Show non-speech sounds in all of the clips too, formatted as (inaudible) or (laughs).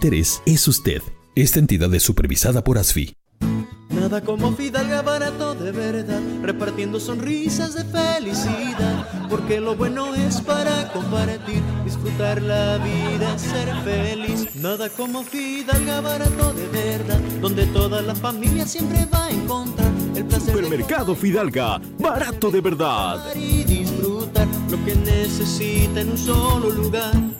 interés es usted. Esta entidad es supervisada por ASFI. Nada como Fidalga barato de verdad, repartiendo sonrisas de felicidad, porque lo bueno es para compartir, disfrutar la vida, ser feliz. Nada como Fidalga barato de verdad, donde toda la familia siempre va a encontrar el placer Supermercado Fidalga, barato de verdad. y disfrutar lo que necesita en un solo lugar.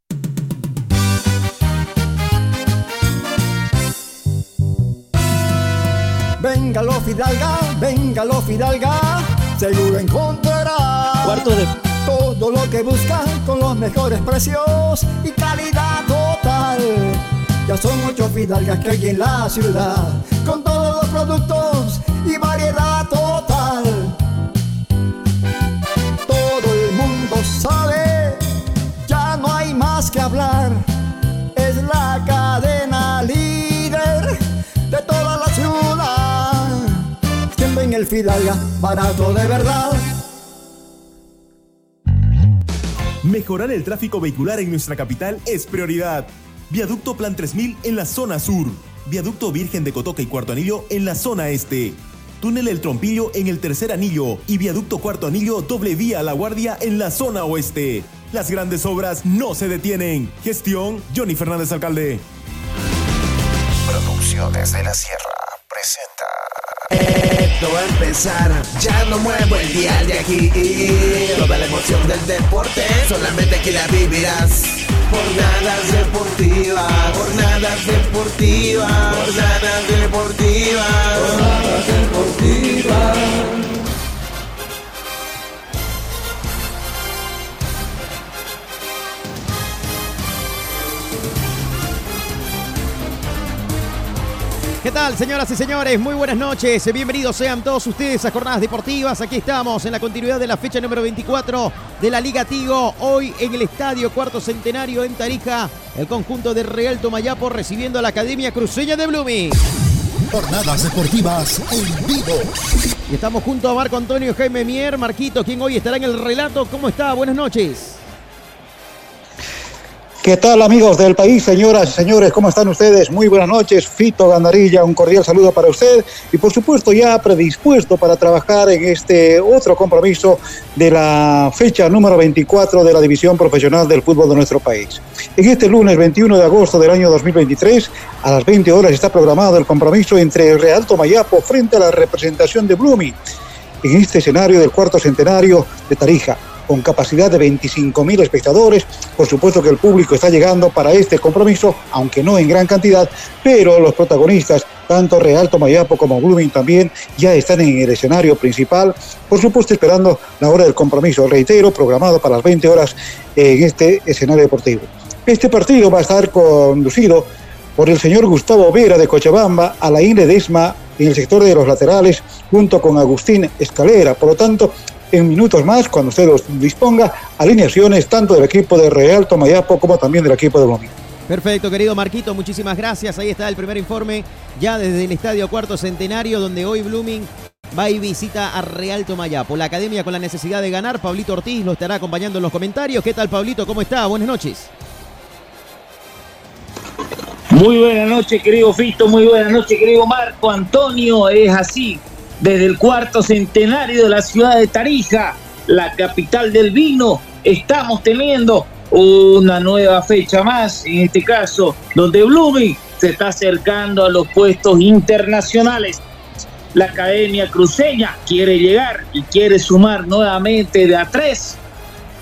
Venga lo Fidalga, venga lo Fidalga, seguro encontrará Cuarto de todo lo que busca con los mejores precios y calidad total. Ya son ocho Fidalgas que hay en la ciudad, con todos los productos y variedad total. Todo el mundo sabe, ya no hay más que hablar. En el Fidalga, barato de verdad. Mejorar el tráfico vehicular en nuestra capital es prioridad. Viaducto Plan 3000 en la zona sur. Viaducto Virgen de Cotoca y Cuarto Anillo en la zona este. Túnel El Trompillo en el tercer anillo y Viaducto Cuarto Anillo doble vía La Guardia en la zona oeste. Las grandes obras no se detienen. Gestión Johnny Fernández Alcalde. Producciones de la Sierra presenta. Va a empezar, ya no muevo el día de aquí. Toda la emoción del deporte, solamente aquí la vivirás. Jornadas deportivas, jornadas deportivas, jornadas deportivas, jornadas deportivas. ¿Qué tal, señoras y señores? Muy buenas noches. Bienvenidos sean todos ustedes a Jornadas Deportivas. Aquí estamos en la continuidad de la fecha número 24 de la Liga Tigo. Hoy en el Estadio Cuarto Centenario en Tarija, el conjunto de Real Tomayapo recibiendo a la Academia Cruceña de Blooming. Jornadas deportivas en vivo. Y estamos junto a Marco Antonio Jaime Mier, Marquito, quien hoy estará en el relato. ¿Cómo está? Buenas noches. ¿Qué tal amigos del país, señoras y señores? ¿Cómo están ustedes? Muy buenas noches. Fito Gandarilla, un cordial saludo para usted y por supuesto ya predispuesto para trabajar en este otro compromiso de la fecha número 24 de la División Profesional del Fútbol de nuestro país. En este lunes 21 de agosto del año 2023, a las 20 horas está programado el compromiso entre el Real Tomayapo frente a la representación de Blooming en este escenario del cuarto centenario de Tarija con capacidad de 25.000 espectadores. Por supuesto que el público está llegando para este compromiso, aunque no en gran cantidad, pero los protagonistas, tanto Real Tomayapo como Blooming también, ya están en el escenario principal, por supuesto esperando la hora del compromiso, reitero, programado para las 20 horas en este escenario deportivo. Este partido va a estar conducido por el señor Gustavo Vera de Cochabamba, Alain Ledesma en el sector de los laterales, junto con Agustín Escalera. Por lo tanto, en minutos más, cuando usted los disponga, alineaciones tanto del equipo de Real Tomayapo como también del equipo de Blooming. Perfecto, querido Marquito, muchísimas gracias. Ahí está el primer informe ya desde el Estadio Cuarto Centenario, donde hoy Blooming va y visita a Real Tomayapo. La academia con la necesidad de ganar, Pablito Ortiz lo estará acompañando en los comentarios. ¿Qué tal, Pablito? ¿Cómo está? Buenas noches. Muy buenas noches, querido Fito. Muy buenas noches, querido Marco Antonio. Es así, desde el cuarto centenario de la ciudad de Tarija, la capital del vino, estamos teniendo una nueva fecha más, en este caso, donde Blooming se está acercando a los puestos internacionales. La Academia Cruceña quiere llegar y quiere sumar nuevamente de a tres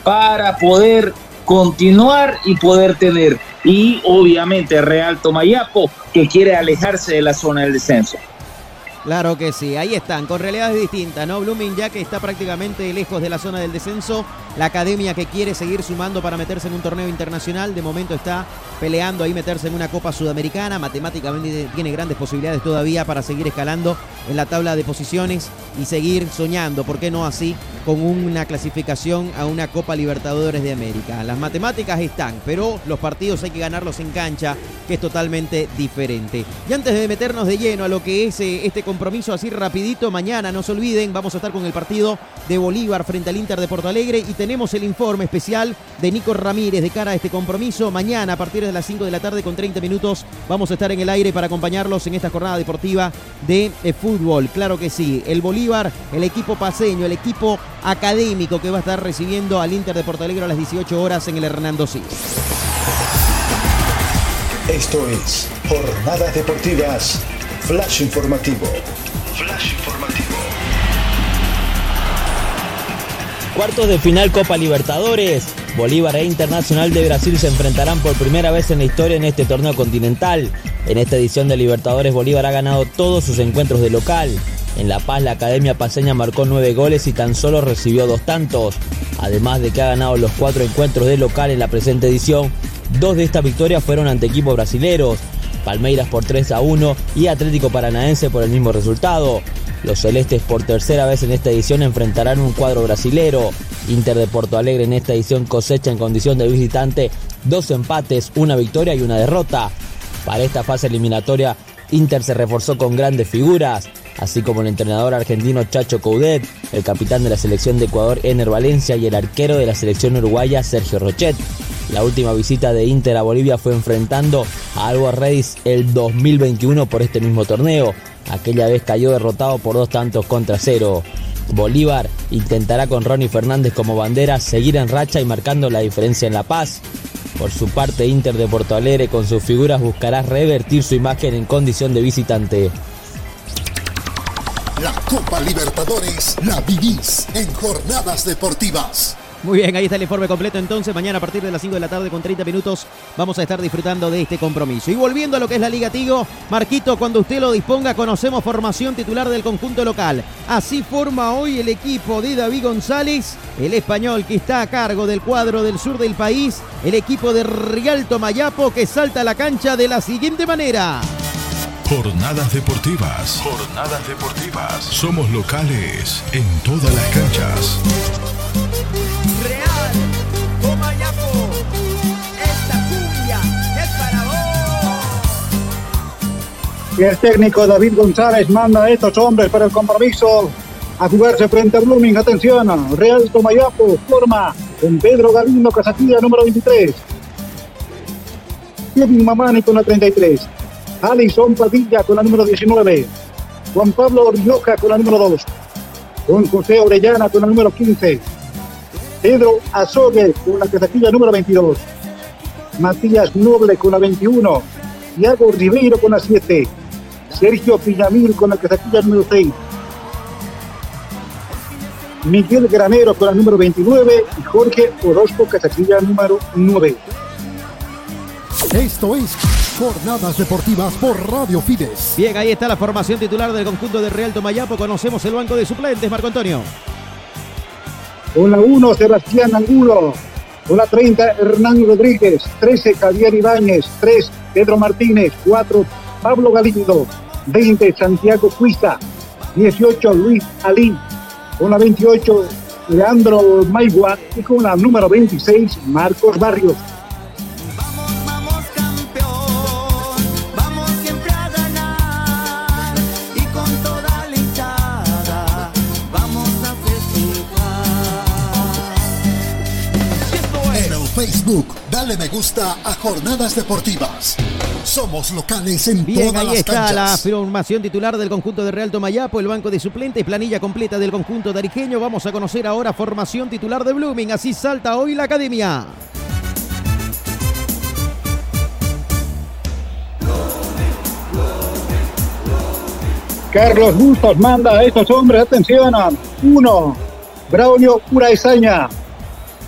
para poder continuar y poder tener. Y obviamente Real Tomayapo, que quiere alejarse de la zona del descenso. Claro que sí, ahí están, con realidades distintas, ¿no? Blooming ya que está prácticamente lejos de la zona del descenso, la academia que quiere seguir sumando para meterse en un torneo internacional, de momento está peleando ahí meterse en una Copa Sudamericana, matemáticamente tiene grandes posibilidades todavía para seguir escalando en la tabla de posiciones y seguir soñando, ¿por qué no así? Con una clasificación a una Copa Libertadores de América. Las matemáticas están, pero los partidos hay que ganarlos en cancha, que es totalmente diferente. Y antes de meternos de lleno a lo que es eh, este compromiso así rapidito, mañana no se olviden, vamos a estar con el partido de Bolívar frente al Inter de Porto Alegre y tenemos el informe especial de Nico Ramírez de cara a este compromiso. Mañana a partir de las 5 de la tarde con 30 minutos vamos a estar en el aire para acompañarlos en esta jornada deportiva de, de fútbol. Claro que sí, el Bolívar, el equipo paseño, el equipo académico que va a estar recibiendo al Inter de Porto Alegre a las 18 horas en el Hernando Siles. Esto es Jornadas Deportivas, Flash Informativo. Flash Informativo. Cuartos de final Copa Libertadores. Bolívar e Internacional de Brasil se enfrentarán por primera vez en la historia en este torneo continental. En esta edición de Libertadores Bolívar ha ganado todos sus encuentros de local. En La Paz la Academia Paseña marcó nueve goles y tan solo recibió dos tantos. Además de que ha ganado los cuatro encuentros de local en la presente edición, dos de estas victorias fueron ante equipos brasileros. Palmeiras por 3 a 1 y Atlético Paranaense por el mismo resultado. Los celestes por tercera vez en esta edición enfrentarán un cuadro brasilero. Inter de Porto Alegre en esta edición cosecha en condición de visitante dos empates, una victoria y una derrota. Para esta fase eliminatoria, Inter se reforzó con grandes figuras, así como el entrenador argentino Chacho Coudet, el capitán de la selección de Ecuador Ener Valencia y el arquero de la selección uruguaya Sergio Rochet. La última visita de Inter a Bolivia fue enfrentando a Always Reis el 2021 por este mismo torneo. Aquella vez cayó derrotado por dos tantos contra cero. Bolívar intentará con Ronnie Fernández como bandera seguir en racha y marcando la diferencia en La Paz. Por su parte, Inter de Porto Alegre con sus figuras buscará revertir su imagen en condición de visitante. La Copa Libertadores la vivís en Jornadas Deportivas. Muy bien, ahí está el informe completo. Entonces, mañana a partir de las 5 de la tarde con 30 minutos vamos a estar disfrutando de este compromiso. Y volviendo a lo que es la Liga Tigo, Marquito, cuando usted lo disponga, conocemos formación titular del conjunto local. Así forma hoy el equipo de David González, el español que está a cargo del cuadro del sur del país, el equipo de Rialto Mayapo que salta a la cancha de la siguiente manera. Jornadas deportivas. Jornadas deportivas. Somos locales en todas las canchas. Real, Tomayapo, esta cumbia es para vos. Y el técnico David González manda a estos hombres para el compromiso a jugarse frente a Blooming. Atención, Real Tomayapo forma con Pedro Galindo Casatilla, número 23. Kevin Mamani con la 33. Alison Padilla con la número 19. Juan Pablo Rioja con la número 2. Juan José Orellana con la número 15. Pedro Azogue con la casatilla número 22. Matías Noble con la 21. Thiago Ribeiro con la 7. Sergio Piñamil con la casatilla número 6. Miguel Granero con la número 29 y Jorge Orozco casatilla número 9. Esto es Jornadas Deportivas por Radio Fides. Bien, ahí está la formación titular del conjunto de Real Tomayapo. Conocemos el banco de suplentes, Marco Antonio. Con la 1, Sebastián Angulo. Con la 30, Hernán Rodríguez. 13, Javier Ibáñez. 3, Pedro Martínez. 4, Pablo Galindo. 20, Santiago Cuista. 18, Luis Alí. Con la 28, Leandro Maigua. Y con la número 26, Marcos Barrios. Facebook, dale me gusta a Jornadas Deportivas. Somos locales en Bien, todas ahí las está canchas. la formación titular del conjunto de Real Tomayapo, el banco de suplentes, planilla completa del conjunto tarijeño. Vamos a conocer ahora formación titular de Blooming. Así salta hoy la academia. Carlos Bustos manda a estos hombres, atención. 1. Braulio Uraesaña.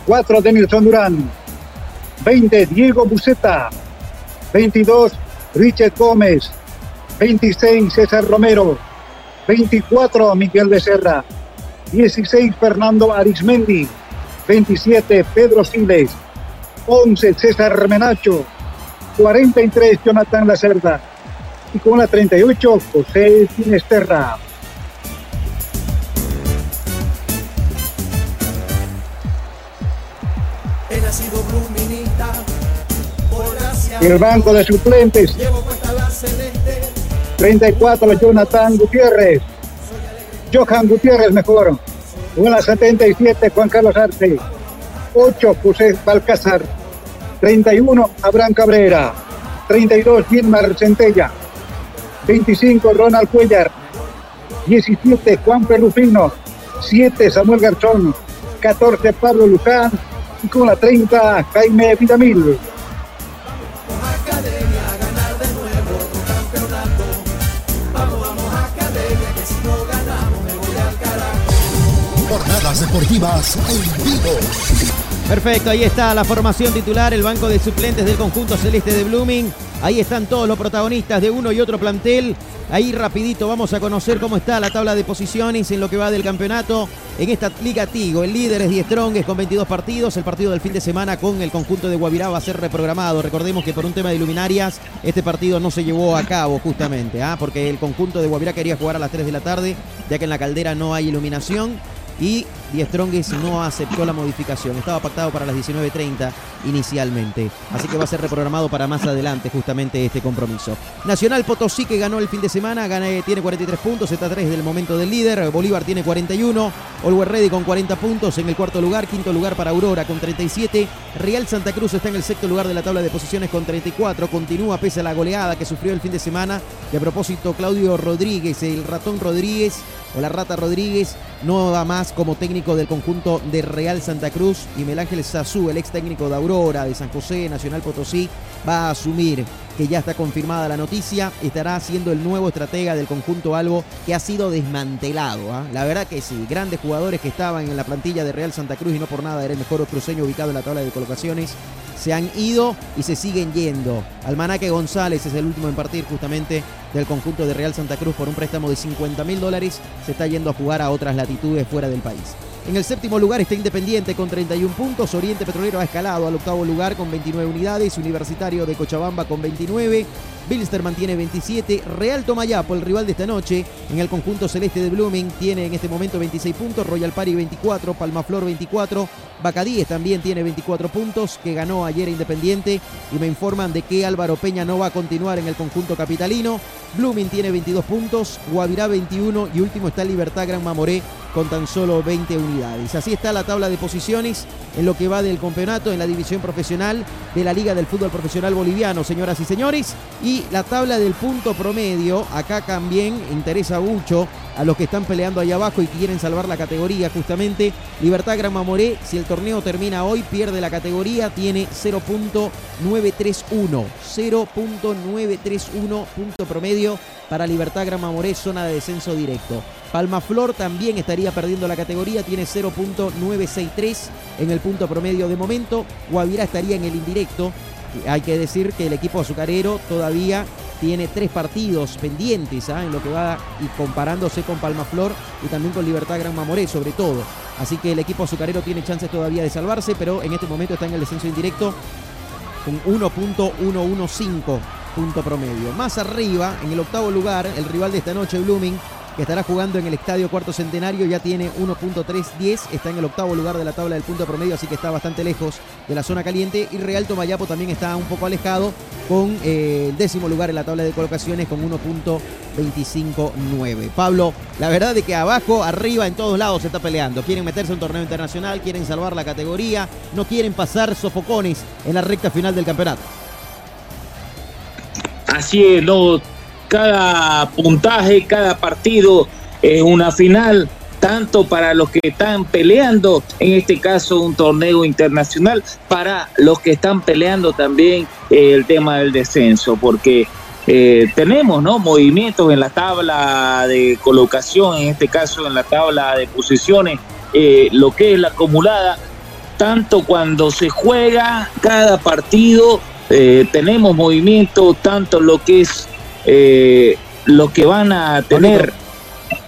4. Denilson Durán. 20 Diego Buceta, 22 Richard Gómez, 26 César Romero, 24 Miguel Becerra, 16 Fernando Arismendi, 27 Pedro Siles, 11 César Menacho, 43 Jonathan Lacerda. y con la 38 José Finesterra. El banco de suplentes, Llevo puesta la celeste. 34 Jonathan Gutiérrez, Johan Gutiérrez mejor, la 77 Juan Carlos Arce, 8 José Balcázar, 31 Abraham Cabrera, 32 Gilmar Centella, 25 Ronald Cuellar, 17 Juan Perrufino, 7 Samuel Garzón, 14 Pablo Luján. y con la 30 Jaime Vidamil. Deportivas en vivo. Perfecto, ahí está la formación titular, el banco de suplentes del conjunto celeste de Blooming. Ahí están todos los protagonistas de uno y otro plantel. Ahí rapidito vamos a conocer cómo está la tabla de posiciones en lo que va del campeonato. En esta Liga Tigo, el líder es Die Strongest con 22 partidos. El partido del fin de semana con el conjunto de Guavirá va a ser reprogramado. Recordemos que por un tema de iluminarias, este partido no se llevó a cabo justamente, ¿ah? porque el conjunto de Guavirá quería jugar a las 3 de la tarde, ya que en la caldera no hay iluminación y Die Strongest no aceptó la modificación. Estaba pactado para las 19.30 inicialmente. Así que va a ser reprogramado para más adelante justamente este compromiso. Nacional Potosí que ganó el fin de semana, gana, tiene 43 puntos, está a 3 del momento del líder. Bolívar tiene 41, Always Ready con 40 puntos en el cuarto lugar, quinto lugar para Aurora con 37. Real Santa Cruz está en el sexto lugar de la tabla de posiciones con 34. Continúa pese a la goleada que sufrió el fin de semana. De a propósito, Claudio Rodríguez, el ratón Rodríguez o la rata Rodríguez, no da más como técnico del conjunto de Real Santa Cruz. Y Melángel Sazú, el ex técnico de Aurora, de San José, Nacional Potosí, va a asumir que ya está confirmada la noticia, estará siendo el nuevo estratega del conjunto Albo que ha sido desmantelado. ¿ah? La verdad que sí, grandes jugadores que estaban en la plantilla de Real Santa Cruz y no por nada era el mejor cruceño ubicado en la tabla de colocaciones, se han ido y se siguen yendo. Almanaque González es el último en partir justamente del conjunto de Real Santa Cruz por un préstamo de 50 mil dólares, se está yendo a jugar a otras latitudes fuera del país. En el séptimo lugar está Independiente con 31 puntos. Oriente Petrolero ha escalado al octavo lugar con 29 unidades. Universitario de Cochabamba con 29. Bilster mantiene 27. Real Tomayapo, el rival de esta noche, en el conjunto celeste de Blooming, tiene en este momento 26 puntos. Royal Pari 24. Palmaflor 24. Bacadíes también tiene 24 puntos, que ganó ayer Independiente. Y me informan de que Álvaro Peña no va a continuar en el conjunto capitalino. Blooming tiene 22 puntos. Guavirá 21. Y último está Libertad Gran Mamoré con tan solo 20 unidades. Así está la tabla de posiciones en lo que va del campeonato en la división profesional de la Liga del Fútbol Profesional Boliviano, señoras y señores. Y la tabla del punto promedio, acá también interesa mucho a los que están peleando ahí abajo y quieren salvar la categoría justamente. Libertad Gran Mamoré, si el torneo termina hoy, pierde la categoría, tiene 0.931. 0.931 punto promedio para Libertad Gran zona de descenso directo. Palmaflor también estaría perdiendo la categoría, tiene 0.963 en el punto promedio de momento. Guavirá estaría en el indirecto. Hay que decir que el equipo azucarero todavía tiene tres partidos pendientes ¿ah? en lo que va y comparándose con Palmaflor y también con Libertad Gran Mamoré sobre todo. Así que el equipo azucarero tiene chances todavía de salvarse, pero en este momento está en el descenso indirecto con 1.115 punto promedio. Más arriba, en el octavo lugar, el rival de esta noche, Blooming, que estará jugando en el Estadio Cuarto Centenario, ya tiene 1.310, está en el octavo lugar de la tabla del punto promedio, así que está bastante lejos de la zona caliente. Y Real Tomayapo también está un poco alejado, con eh, el décimo lugar en la tabla de colocaciones, con 1.259. Pablo, la verdad es que abajo, arriba, en todos lados se está peleando. Quieren meterse a un torneo internacional, quieren salvar la categoría, no quieren pasar sofocones en la recta final del campeonato. Así es, no, cada puntaje, cada partido es una final, tanto para los que están peleando, en este caso un torneo internacional, para los que están peleando también eh, el tema del descenso, porque eh, tenemos ¿no? movimientos en la tabla de colocación, en este caso en la tabla de posiciones, eh, lo que es la acumulada, tanto cuando se juega cada partido, tenemos movimiento, tanto lo que es eh, lo que van a tener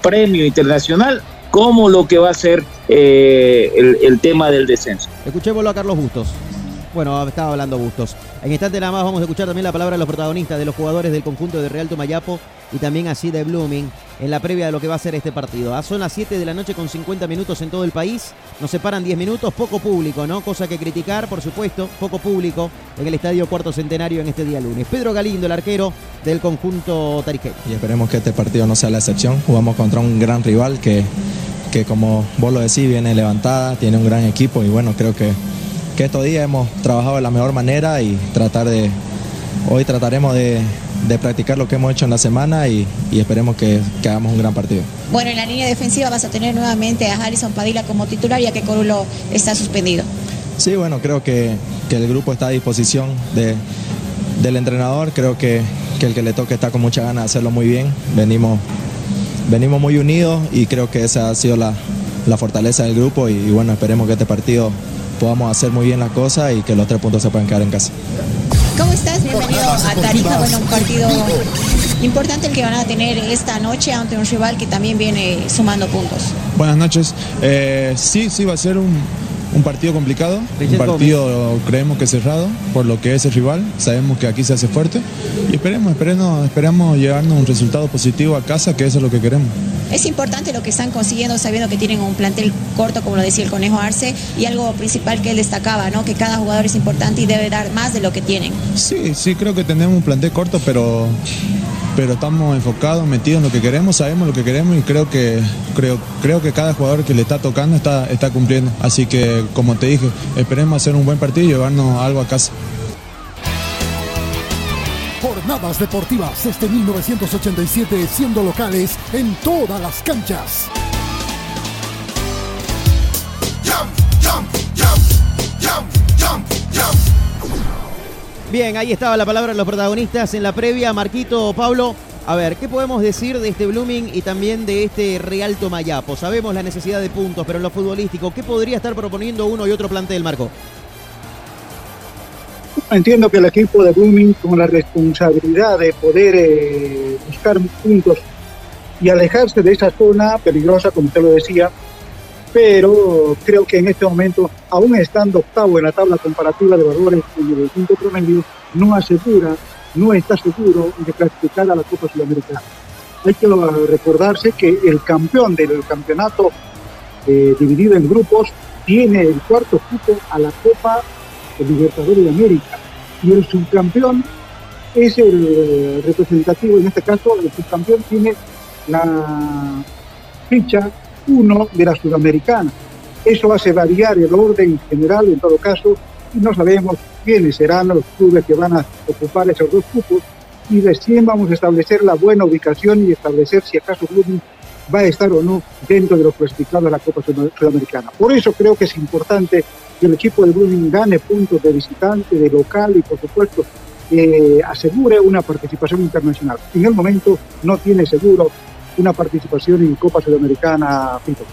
premio internacional, como lo que va a ser eh, el, el tema del descenso. Escuchémoslo a Carlos Bustos. Bueno, estaba hablando Bustos. En instante nada más vamos a escuchar también la palabra de los protagonistas, de los jugadores del conjunto de Real Tomayapo y también así de Blooming en la previa de lo que va a ser este partido. A son las 7 de la noche con 50 minutos en todo el país. Nos separan 10 minutos, poco público, ¿no? Cosa que criticar, por supuesto, poco público en el Estadio Cuarto Centenario en este día lunes. Pedro Galindo, el arquero del conjunto tarijeño. Y esperemos que este partido no sea la excepción. Jugamos contra un gran rival que, que como vos lo decís, viene levantada, tiene un gran equipo y bueno, creo que, que estos días hemos trabajado de la mejor manera y tratar de, hoy trataremos de, de practicar lo que hemos hecho en la semana y, y esperemos que, que hagamos un gran partido. Bueno, en la línea defensiva vas a tener nuevamente a Harrison Padilla como titular ya que Corulo está suspendido. Sí, bueno, creo que, que el grupo está a disposición de, del entrenador. Creo que, que el que le toque está con mucha ganas de hacerlo muy bien. Venimos, venimos muy unidos y creo que esa ha sido la, la fortaleza del grupo y, y bueno, esperemos que este partido podamos hacer muy bien las cosas y que los tres puntos se puedan quedar en casa. ¿Cómo estás? Bienvenido a Tarija. Bueno, un partido importante el que van a tener esta noche ante un rival que también viene sumando puntos. Buenas noches. Eh, sí, sí, va a ser un, un partido complicado. Un partido, creemos que cerrado, por lo que es el rival. Sabemos que aquí se hace fuerte. Y esperemos, esperemos, esperamos llevarnos un resultado positivo a casa, que eso es lo que queremos. Es importante lo que están consiguiendo sabiendo que tienen un plantel corto, como lo decía el Conejo Arce, y algo principal que él destacaba, ¿no? Que cada jugador es importante y debe dar más de lo que tienen. Sí, sí, creo que tenemos un plantel corto, pero, pero estamos enfocados, metidos en lo que queremos, sabemos lo que queremos y creo que, creo, creo que cada jugador que le está tocando está, está cumpliendo. Así que, como te dije, esperemos hacer un buen partido y llevarnos algo a casa. Jornadas deportivas desde 1987 siendo locales en todas las canchas. Bien, ahí estaba la palabra de los protagonistas en la previa. Marquito, Pablo, a ver, ¿qué podemos decir de este Blooming y también de este Real Tomayapo? Sabemos la necesidad de puntos, pero en lo futbolístico, ¿qué podría estar proponiendo uno y otro plantel, Marco? Entiendo que el equipo de Blooming con la responsabilidad de poder eh, buscar puntos y alejarse de esa zona peligrosa, como usted lo decía, pero creo que en este momento, aún estando octavo en la tabla comparativa de valores en el punto promedio, no asegura, no está seguro de clasificar a la Copa Sudamericana. Hay que recordarse que el campeón del campeonato eh, dividido en grupos tiene el cuarto cupo a la Copa Libertadores de América y el subcampeón es el eh, representativo, en este caso el subcampeón tiene la ficha 1 de la Sudamericana. Eso hace variar el orden general en todo caso y no sabemos quiénes serán los clubes que van a ocupar esos dos cupos y recién vamos a establecer la buena ubicación y establecer si acaso Blooming va a estar o no dentro de los clasificados a la Copa Sudamericana. Por eso creo que es importante que el equipo de Blooming gane puntos de visitante, de local y por supuesto eh, asegure una participación internacional. En el momento no tiene seguro una participación en Copa Sudamericana, Pito.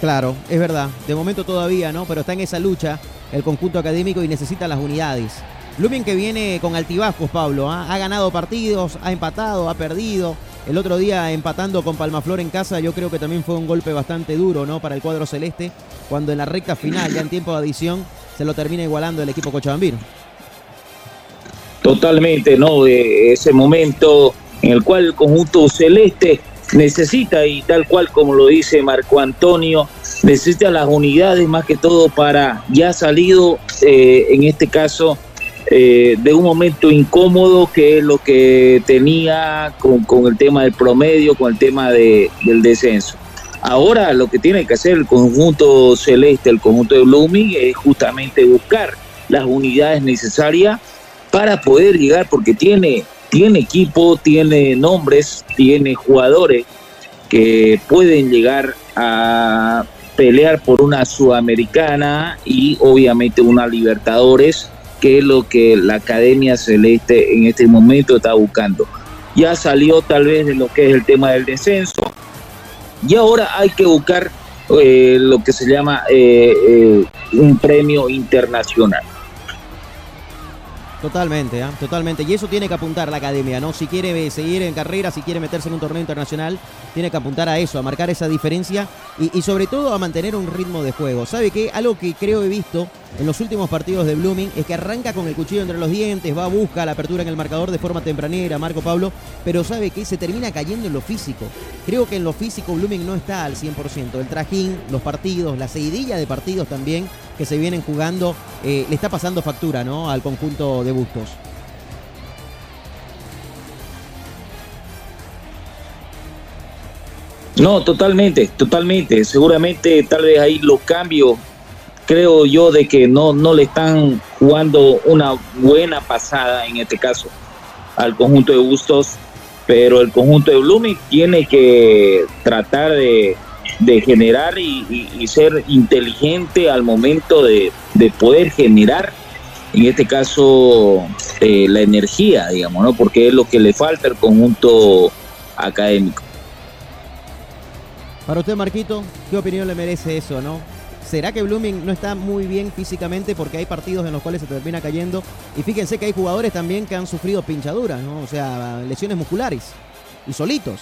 Claro, es verdad. De momento todavía, ¿no? Pero está en esa lucha el conjunto académico y necesita las unidades. Blooming que viene con altibajos, Pablo. ¿ah? Ha ganado partidos, ha empatado, ha perdido. El otro día empatando con Palmaflor en casa, yo creo que también fue un golpe bastante duro, ¿no? Para el cuadro celeste, cuando en la recta final, ya en tiempo de adición, se lo termina igualando el equipo cochabambino. Totalmente, ¿no? De ese momento en el cual el conjunto celeste necesita, y tal cual como lo dice Marco Antonio, necesita las unidades más que todo para ya salido, eh, en este caso, eh, de un momento incómodo que es lo que tenía con, con el tema del promedio, con el tema de, del descenso. Ahora lo que tiene que hacer el conjunto celeste, el conjunto de Blooming, es justamente buscar las unidades necesarias para poder llegar, porque tiene, tiene equipo, tiene nombres, tiene jugadores que pueden llegar a pelear por una sudamericana y obviamente una Libertadores, que es lo que la Academia Celeste en este momento está buscando. Ya salió tal vez de lo que es el tema del descenso y ahora hay que buscar eh, lo que se llama eh, eh, un premio internacional. Totalmente, ¿ah? totalmente. Y eso tiene que apuntar la academia, ¿no? Si quiere seguir en carrera, si quiere meterse en un torneo internacional, tiene que apuntar a eso, a marcar esa diferencia y, y sobre todo a mantener un ritmo de juego. ¿Sabe qué? Algo que creo he visto en los últimos partidos de Blooming es que arranca con el cuchillo entre los dientes, va, busca la apertura en el marcador de forma tempranera, Marco Pablo, pero sabe que se termina cayendo en lo físico. Creo que en lo físico Blooming no está al 100%. El trajín, los partidos, la seguidilla de partidos también que se vienen jugando, eh, le está pasando factura, ¿no? Al conjunto de Bustos. No, totalmente, totalmente. Seguramente tal vez ahí los cambios, creo yo, de que no, no le están jugando una buena pasada en este caso al conjunto de Bustos, pero el conjunto de Blooming tiene que tratar de, de generar y, ser inteligente al momento de, de poder generar, en este caso, eh, la energía, digamos, ¿no? Porque es lo que le falta al conjunto académico. Para usted, Marquito, ¿qué opinión le merece eso, no? ¿Será que Blooming no está muy bien físicamente porque hay partidos en los cuales se termina cayendo? Y fíjense que hay jugadores también que han sufrido pinchaduras, ¿no? O sea, lesiones musculares y solitos.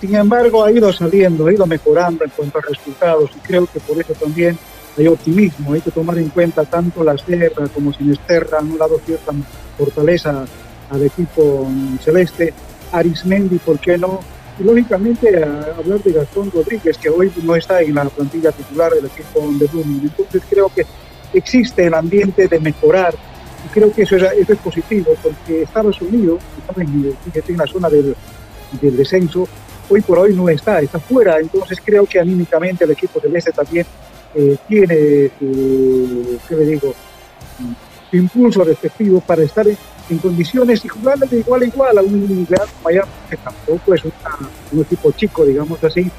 Sin embargo, ha ido saliendo, ha ido mejorando en cuanto a resultados y creo que por eso también hay optimismo. Hay que tomar en cuenta tanto la Serra como Sinesterra han dado cierta fortaleza al equipo celeste. Arismendi, ¿por qué no? Y lógicamente a hablar de Gastón Rodríguez, que hoy no está en la plantilla titular del equipo de Blooming. Entonces creo que existe el ambiente de mejorar y creo que eso es, positivo porque Estados Unidos, en, fíjate, en la zona del, descenso, hoy por hoy no está, está fuera. Entonces creo que anímicamente el equipo celeste también eh, tiene su, ¿qué le digo? su impulso respectivo para estar en, condiciones y jugarle de igual a igual a un Real Miami que tampoco es un equipo chico, digamos así,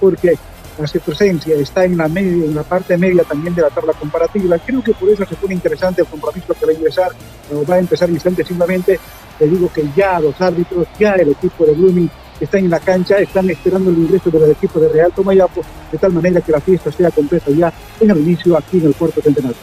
porque su presencia está en la media, en la parte media también de la tabla comparativa. Creo que por eso se pone interesante el compromiso que va a ingresar, o va a empezar instante simplemente. Le digo que ya los árbitros, ya el equipo de Blooming están en la cancha, están esperando el ingreso del equipo de Real Tomayapo, de tal manera que la fiesta sea completa ya en el inicio aquí en el cuarto centenario.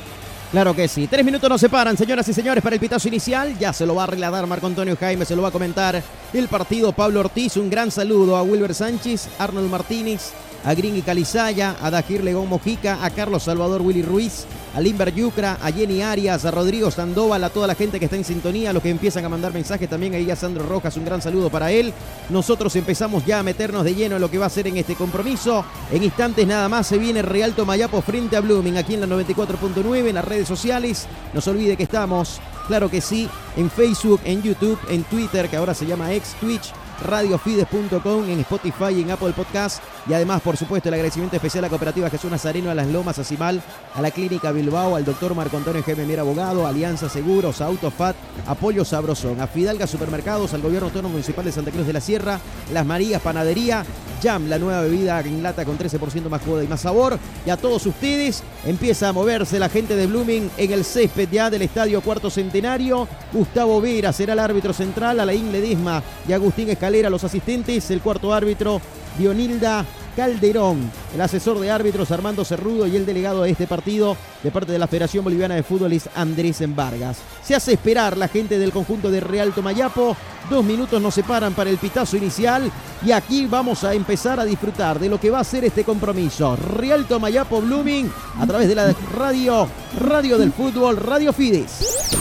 Claro que sí. Tres minutos nos separan, señoras y señores, para el pitazo inicial. Ya se lo va a arreglar Marco Antonio Jaime, se lo va a comentar el partido Pablo Ortiz. Un gran saludo a Wilber Sánchez, Arnold Martínez, a Gringy Calizaya, a Dajir Legón Mojica, a Carlos Salvador Willy Ruiz, a Limber Yucra, a Jenny Arias, a Rodrigo Sandoval, a toda la gente que está en sintonía, a los que empiezan a mandar mensajes también, ahí a Sandro Rojas, un gran saludo para él. Nosotros empezamos ya a meternos de lleno en lo que va a ser en este compromiso. En instantes nada más se viene Real Tomayapo frente a Blooming, aquí en la 94.9, en las redes sociales. No se olvide que estamos, claro que sí, en Facebook, en YouTube, en Twitter, que ahora se llama ex Twitch radiofides.com, en Spotify y en Apple Podcast. Y además, por supuesto, el agradecimiento especial a la cooperativa Jesús Nazareno, a Las Lomas, a Cimal, a la Clínica Bilbao, al doctor Marco Antonio G. Mier Abogado, Alianza Seguros, a Autofat, Apoyo Sabrosón, a Fidalga Supermercados, al Gobierno Autónomo Municipal de Santa Cruz de la Sierra, Las Marías Panadería, Jam, la nueva bebida en lata con 13% más joda y más sabor. Y a todos ustedes, empieza a moverse la gente de Blooming en el césped ya del Estadio Cuarto Centenario. Gustavo Vera será el árbitro central, Alain Ledesma y Agustín Escalera los asistentes. El cuarto árbitro, Dionilda Calderón, el asesor de árbitros Armando Cerrudo y el delegado de este partido de parte de la Federación Boliviana de Fútbol es Andrés Vargas. Se hace esperar la gente del conjunto de Real Tomayapo. Dos minutos nos separan para el pitazo inicial y aquí vamos a empezar a disfrutar de lo que va a ser este compromiso. Real Tomayapo Blooming a través de la radio, Radio del Fútbol, Radio Fides.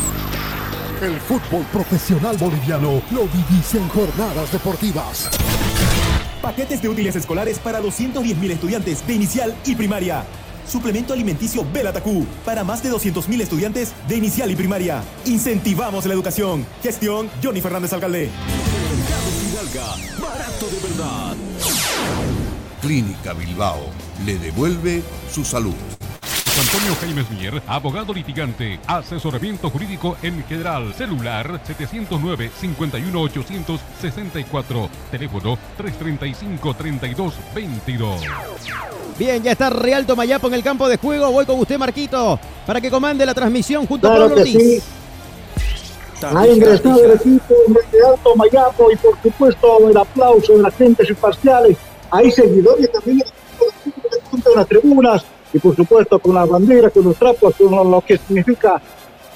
El fútbol profesional boliviano lo vivís en jornadas deportivas. Paquetes de útiles escolares para 210.000 estudiantes de inicial y primaria. Suplemento alimenticio Belatacú para más de 200.000 estudiantes de inicial y primaria. Incentivamos la educación. Gestión Johnny Fernández Alcalde. Barato de verdad. Clínica Bilbao le devuelve su salud. Antonio Jaime Mier, abogado litigante, asesoramiento jurídico en general, celular 709-51864, teléfono 335-3222. Bien, ya está Real Tomayapo en el campo de juego. Voy con usted, Marquito, para que comande la transmisión junto a Claro Pablo que Ortiz. sí. Ha ingresado el equipo de Alto Mayapo y por supuesto el aplauso de las gentes imparciales. Hay seguidores también de las tribunas y por supuesto con las banderas, con los trapos, con lo que significa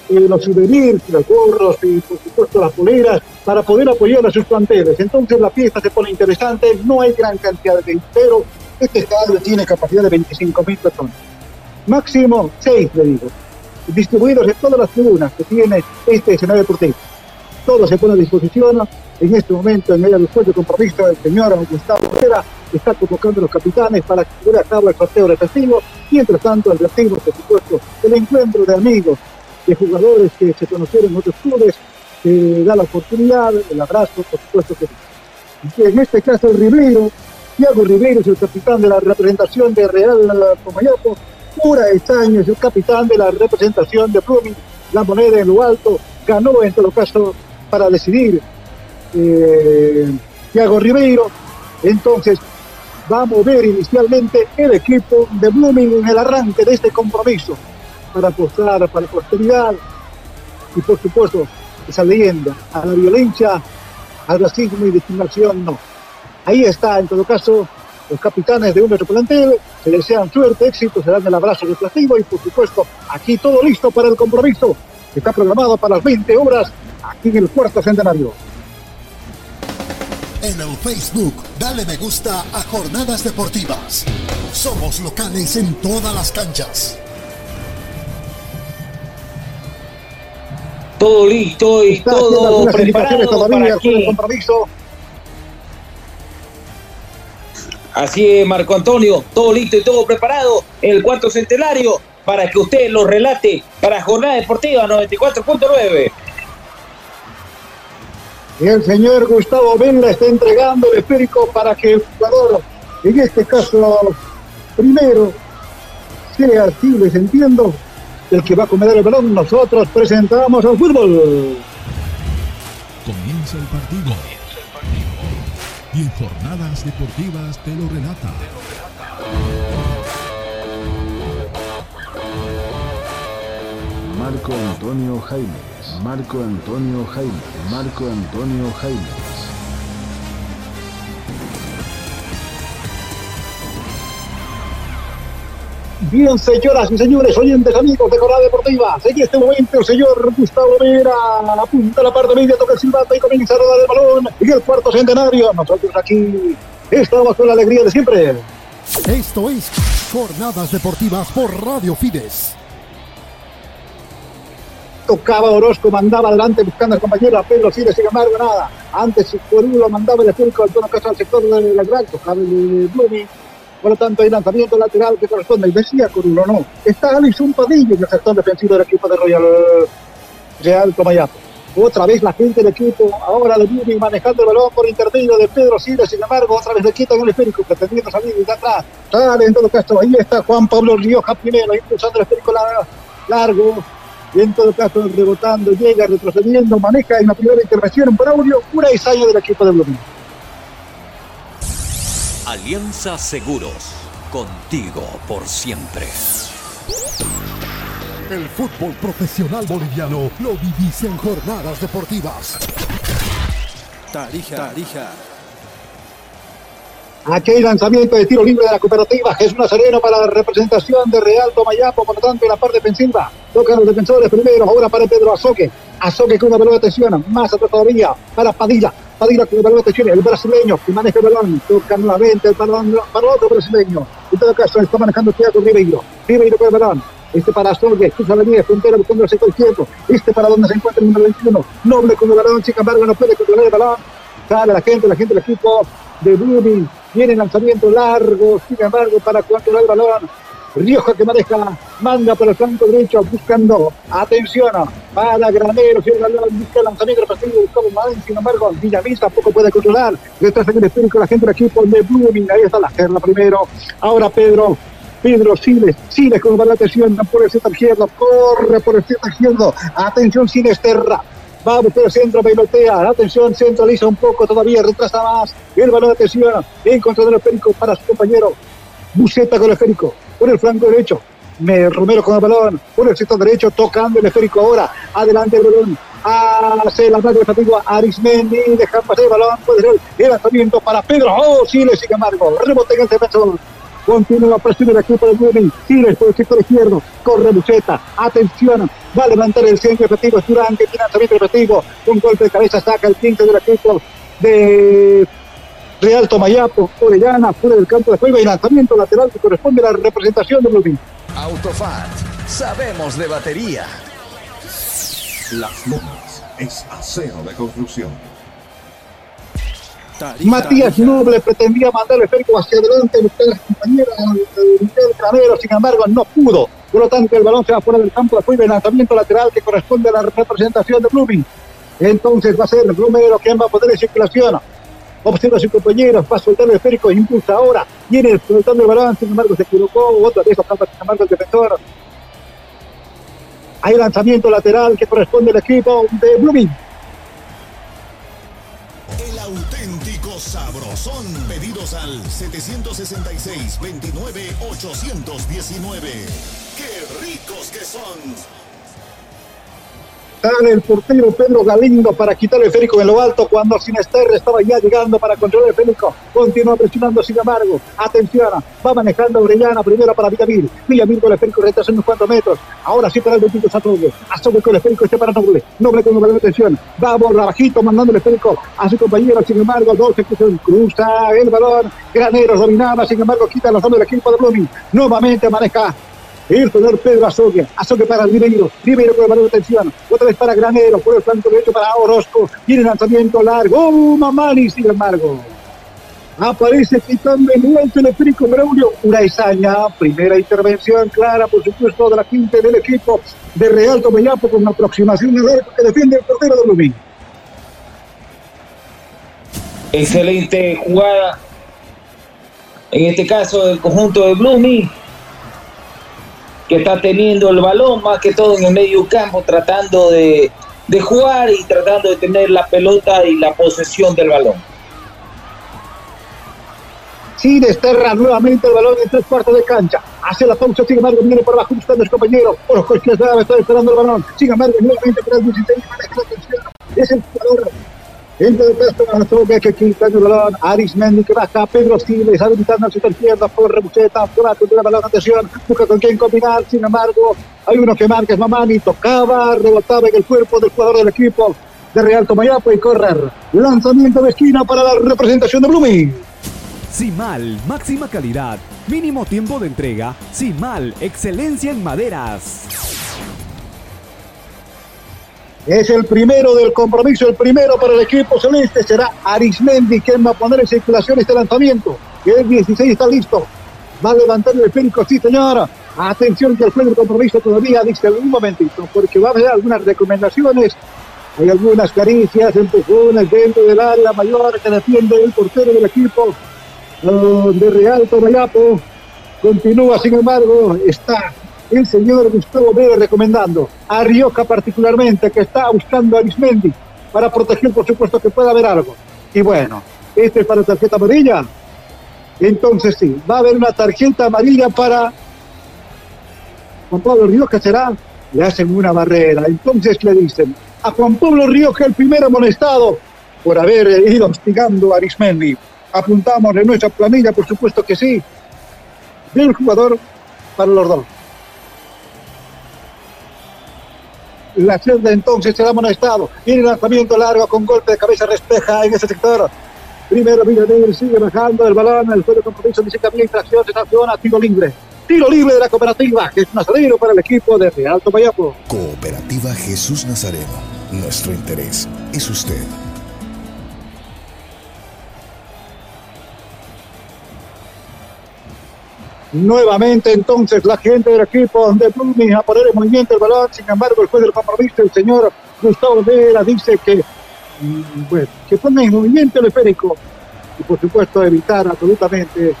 eh, los souvenirs, los gorros y por supuesto las poleras para poder apoyar a sus planteles. Entonces la fiesta se pone interesante, no hay gran cantidad de gente, pero este estadio tiene capacidad de 25 mil personas. Máximo 6, le digo, distribuidos en todas las tribunas que tiene este escenario deportivo. Todo se pone a disposición. En este momento, en medio del juego de compromiso, el señor Gustavo Herrera está convocando a los capitanes para que lleve a cabo el sorteo respectivo. Mientras tanto, advertimos, por supuesto, el encuentro de amigos, de jugadores que se conocieron en otros clubes, da la oportunidad, el abrazo, por supuesto que en este caso el Ribeiro, Thiago Ribeiro es el capitán de la representación de Real Comayapo, Pura Estaño es el capitán de la representación de Blooming, la moneda en lo alto, ganó en todo caso para decidir eh, Ribeiro, entonces va a mover inicialmente el equipo de Blooming en el arranque de este compromiso para apostar para la posteridad y por supuesto esa leyenda a la violencia, al racismo y discriminación no. Ahí está, en todo caso, los capitanes de un nuestro plantel, se desean suerte, éxito, se dan el abrazo reflexivo y por supuesto aquí todo listo para el compromiso. Que está programado para las 20 horas aquí en el cuarto centenario. En el Facebook, dale me gusta a Jornadas Deportivas. Somos locales en todas las canchas. Todo listo y Está todo preparado todavía para que... compromiso. Así es, Marco Antonio, todo listo y todo preparado en el cuarto centenario para que usted lo relate para Jornada Deportiva 94.9. Y el señor Gustavo Vela está entregando el esférico para que el jugador, en este caso, primero, sea Chiles, entiendo, el que va a comer el balón. Nosotros presentamos al fútbol. Comienza el partido. Y en jornadas deportivas te lo relata. Marco Antonio Jaimes, Marco Antonio Jaimes, Marco Antonio Jaimes. Bien, señoras y señores, oyentes amigos de Jornada Deportiva, en este momento el señor Gustavo Vera apunta a la parte media, toca el silbato y comienza a rodar el balón en el cuarto centenario. Nosotros aquí estamos con la alegría de siempre. Esto es Jornadas Deportivas por Radio Fides. Tocaba Orozco, mandaba adelante buscando al compañero a Pedro Siles, sin embargo, nada. Antes Corulo mandaba el esférico al tono caso al sector de la gran, tocaba el Blooming. Por lo tanto, hay lanzamiento lateral que corresponde. Y decía Corulo, no. Está Alison Padilla en el sector defensivo del equipo de Royal Real Comayapo. Otra vez la gente del equipo, ahora de Blooming manejando el balón por intermedio de Pedro Siles, sin embargo, otra vez le quitan el esférico, pretendiendo salir de atrás. Sale en todo caso, ahí está Juan Pablo Rioja primero, impulsando el esférico lar- largo, y en todo caso rebotando, llega, retrocediendo, maneja en la primera intervención por audio, pura ensayo del equipo de Blooming. Alianza Seguros, contigo por siempre. El fútbol profesional boliviano lo vivís en Jornadas Deportivas. Tarija, Tarija. Aquí lanzamiento de tiro libre de la cooperativa Jesús Nazareno para la representación de Real Tomayapo, por lo tanto en la parte defensiva. Tocan los defensores primero, ahora para Pedro Azoque. Azoque con una pelota tensión, más atrás todavía para Padilla. Padilla con una pelota tensión, el brasileño que maneja el balón, toca nuevamente el balón para otro brasileño. En todo caso está manejando Thiago Ribeiro. Ribeiro con el balón. Este para Azoque, cruza la línea frontera buscando el sector izquierdo. Este para donde se encuentra el número 21. Noble con el balón, sin embargo no puede controlar el balón. Sale la gente, la gente del equipo de Blooming. Viene lanzamiento largo, sin embargo, para controlar el balón. Rioja que maneja, manda por el flanco derecho, buscando, atención, para Granero, si el balón busca el lanzamiento repetido, buscamos más, sin embargo, Villamil tampoco puede controlar, detrás en el espíritu la gente del equipo de Blooming, ahí está la Gerla primero, ahora Pedro, Pedro Siles, Siles con de atención, por el centro izquierdo, corre por el centro izquierdo, atención Sinesterra, Va a buscar el centro, pelotea. Atención, centraliza un poco todavía, retrasa más. El balón de atención en contra del esférico para su compañero. Buceta con el esférico. Por el flanco derecho. Me, Romero con el balón. Por el sector derecho, tocando el esférico ahora. Adelante el balón. Hace la marca de fatiga Arismendi. Deja pasar el balón. Puede ser el lanzamiento para Pedro. Oh, sí, le sigue embargo. Rebote en el defensor. Continúa presión el equipo de Blooming. Tira por el sector izquierdo. Corre Buceta. Atención. Va a levantar el centro efectivo. Es Durán que tiene lanzamiento efectivo. Un golpe de cabeza saca el quinto del equipo de Real Tomayapo. Orellana fuera del campo de juego y lanzamiento lateral que corresponde a la representación de Blooming. Autofat, sabemos de batería. Las Lomas es acero de construcción. Matías Noble pretendía mandar el esférico hacia adelante, buscar a su compañera eh, Miguel Canero, sin embargo no pudo. Por lo tanto, el balón se va fuera del campo después del lanzamiento lateral que corresponde a la representación de Blooming. Entonces va a ser Blumero quien va a poner en circulación. Observa a sus compañeros, va a soltar el esférico, impulsa ahora, viene soltando el balón, sin embargo se equivocó, otra vez acaba sin embargo el defensor. Hay lanzamiento lateral que corresponde al equipo de Blooming. El auténtico sabrosón. Pedidos al 766-29-819. ¡Qué ricos que son! Sale el portero Pedro Galindo para quitar el esférico en lo alto cuando Sinesterre estaba ya llegando para controlar el esférico. Continúa presionando, sin embargo. Atención, va manejando Orellana primero para Villamil. Villamil con el esférico retrasa unos cuantos metros. Ahora sí para el Benito Satogue. Asogue con el esférico este para Noble. Noble con de atención. Va por bajito mandando el esférico a su compañero. Sin embargo, dos ejecución. Cruza el balón. Graneros dominaba. Sin embargo, quita los hombres del equipo de Blooming. Nuevamente maneja el señor Pedro Azogue, Azogue para Ribeiro, Ribeiro con el balón de atención, otra vez para Granero, por el flanco derecho para Orozco, tiene lanzamiento largo, ¡Oh, Mamani, sin embargo! Aparece quitando el alto el esférico Braulio Uraizaña, primera intervención clara, por supuesto, de la quinta del equipo de Real Tomellapo con una aproximación al arco que defiende el portero de Blooming. Excelente jugada. En este caso, del conjunto de Blooming que está teniendo el balón más que todo en el medio campo, tratando de, de jugar y tratando de tener la pelota y la posesión del balón. Sí, desterra nuevamente el balón en tres cuartos de cancha. Hace la pausa, sin embargo, viene por abajo buscando a su compañero. Orozco que está esperando el balón. Sin embargo, nuevamente para el 16 maneja la atención. Es el jugador Entra de peso a Azogue que quita el balón. Aris Mendy que baja. Pedro Siles habilitando a su izquierda por Rebucheta. Por de la balón. Atención. Busca con quién combinar. Sin embargo, hay uno que marca. Es Mamani. Tocaba. Rebotaba en el cuerpo del jugador del equipo de Real Tomayapo y correr. Lanzamiento de esquina para la representación de Blooming. Simal, máxima calidad, mínimo tiempo de entrega. Simal, excelencia en maderas. Es el primero del compromiso, el primero para el equipo celeste será Arismendi quien va a poner en circulación este lanzamiento. El 16 está listo. Va a levantar el esférico, sí señora. Atención que el juego del compromiso todavía dice un momentito, porque va a haber algunas recomendaciones. Hay algunas caricias, empujones dentro del área mayor que defiende el portero del equipo uh, de Real Tomayapo. Continúa, sin embargo, está el señor Gustavo Vélez recomendando a Rioja particularmente, que está buscando a Arismendi para proteger, por supuesto, que pueda haber algo. Y bueno, este es para tarjeta amarilla. Entonces sí, va a haber una tarjeta amarilla para Juan Pablo Rioja, será, le hacen una barrera. Entonces le dicen a Juan Pablo Rioja el primer amonestado por haber ido hostigando a Arismendi. Apuntamos en nuestra planilla, por supuesto que sí, del jugador para los dos. La celda entonces será amonestado. Viene el lanzamiento largo con golpe de cabeza respeja en ese sector. Primero Villanel sigue bajando el balón. El juego de compromiso dice que había infracción de sanción a tiro libre. Tiro libre de la cooperativa, que es Nazareno para el equipo de Real Tomayapo. Cooperativa Jesús Nazareno. Nuestro interés es usted. Nuevamente entonces la gente del equipo de Blooming a poner en movimiento el balón. Sin embargo, el juez del compromiso, el señor Gustavo Vera, dice que, mm, bueno, que ponga en movimiento el esférico y por supuesto evitar absolutamente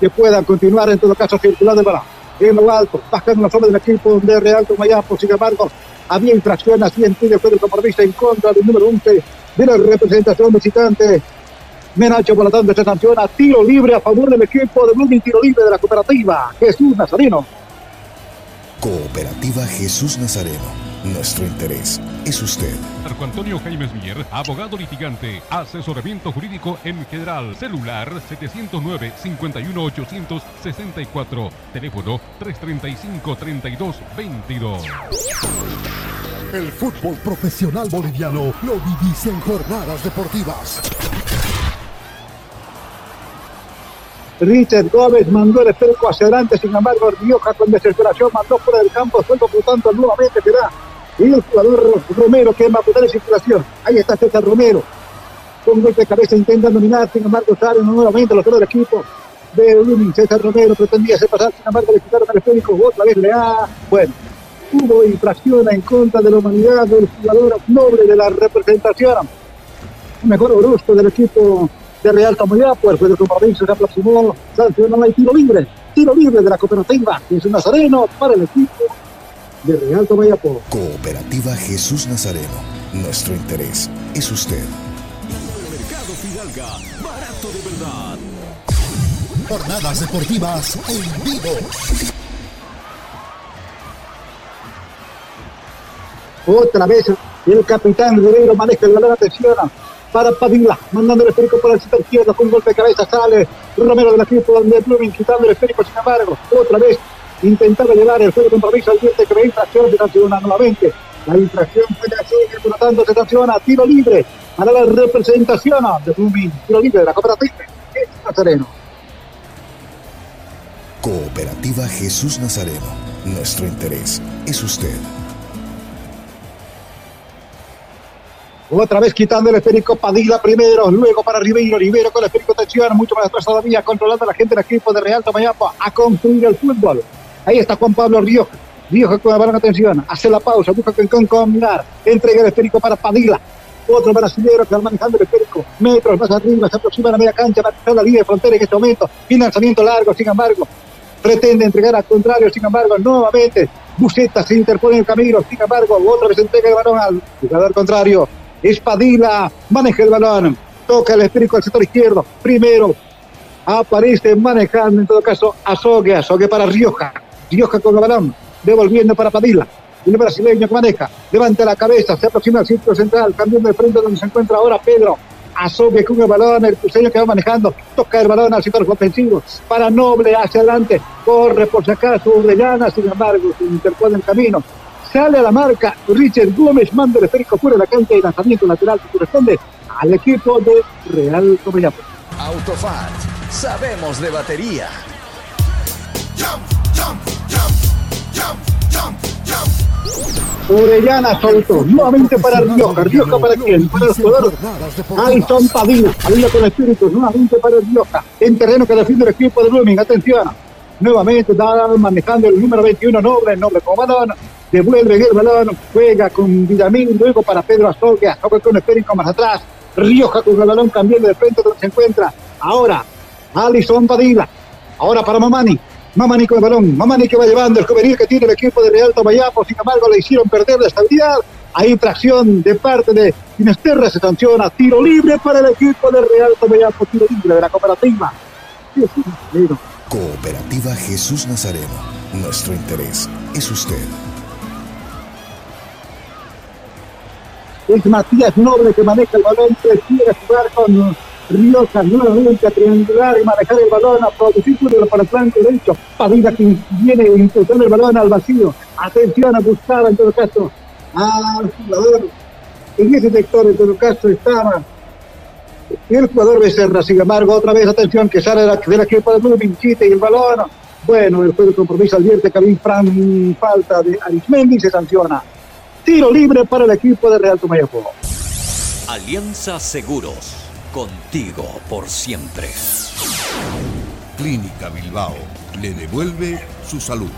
que puedan continuar en todo caso circulando el balón. En lo alto, bajando los hombres del equipo de Real Tomayapo, sin embargo, había infracción así en el juez del compromiso en contra del número 11 de la representación visitante Menacho por la tanto se sanciona tiro libre a favor del equipo de Blooming, tiro libre de la cooperativa Jesús Nazareno. Cooperativa Jesús Nazareno. Nuestro interés es usted. Marco Antonio Jaimes Mier, abogado litigante, asesoramiento jurídico en general, celular 709-51864, teléfono 335-3222. El fútbol profesional boliviano lo vivís en jornadas deportivas. Richard Gómez mandó el esférico hacia adelante, sin embargo, Rioja con desesperación mandó fuera del campo, suelto por tanto nuevamente será el jugador Romero que va a en circulación. Ahí está César Romero. Con golpe de cabeza intenta dominar, sin embargo, sale nuevamente los del equipo de Blooming. César Romero pretendía hacer pasar, sin embargo, le quitaron al esférico, otra vez le ha, bueno, hubo infracción en contra de la humanidad del jugador noble de la representación. Mejor brusco del equipo de Real el juego de compromiso se aproximó, sancionó el tiro libre, tiro libre de la cooperativa, es un nazareno para el equipo de Real Tomayapo. Cooperativa Jesús Nazareno. Nuestro interés es usted. Mercado Fidalga, barato de verdad. Jornadas deportivas en vivo. Otra vez el capitán Guerrero maneja el balón, atención para Padilla, mandando el esférico por el sector izquierdo con un golpe de cabeza, sale Romero del equipo donde Blooming quitando el esférico, sin embargo, otra vez intentaba llevar el juego de compromiso al diente que ve infracción, se sanciona nuevamente. La infracción fue así, por lo tanto se sanciona tiro libre para la representación de Blooming, tiro libre de la cooperativa. Nazareno. Cooperativa Jesús Nazareno. Nuestro interés es usted. Otra vez quitando el esférico Padilla primero, luego para Ribeiro, Ribeiro con el esférico tensión, mucho más atrás todavía, controlando a la gente del equipo de Real Tomayapo a construir el fútbol. Ahí está Juan Pablo Rioja. Rioja con la balón atención, hace la pausa, busca con combinar, entrega el esférico para Padilla. Otro brasileño que va manejando el esférico, metros más arriba, se aproxima a la media cancha, va a la línea de frontera en este momento. Financiamiento largo, sin embargo, pretende entregar al contrario, sin embargo, nuevamente Buceta se interpone en el camino, sin embargo, otra vez entrega el balón al jugador contrario. Espadilla maneja el balón, toca el esférico al sector izquierdo, primero aparece manejando en todo caso Azogue, Azogue para Rioja, Rioja con el balón, devolviendo para Padilla, el brasileño que maneja, levanta la cabeza, se aproxima al círculo central, cambiando de frente donde se encuentra ahora Pedro, Azogue con el balón, el cruceño que va manejando, toca el balón al sector ofensivo, para Noble hacia adelante, corre por si acaso Orellana, sin embargo, se interpone el camino, sale a la marca Richard Gómez, manda el esférico fuera de la cancha y lanzamiento lateral que corresponde al equipo de Real Tomayapo. Autofat, sabemos de batería. Orellana soltó, nuevamente para Rioja, Rioja para quién, para el jugador Alison Padilla, Padilla con espíritu, nuevamente para Rioja, en terreno que defiende el equipo de Blooming, atención, nuevamente da manejando el número 21, Noble, Noble con balón, devuelve el balón, juega con Villamín, luego para Pedro Azogue, Azogue con esférico más atrás, Rioja con el balón cambiando de frente donde se encuentra, ahora Alison Padilla, ahora para Mamani, Mamani con el balón, Mamani que va llevando el juvenil que tiene el equipo de Real Tomayapo, sin embargo le hicieron perder la estabilidad, hay tracción de parte de Inesterra, se sanciona, tiro libre para el equipo de Real Tomayapo, tiro libre de la cooperativa. Cooperativa Jesús Nazareno. Nuestro interés es usted. es Matías Noble que maneja el balón, prefiere jugar con Rioja nuevamente a triangular y manejar el balón, a producir fútbol para el flanco derecho. Padilla que viene impulsando el balón al vacío. Atención a buscar en todo caso al jugador. En ese sector en todo caso estaba el jugador Becerra, sin embargo, otra vez atención que sale de la equipo de Blooming, quita y el balón. Bueno, el juego de compromiso advierte que había Fran falta de Arismendi y se sanciona. Tiro libre para el equipo de Real Tomayapo. Alianza Seguros, contigo por siempre. Clínica Bilbao le devuelve su salud.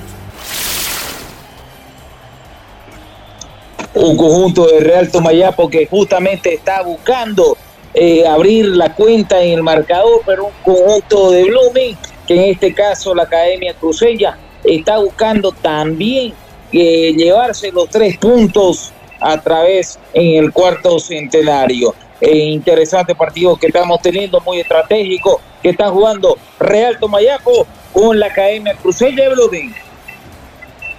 Un conjunto de Real Tomayapo que justamente está buscando eh, abrir la cuenta en el marcador, pero un conjunto de Blooming, que en este caso la Academia Crucella está buscando también eh, llevarse los tres puntos a través en el cuarto centenario. Eh, interesante partido que estamos teniendo, muy estratégico, que está jugando Real Tomayapo con la Academia Crucella de Blooming.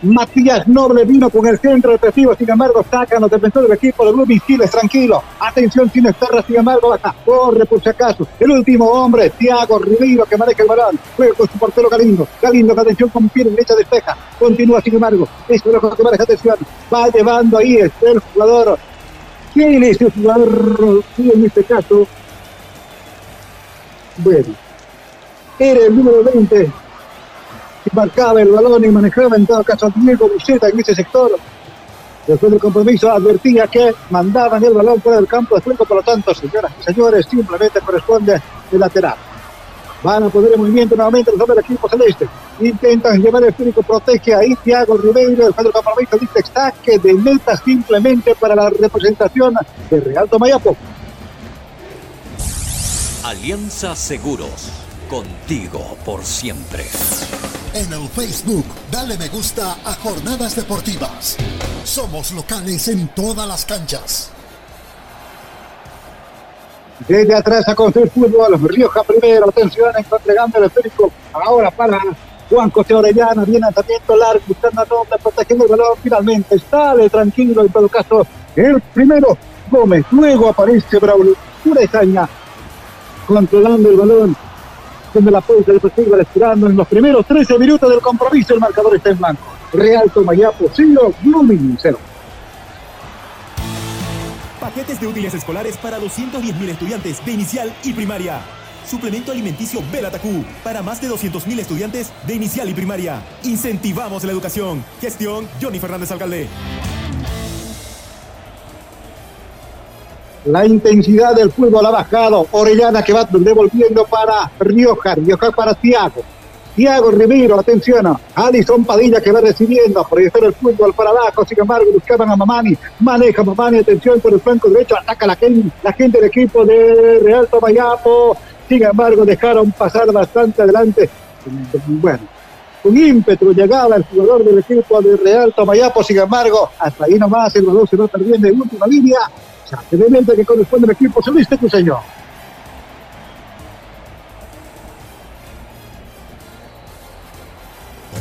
Matías Noble vino con el centro efectivo, sin embargo, sacan los defensores del equipo de Blooming Giles, tranquilo. Atención, sin estar, sin embargo, baja, corre por si acaso. El último hombre, Thiago Ribeiro, que maneja el balón, juega con su portero Galindo. Galindo, que atención, con pie derecha despeja. Continúa, sin embargo, es lo que maneja atención. Va llevando ahí el jugador. ¿Quién es el jugador? Sí, en este caso. Bueno, era el número 20 marcaba el balón y manejaba en todo caso Diego Buceta en ese sector. Después del compromiso advertía que mandaban el balón fuera del campo de juego, por lo tanto, señoras y señores, simplemente corresponde el lateral. Van a poner en movimiento nuevamente los del equipo celeste. Intentan llevar el físico, protege ahí Thiago Ribeiro, el del compromiso dice saque de meta simplemente para la representación de Real Tomayapo. Alianza Seguros, contigo por siempre. En el Facebook, dale me gusta a Jornadas Deportivas. Somos locales en todas las canchas. Desde atrás a construir fútbol, Rioja primero, atención, entregando el esférico. Ahora para Juan José Orellana, viene lanzamiento largo, buscando a doble, protegiendo el balón. Finalmente sale tranquilo, en todo caso, el primero Gómez. Luego aparece Braulio Urezaña, controlando el balón de la puerta deportiva esperando en los primeros 13 minutos del compromiso. El marcador está en blanco. Real Tomayapo 0, Blooming 0. Paquetes de útiles escolares para 210.000 estudiantes de inicial y primaria. Suplemento alimenticio Belatacú para más de 200.000 estudiantes de inicial y primaria. Incentivamos la educación. Gestión Johnny Fernández Alcalde. La intensidad del fútbol ha bajado. Orellana que va devolviendo para Rioja. Rioja para Tiago. Tiago Ribeiro, atención. Alison Padilla que va recibiendo. Proyectar el fútbol para abajo. Sin embargo, buscaban a Mamani. Maneja Mamani. Atención por el flanco derecho. Ataca la gente, la gente del equipo de Real Tomayapo. Sin embargo, dejaron pasar bastante adelante. Bueno, con ímpetu llegaba el jugador del equipo de Real Tomayapo. Sin embargo, hasta ahí nomás el balón se va perdiendo en última línea evidentemente que corresponde al equipo celeste cruceño.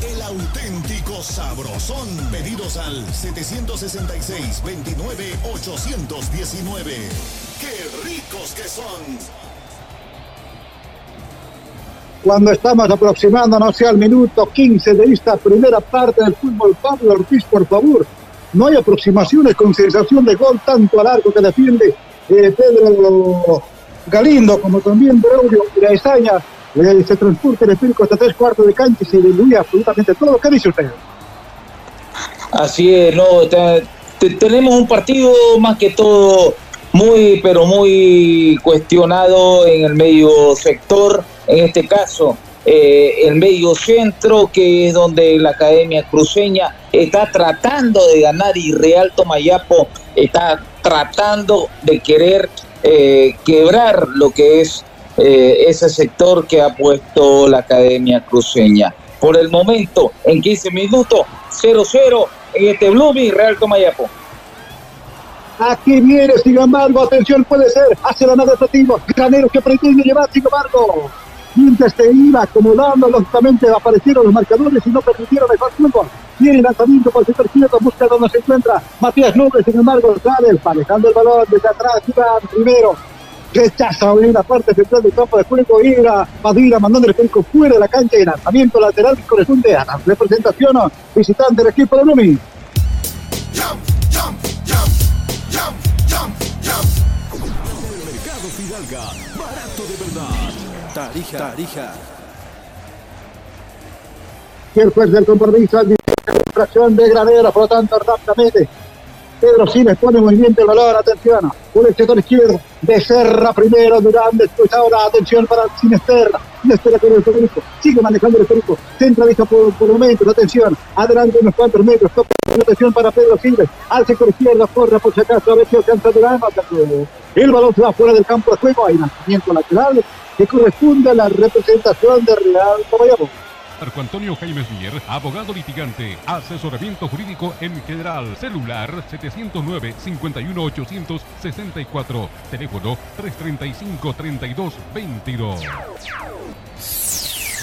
El auténtico sabrosón. Pedidos al 766-29-819. ¡Qué ricos que son! Cuando estamos aproximándonos al minuto 15 de esta primera parte del fútbol, Pablo Ortiz, por favor, no hay aproximaciones con sensación de gol tanto al arco que defiende eh, Pedro Galindo como también Braulio Iraezaña. Eh, se transporta el espíritu hasta tres cuartos de cancha y se diluye absolutamente todo. ¿Qué dice usted? Así es, no, tenemos un partido más que todo muy, pero muy cuestionado en el medio sector, en este caso eh, el medio centro, que es donde la Academia Cruceña está tratando de ganar y Real Tomayapo está tratando de querer eh, quebrar lo que es eh, ese sector que ha puesto la Academia Cruceña. Por el momento, en 15 minutos, 0-0 en este Blooming Real Tomayapo. Aquí viene, sin embargo, atención, puede ser hacia la atractivo. Graneros que pretende llevar, sin embargo, mientras se iba acomodando, lógicamente aparecieron los marcadores y no permitieron mejor fútbol. Tiene lanzamiento por sector izquierdo, busca donde se encuentra Matías Nubes, sin embargo, sale manejando el balón desde atrás, Iván primero. Rechaza en la parte central del campo de juego, Ira Madrid mandando el técnico fuera de la cancha y lanzamiento lateral que corresponde a la representación visitante del equipo de Lumi. Mercado Fidalga. Tarija. Tarija. Del compromiso, administración de Granera, por lo tanto, rápidamente. Pedro Siles pone en movimiento el balón, atención, por el sector izquierdo, Becerra primero, Durán, después ahora, atención para Sinesterra, Sinesterra con el perico, sigue manejando el perico, centraliza por, por momentos, atención, adelante unos cuantos metros, atención para Pedro Siles, al sector izquierdo, corre por si acaso, a ver si alcanza Durán, el balón se va fuera del campo de juego, hay lanzamiento lateral, que corresponde a la representación de Real Tomayapo. Marco Antonio Jaime Mier, abogado litigante, asesoramiento jurídico en general, celular 709-51864, teléfono 335-3222.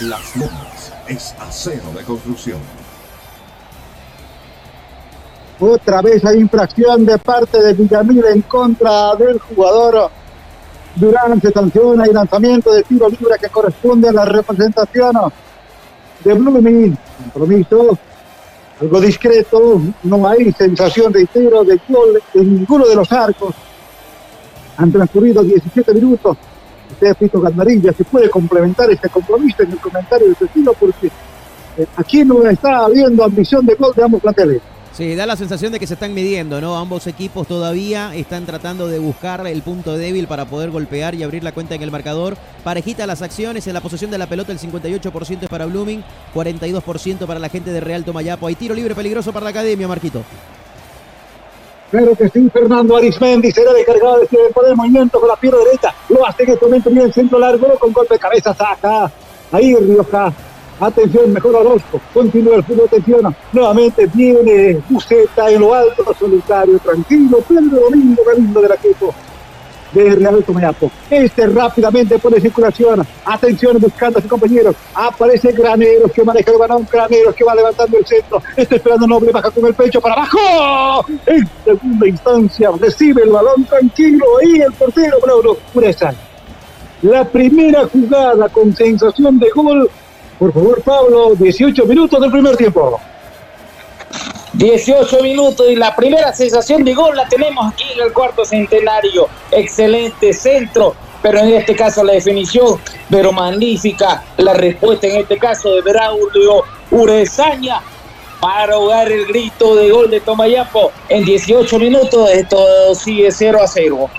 Las Lomas es acero de construcción. Otra vez hay infracción de parte de Villamil en contra del jugador Durán. Se sanciona el lanzamiento de tiro libre que corresponde a la representación de Blooming. Compromiso algo discreto, no hay sensación de tiro de gol en ninguno de los arcos. Han transcurrido 17 minutos. Usted, Pito Gandarilla, se puede complementar este compromiso en el comentario de su estilo porque eh, aquí no está habiendo ambición de gol de ambos planteles. Sí, da la sensación de que se están midiendo, ¿no? Ambos equipos todavía están tratando de buscar el punto débil para poder golpear y abrir la cuenta en el marcador. Parejita las acciones, en la posesión de la pelota el 58% es para Blooming, 42% para la gente de Real Tomayapo. Hay tiro libre peligroso para la academia, Marquito. Claro que sí, Fernando Arismendi será descargado de este poder movimiento con la pierna derecha. Lo hace en este momento bien centro largo con golpe de cabeza, saca. Ahí Rioja Atención, mejor Orozco. Continúa el fútbol, atención. Nuevamente viene Buceta en lo alto, solitario, tranquilo. Pedro Domingo Galindo del equipo de Real Tomayapo. Este rápidamente pone circulación. Atención buscando a sus compañeros. Aparece Graneros que maneja el balón. Graneros que va levantando el centro. Está esperando Noble. Baja con el pecho para abajo. En segunda instancia recibe el balón tranquilo. Ahí el portero Brauro Pureza. La primera jugada con sensación de gol por favor, Pablo, 18 minutos del primer tiempo. 18 minutos y la primera sensación de gol la tenemos aquí en el cuarto centenario. Excelente centro, pero en este caso la definición, pero magnífica la respuesta en este caso de Braulio Urezaña para ahogar el grito de gol de Tomayapo en 18 minutos. Esto sigue 0 a 0.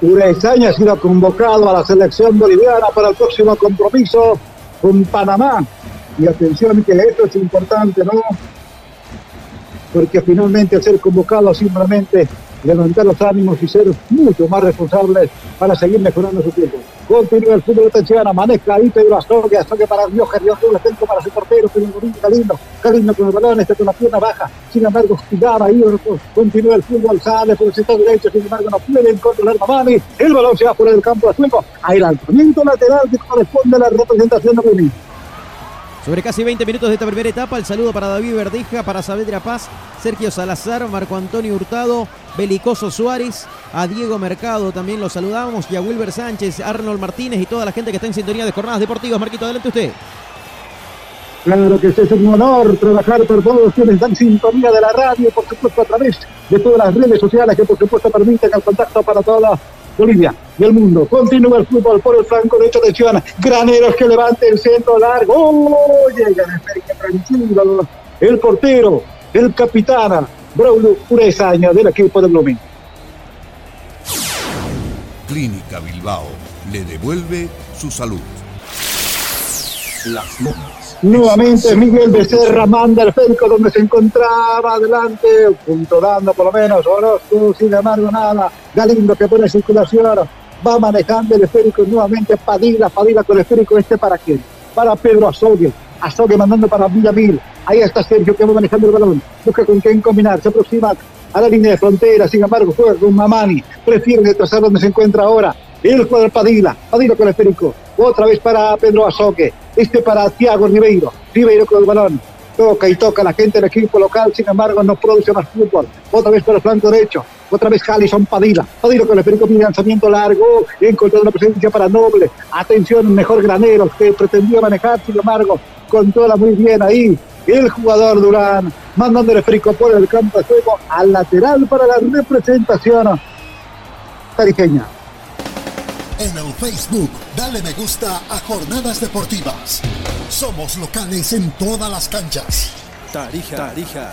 Urezaña ha sido convocado a la selección boliviana para el próximo compromiso con Panamá. Y atención que esto es importante, ¿no? Porque finalmente al ser convocado simplemente levantar los ánimos y ser mucho más responsables para seguir mejorando su tiempo. Continúa el fútbol atención, maneja ahí Pedro Azogue, Azogue para Dios, Dios doble centro para su portero, Pedro Domingo Galindo, Galindo con el balón, está con la pierna baja, sin embargo, Gigaba ahí, continúa el fútbol, sale por el sector derecho, sin embargo, no puede controlar Mamani, el balón se va fuera del campo de juego, el lanzamiento lateral que corresponde a la representación de Buni. Sobre casi 20 minutos de esta primera etapa, el saludo para David Verdeja, para Saavedra Paz, Sergio Salazar, Marco Antonio Hurtado, Belicoso Suárez, a Diego Mercado también lo saludamos, y a Wilber Sánchez, Arnold Martínez y toda la gente que está en sintonía de jornadas deportivas. Marquito, adelante usted. Claro que es un honor trabajar por todos quienes están sintonía de la radio, por supuesto a través de todas las redes sociales que por supuesto permiten el contacto para toda Bolivia y el mundo. Continúa el fútbol por el flanco derecho, atención. Graneros que levante el centro largo. ¡Oh! Llega tranquilo. El portero, el capitán, Braulio Urezaña del equipo de Blooming. Clínica Bilbao le devuelve su salud. Las Lomas. Nuevamente Miguel Becerra manda el esférico donde se encontraba adelante, dando por lo menos, Orozco, sin embargo nada, Galindo que pone circulación, va manejando el esférico nuevamente Padilla, Padilla con el esférico este para quién, para Pedro Azogue, Azogue mandando para Villamil, ahí está Sergio que va manejando el balón, busca con quién combinar, se aproxima a la línea de frontera, sin embargo juega con Mamani, prefiere retrasar donde se encuentra ahora, el jugador Padilla, Padilla con el esférico, otra vez para Pedro Azoque, este para Thiago Ribeiro, Ribeiro con el balón, toca y toca la gente del equipo local, sin embargo no produce más fútbol, otra vez por el flanco derecho, otra vez Jalison Padilla, Padilla con el esférico, mi lanzamiento largo, encontró una presencia para Noble, atención, mejor granero que pretendía manejar, sin embargo, controla muy bien ahí, el jugador Durán, mandando el esférico por el campo de juego al lateral para la representación tarijeña. En el Facebook, dale me gusta a Jornadas Deportivas. Somos locales en todas las canchas. Tarija, Tarija.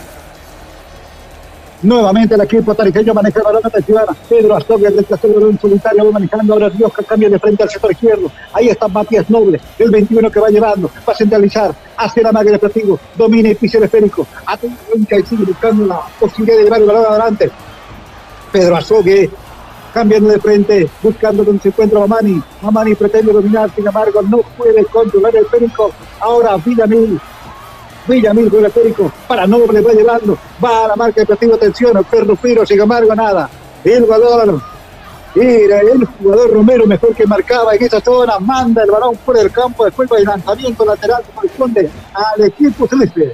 Nuevamente el equipo tarijeño maneja el balón atención. Pedro Astorga, el trasero un solitario, va manejando ahora Dios que cambia de frente al sector izquierdo. Ahí está Matías Noble, el 21 que va llevando, va a centralizar, hace la magia de domina y pisa el esférico. Atención que sigue buscando la posibilidad de llevar el balón adelante. Pedro Azogue cambiando de frente, buscando donde se encuentra Mamani. Mamani pretende dominar, sin embargo, no puede controlar el esférico. Ahora Villamil. Villamil con el esférico. Para Noble va llevando. Va a la marca de partido. Atención, el perro Firo, sin embargo, nada. El jugador. Era el jugador Romero mejor que marcaba en esa zona. Manda el balón fuera del campo de juego de lanzamiento lateral que corresponde al equipo celeste.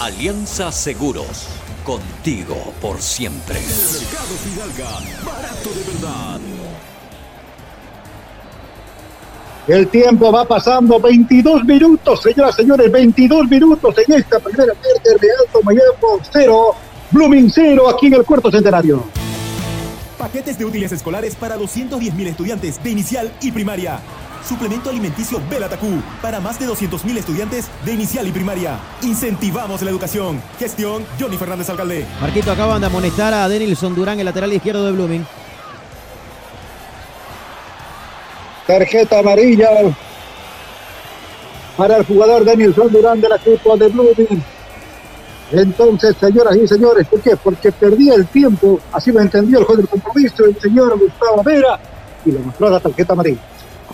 Alianza Seguros, contigo por siempre. Mercado Fidalga, barato de verdad. El tiempo va pasando, 22 minutos, señoras y señores, 22 minutos en esta primera parte de Alto Mayapo 0, Blooming 0, aquí en el cuarto centenario. Paquetes de útiles escolares para 210.000 estudiantes de inicial y primaria. Suplemento alimenticio Belatacú para más de 200.000 estudiantes de inicial y primaria. Incentivamos la educación. Gestión Johnny Fernández Alcalde. Marquito acaban de amonestar a Denilson Durán, el lateral izquierdo de Blooming. Tarjeta amarilla para el jugador Danielson Durán del equipo de Blooming. Entonces, señoras y señores, ¿por qué? Porque perdía el tiempo, así lo entendió el juez del compromiso, el señor Gustavo Vera, y le mostró la tarjeta amarilla.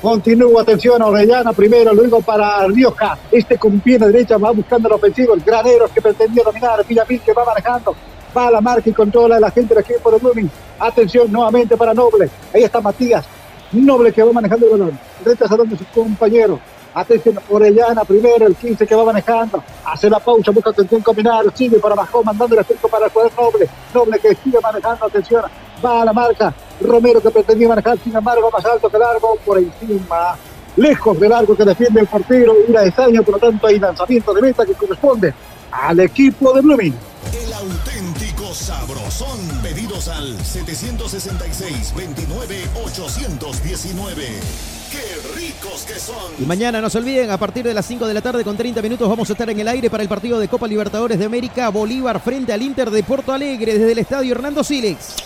Continúa, atención, Orellana primero, luego para Rioja. Este con pierna derecha va buscando el ofensivo. El granero que pretendía dominar. Villamil que va manejando. Va a la marca y controla la gente del equipo de Blooming. Atención nuevamente para Noble. Ahí está Matías. Noble que va manejando el balón. Retrasando a su compañero. Atención, Orellana primero, el 15 que va manejando. Hace la pausa, busca atención combinar. Sigue para abajo, mandando el efecto para el jugador Noble. Noble que sigue manejando, atención. Va a la marca. Romero que pretendía manejar, sin embargo, más alto que largo, por encima. Lejos del largo que defiende el portero. Una de por lo tanto hay lanzamiento de meta que corresponde al equipo de Blooming. El auténtico sabrosón. Pedidos al 766-29-819. ¡Qué ricos que son! Y mañana no se olviden, a partir de las 5 de la tarde con 30 minutos vamos a estar en el aire para el partido de Copa Libertadores de América Bolívar frente al Inter de Porto Alegre desde el estadio Hernando Silex.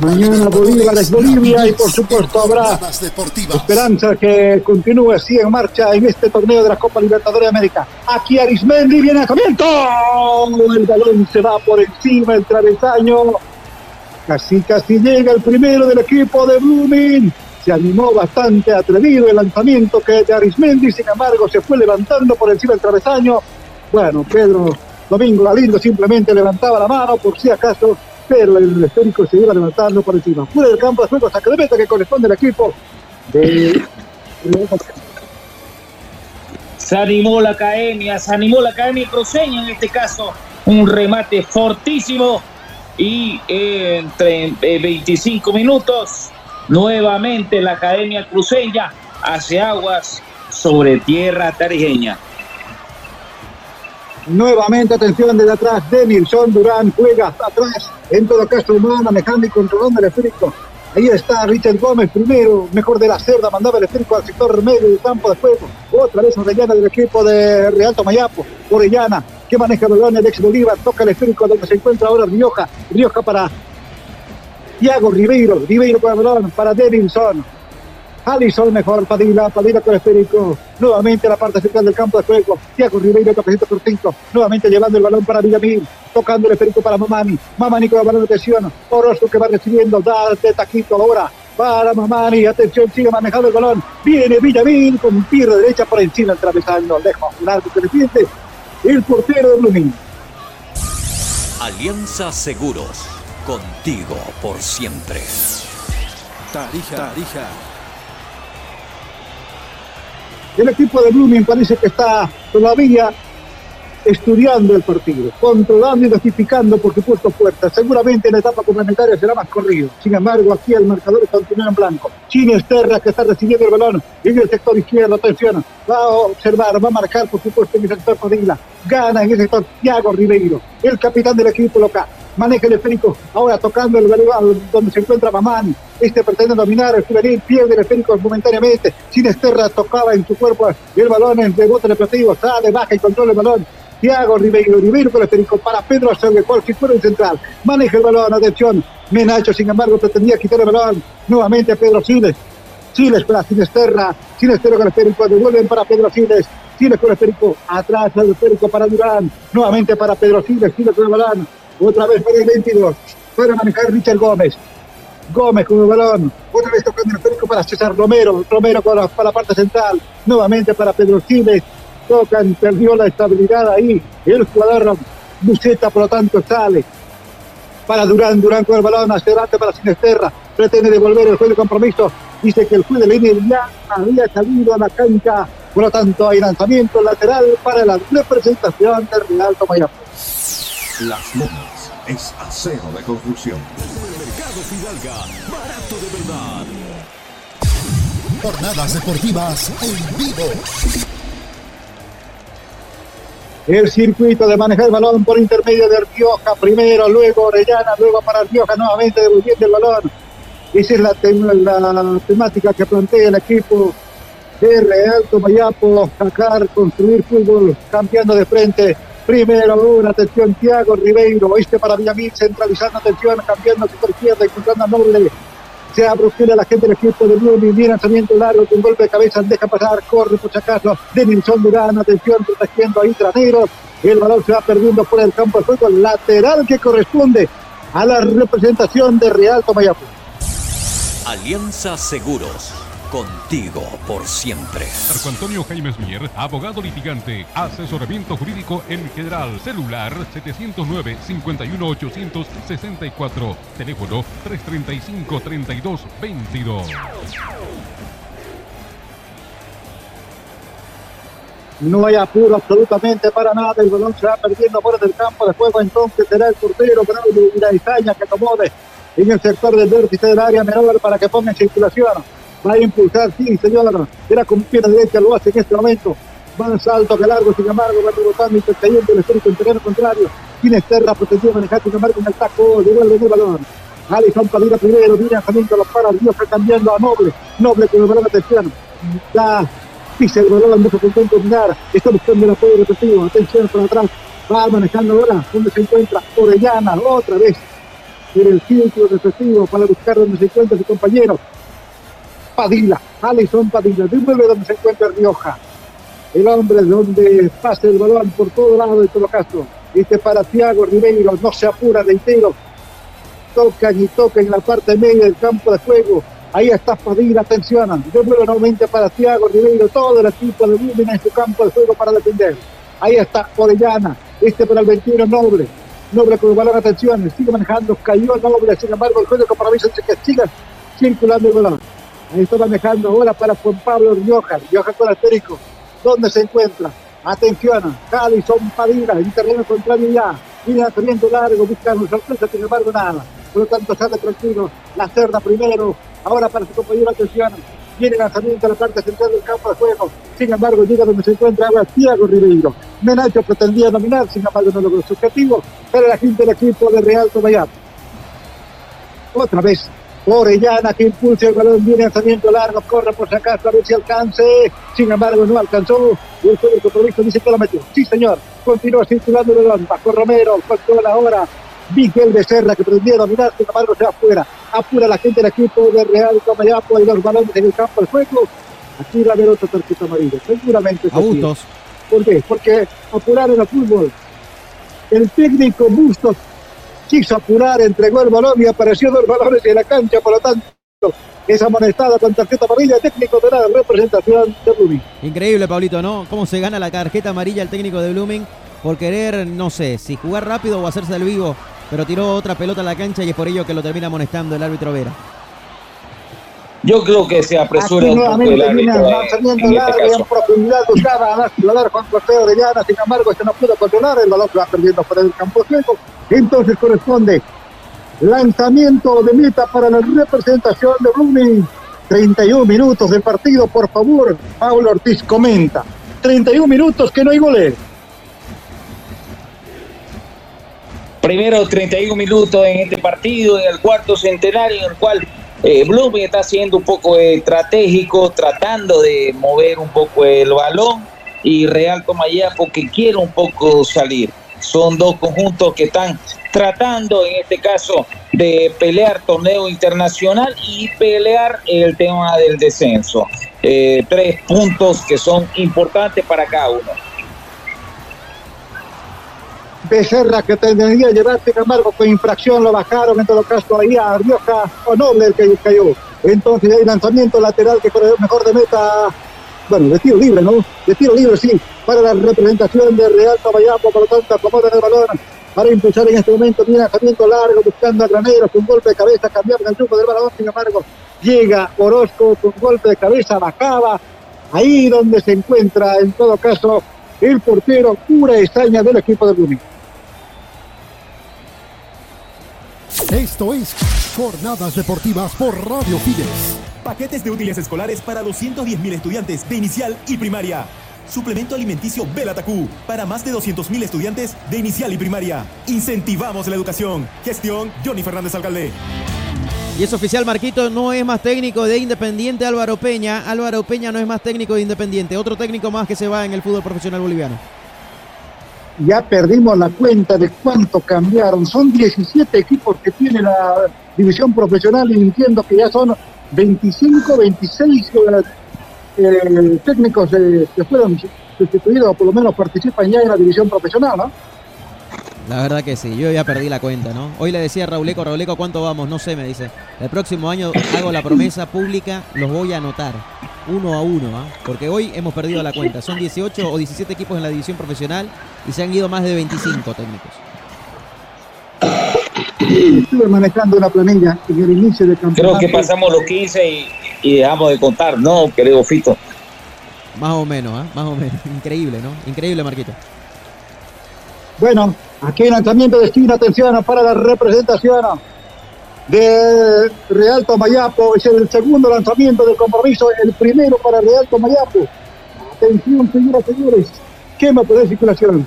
Mañana Bolívar es Bolivia y por supuesto habrá esperanza que continúe así en marcha en este torneo de la Copa Libertadores de América. Aquí Arismendi viene a comienzo. El balón se va por encima del travesaño. Casi, casi llega el primero del equipo de Blooming. Se animó bastante atrevido el lanzamiento que de Arismendi, sin embargo se fue levantando por encima del travesaño. Bueno, Pedro Domingo Galindo simplemente levantaba la mano por si acaso pero el esférico se iba levantando por encima. Fuera del campo de juego, meta que corresponde al equipo de... Se animó la academia, se animó la academia cruceña en este caso. Un remate fortísimo y entre 25 minutos nuevamente la academia cruceña hace aguas sobre tierra tarijeña. Nuevamente, atención desde atrás, Denilson Durán juega hasta atrás. En todo caso, va manejando y controlando el esférico. Ahí está Richard Gómez, primero, mejor de la cerda, mandaba el esférico al sector medio del campo de juego. Otra vez Orellana del equipo de Real Tomayapo. Orellana, que maneja el balón, el ex Bolívar, toca el esférico donde se encuentra ahora Rioja. Rioja para Thiago Ribeiro, Ribeiro con el balón para Denilson. Alison mejor, Padilla, Padilla con el esférico. Nuevamente la parte central del campo de juego. Tiago Ribeiro, capacito por cinco. Nuevamente llevando el balón para Villamil. Tocando el esférico para Mamani. Mamani con el balón de presión. Orozco que va recibiendo. Da de taquito ahora para Mamani. Atención, sigue manejando el balón. Viene Villamil con pierna derecha por encima, atravesando lejos. Largo que defiende el portero de Blooming. Alianza Seguros, contigo por siempre. Tarija, Tarija. El equipo de Blooming parece que está todavía estudiando el partido, controlando y notificando, por supuesto, puertas. Seguramente en la etapa complementaria será más corrido. Sin embargo, aquí el marcador continúa en blanco. Chino Esterra que está recibiendo el balón en el sector izquierdo. Atención, va a observar, va a marcar, por supuesto, en el sector Padilla. Gana en el sector Thiago Ribeiro, el capitán del equipo local. Maneja el esférico, ahora tocando el balón donde se encuentra Mamani. Este pretende dominar el juvenil, pierde el esférico momentáneamente. Sin Esterra tocaba en su cuerpo el balón en rebote deportivo, sale, baja y controla el balón. Thiago Ribeiro, Ribeiro con el esférico para Pedro Acevedo, cual si fuera el central. Maneja el balón, atención. Menacho, sin embargo, pretendía quitar el balón nuevamente Pedro Siles. Siles para Sinesterra, Sinesterra con el esférico, devuelven para Pedro Siles. Siles con el esférico, atrás el esférico para Durán, nuevamente para Pedro Siles, Siles con el balón. Otra vez para el 22, para manejar Richard Gómez. Gómez con el balón, otra vez tocando el esférico para César Romero, Romero para la parte central, nuevamente para Pedro Siles, tocan, perdió la estabilidad ahí, el jugador Buceta por lo tanto sale. Para Durán, Durán con el balón hacia adelante para Sinesterra, pretende devolver el juego de compromiso, dice que el juez de línea ya había salido a la cancha. Por lo tanto, hay lanzamiento lateral para la representación de Real Tomayapo. Las Lomas es acero de construcción. Mercado Fidalga, barato de verdad. Jornadas deportivas en vivo. El circuito de manejar el balón por intermedio de Rioja, primero, luego Orellana, luego para Rioja nuevamente devolviendo el balón. Esa es la, tem- la temática que plantea el equipo de Real Tomayapo, sacar, construir fútbol, cambiando de frente. Primero, una atención, Thiago Ribeiro, este para Villamil, centralizando atención, cambiando por izquierda, encontrando a Noble. Se aproxima la gente del equipo de Blooming, viene lanzamiento largo, con golpe de cabeza, deja pasar, corre por si acaso, Denilson Durán, atención, protegiendo a Intraneros. El balón se va perdiendo por el campo de juego lateral que corresponde a la representación de Real Tomayapo. Alianza Seguros, contigo por siempre. Marco Antonio Jaimes Mier, abogado litigante, asesoramiento jurídico en general, celular 709-51864, teléfono 335-3222. No hay apuro absolutamente para nada. El balón se va perdiendo fuera del campo de juego. Entonces será el portero Braulio Iraizaña que acomode en el sector del vértice del área menor para que ponga en circulación. Va a impulsar, sí, señor. Era con pierna derecha, lo hace en este momento. Más alto que largo, sin embargo, va rebotando intercayendo el espíritu en terreno contrario. Tiene Terra protegido, manejar, sin embargo, en el taco, devuelve el balón. Alison Padilla primero, viene lanzamiento, lo para Rioja cambiando a Noble. Noble con el balón de atención. Da pisa el balón, mucho contento dominar, está buscando el apoyo repetido, atención para atrás, va manejando ahora, donde se encuentra Orellana, otra vez, en el círculo repetido para buscar donde se encuentra su compañero, Padilla, Alison Padilla, devuelve donde se encuentra Rioja, el hombre donde pasa el balón por todo lado de todo caso, este para Thiago Ribeiro, no se apura, reitero, tocan y tocan en la parte media del campo de juego, Ahí está Padilla, atención. Devuelve nuevamente para Thiago Ribeiro, todo el equipo de Lúmina en su campo de juego para defender. Ahí está Orellana, este para el 21 Noble. Noble con el balón, atención, sigue manejando, cayó Noble, sin embargo el juego de compromiso dice que siga circulando el balón. Ahí está manejando ahora para Juan Pablo Rioja, Rioja con astérico. ¿Dónde se encuentra? Atención, Calison Padilla, en terreno contrario ya. Viene lanzamiento largo, buscando sorpresa, sin embargo nada. Por lo tanto, sale tranquilo. La cerda primero, ahora para su compañero, atención. Viene lanzamiento a la parte central del campo de juego. Sin embargo, llega donde se encuentra ahora Thiago Ribeiro. Menacho pretendía dominar, sin embargo, no logró su objetivo. Pero la gente del equipo de Real Tomayapo. Otra vez, Orellana que impulsa el balón, viene lanzamiento largo, corre por si acaso a ver si alcance. Sin embargo, no alcanzó. Y el de compromiso dice que lo metió. Sí, señor. Continúa circulando el balón. Bajo Romero, controla ahora. Miguel Becerra que pretendía dominar, sin embargo, se afuera. Apura la gente del equipo de Real Tomayapo y los balones en el campo de juego. Aquí va a haber otra tarjeta amarilla. Seguramente. Bustos. ¿Por qué? Porque apuraron el fútbol. El técnico Bustos quiso apurar, entregó el balón y apareció dos balones en la cancha, por lo tanto, es amonestada con tarjeta amarilla técnico de la representación de Blooming. Increíble, Pablito, ¿no? Cómo se gana la tarjeta amarilla el técnico de Blooming por querer, no sé, si jugar rápido o hacerse el vivo, pero tiró otra pelota a la cancha y es por ello que lo termina amonestando el árbitro Vera. Yo creo que se apresura Aquí un poco el nuevamente viene árbitro en, en este en profundidad buscaba a Juan José Orellana, sin embargo, este no pudo controlar, el balón se va perdiendo fuera del campo de juego. Entonces corresponde lanzamiento de meta para la representación de Blooming. 31 minutos de partido, por favor. Pablo Ortiz comenta. 31 minutos que no hay goles. Primero 31 minutos en este partido, en el cuarto centenario, en el cual eh, Blooming está siendo un poco estratégico, tratando de mover un poco el balón y Real Tomayapo que quiere un poco salir. Son dos conjuntos que están tratando, en este caso, de pelear torneo internacional y pelear el tema del descenso. Eh, tres puntos que son importantes para cada uno. Becerra que tendría que llevar, sin con infracción lo bajaron, en todo caso ahí a Rioja o Noble el que cayó. Entonces hay lanzamiento lateral que corre mejor de meta, bueno, de tiro libre, ¿no? De tiro libre, sí, para la representación de Real Tomayapo, por lo tanto, acomodan el balón para impulsar en este momento, viene lanzamiento largo, buscando a Graneros, con golpe de cabeza, cambiando el truco del balón, sin embargo, llega Orozco con golpe de cabeza, bajaba, ahí donde se encuentra en todo caso el portero Cura Estaña del equipo de Blooming. Esto es Jornadas Deportivas por Radio Fides. Paquetes de útiles escolares para 210.000 estudiantes de inicial y primaria. Suplemento alimenticio Belatacú para más de 200.000 estudiantes de inicial y primaria. Incentivamos la educación. Gestión Johnny Fernández Alcalde. Y es oficial, Marquito no es más técnico de Independiente Álvaro Peña. Álvaro Peña no es más técnico de Independiente. Otro técnico más que se va en el fútbol profesional boliviano. Ya perdimos la cuenta de cuánto cambiaron. Son 17 equipos que tiene la división profesional y entiendo que ya son 25, 26 eh, técnicos eh, que fueron sustituidos o por lo menos participan ya en la división profesional, ¿no? La verdad que sí, yo ya perdí la cuenta, ¿no? Hoy le decía a Rauleco, Rauleco, ¿cuánto vamos? No sé, me dice. El próximo año hago la promesa pública, los voy a anotar, uno a uno, ¿ah? Porque hoy hemos perdido la cuenta. Son 18 o 17 equipos en la división profesional y se han ido más de 25 técnicos. Estuve manejando una planilla en el inicio del campeonato. Creo que pasamos los 15 y, y dejamos de contar, ¿no, querido Fito? Más o menos, ¿ah? Más o menos. (laughs) Increíble, ¿no? Increíble, Marquito. Bueno, aquí el lanzamiento de esquina, atención para la representación de Real Tomayapo. Es el segundo lanzamiento del compromiso, el primero para Real Tomayapo. Atención, señoras y señores. Quema por circulación.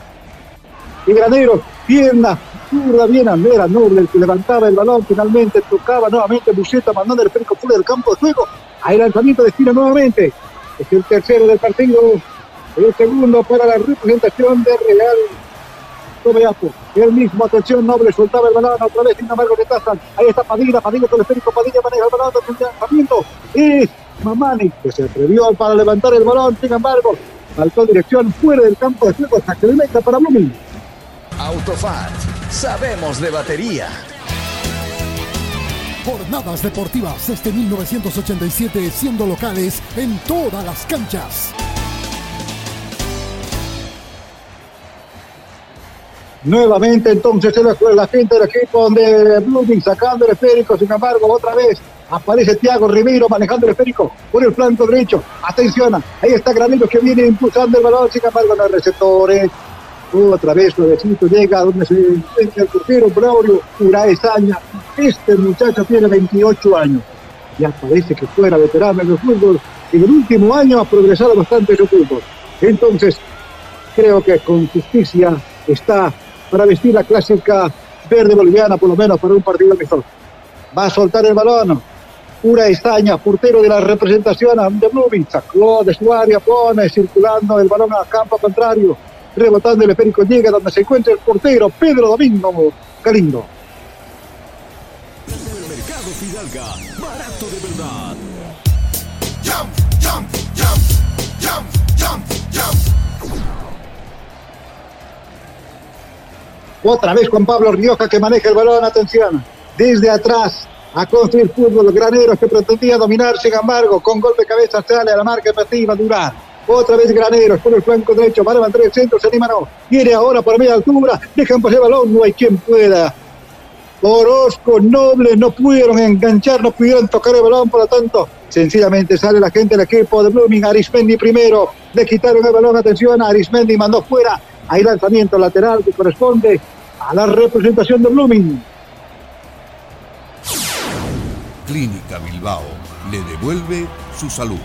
Y Granero, pierna, zurda bien Andera Noble, que levantaba el balón, finalmente tocaba nuevamente Buceta, mandando el perico fuera del campo de juego. Hay lanzamiento de esquina nuevamente. Es el tercero del partido. El segundo para la representación de Real El mismo, atención, Noble soltaba el balón otra vez, sin embargo, retasan. Ahí está Padilla, Padilla con el esférico, Padilla maneja el balón, el lanzamiento. Es Mamani, que se atrevió para levantar el balón, sin embargo, saltó dirección fuera del campo de juego hasta que le meta para Blooming. Autofat, sabemos de batería. Jornadas deportivas desde 1987 siendo locales en todas las canchas. Nuevamente entonces la, la gente del equipo de Blooming sacando el esférico, sin embargo, otra vez aparece Thiago Ribeiro manejando el esférico por el flanco derecho. Atención, ahí está Granero que viene impulsando el balón, sin embargo, hay receptores. Otra vez suavecito llega donde se encuentra el portero Braulio Uraesaña. Este muchacho tiene 28 años. Ya parece que fuera veterano en el fútbol. En el último año ha progresado bastante en su fútbol. Entonces, creo que con justicia está para vestir la clásica verde boliviana, por lo menos para un partido mejor. Va a soltar el balón. Pura Estaña, portero de la representación de Blooming, sacó de su área, pone circulando el balón al campo contrario, rebotando el esférico, llega donde se encuentra el portero Pedro Domingo Galindo. Otra vez Juan Pablo Rioja que maneja el balón, atención, desde atrás a construir fútbol, graneros que pretendía dominar, sin embargo, con golpe de cabeza sale a la marca efectiva Durán. Otra vez Graneros por el flanco derecho, va a levantar el centro, se anima, no. Viene ahora por media altura, dejan pasar el balón, no hay quien pueda. Orozco, Noble, no pudieron enganchar, no pudieron tocar el balón, por lo tanto, sencillamente sale la gente del equipo de Blooming, Arismendi primero, le quitaron el balón, atención, Arismendi mandó fuera, hay lanzamiento lateral que corresponde a la representación de Blooming. Clínica Bilbao le devuelve su salud.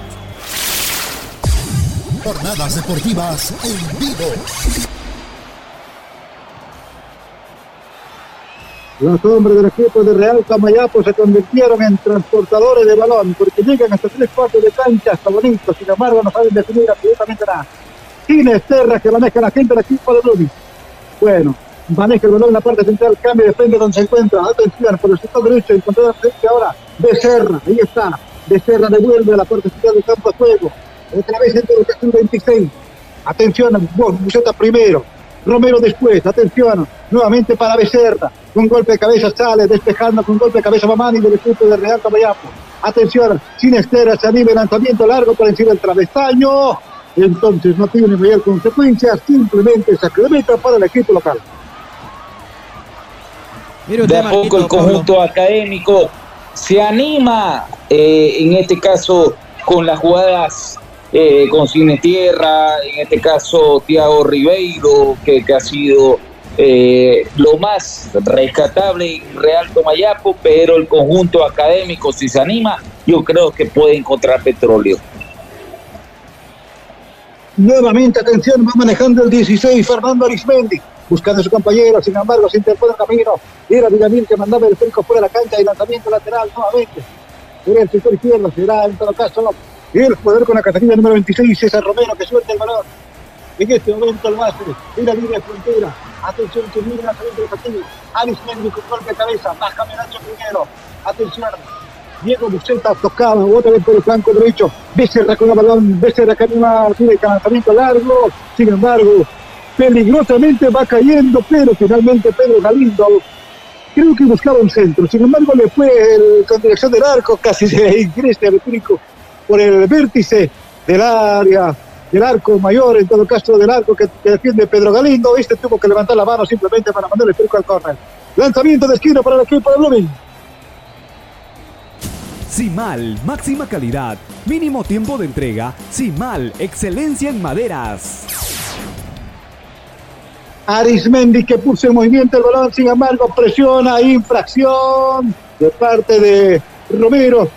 Jornadas deportivas en vivo. Los hombres del equipo de Real Camayapo se convirtieron en transportadores de balón porque llegan hasta tres cuartos de cancha, hasta bonito, sin embargo no saben definir absolutamente nada. Tines Terra que maneja la gente del equipo de Blooming. Bueno, maneja el balón en la parte central, cambia, depende donde se encuentra. Atención, por el sector derecho, encontró frente ahora Becerra, ahí está. Becerra devuelve a la parte central del campo de juego. Otra vez entre el 26. Atención, Buceta primero. Romero después, atención, nuevamente para Becerra, con golpe de cabeza sale, despejando con golpe de cabeza Mamani del equipo de Real Camayapo. Atención, sin estera, se anima el lanzamiento largo por encima del travesaño. Entonces no tiene mayor consecuencia, simplemente sacramento para el equipo local. De a poco el conjunto académico se anima, eh, en este caso con las jugadas eh, consigne tierra, en este caso Tiago Ribeiro, que, que ha sido eh, lo más rescatable en Real Tomayapo, pero el conjunto académico, si se anima, yo creo que puede encontrar petróleo. Nuevamente, atención, va manejando el 16, Fernando Arismendi, buscando a su compañero, sin embargo, se interpone el camino. Era Villamil que mandaba el frico fuera de la cancha y lanzamiento lateral nuevamente. Era el sector izquierdo, será en todo caso el jugador con la categoría número 26, César Romero, que suelta el balón. En este momento el base, una línea de frontera. Atención, que mira el lanzamiento del partido. Arismendi con golpe de cabeza, baja Menacho primero. Atención, Diego Buceta tocaba otra vez por el flanco derecho. Becerra con el balón. Becerra una tiene lanzamiento largo. Sin embargo, peligrosamente va cayendo, pero finalmente Pedro Galindo creo que buscaba un centro. Sin embargo, le fue el, con dirección del arco, casi (laughs) se ingresa el público por el vértice del área del arco mayor, en todo caso del arco que, que defiende Pedro Galindo. Este tuvo que levantar la mano simplemente para mandar el al córner. Lanzamiento de esquina para el equipo de Blooming. Simal, máxima calidad, mínimo tiempo de entrega. Simal, excelencia en maderas. Arismendi que puso en movimiento el balón, sin embargo, presiona, infracción de parte de Romero.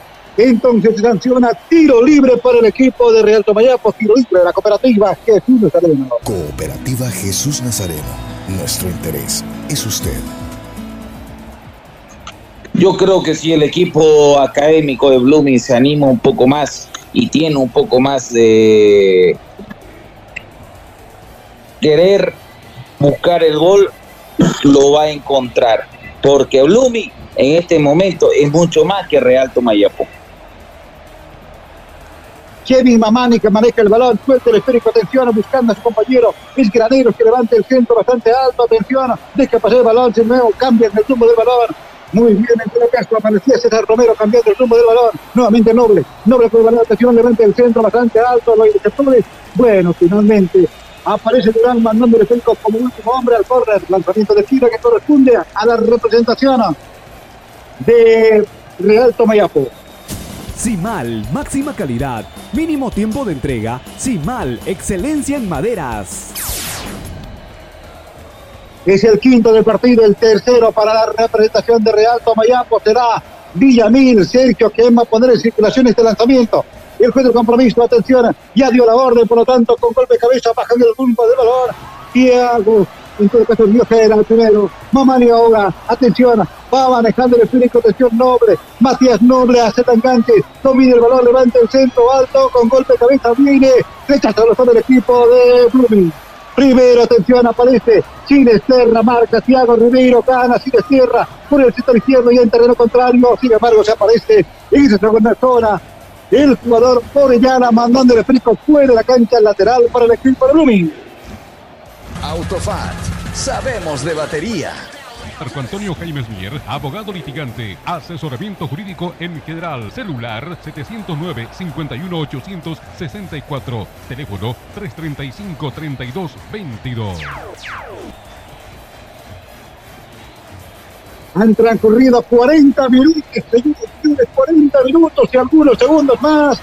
Entonces se sanciona tiro libre para el equipo de Real Tomayapo, tiro libre de la cooperativa Jesús Nazareno. Cooperativa Jesús Nazareno. Nuestro interés es usted. Yo creo que si el equipo académico de Blooming se anima un poco más y tiene un poco más de querer buscar el gol, lo va a encontrar. Porque Blooming en este momento es mucho más que Real Tomayapo. Kevin Mamani que maneja el balón, suelta el esférico, atención, buscando a su compañero, es Graneros que levanta el centro bastante alto, atención, deja pasar el balón, de nuevo cambia el rumbo del balón, muy bien, en todo caso aparecía César Romero cambiando el rumbo del balón, nuevamente Noble, Noble con el balón, atención, levanta el centro bastante alto, los receptores, bueno, finalmente aparece Durán mandando el esférico como último hombre al córner, lanzamiento de tira que corresponde a la representación de Real Tomayapo. Simal, máxima calidad, mínimo tiempo de entrega. Simal, excelencia en maderas. Es el quinto del partido, el tercero para la representación de Real Tomayapo será Villamil, Sergio, que va a poner en circulación este lanzamiento. El juez del compromiso, atención, ya dio la orden, por lo tanto, con golpe de cabeza, bajando el rumbo del valor. Tiago, en todo caso, Diojera, el primero. Mamani ahora, atención, va manejando el espíritu, atención, Noble. Matías Noble hace el enganche, domina el balón, levanta el centro alto, con golpe de cabeza, viene, rechaza los del equipo de Blooming. Primero, atención, aparece Sinesterra, marca Thiago Ribeiro, gana Sinesterra por el sector izquierdo y en terreno contrario. Sin embargo, se aparece en esa segunda zona el jugador Orellana mandando el frico fuera de la cancha lateral para el equipo de Blooming. Autofat, sabemos de batería. Marco Antonio Jaime Mier, abogado litigante, asesoramiento jurídico en general, celular 709-51864, teléfono 335-3222. Han transcurrido 40 minutos, señores, 40 minutos y algunos segundos más.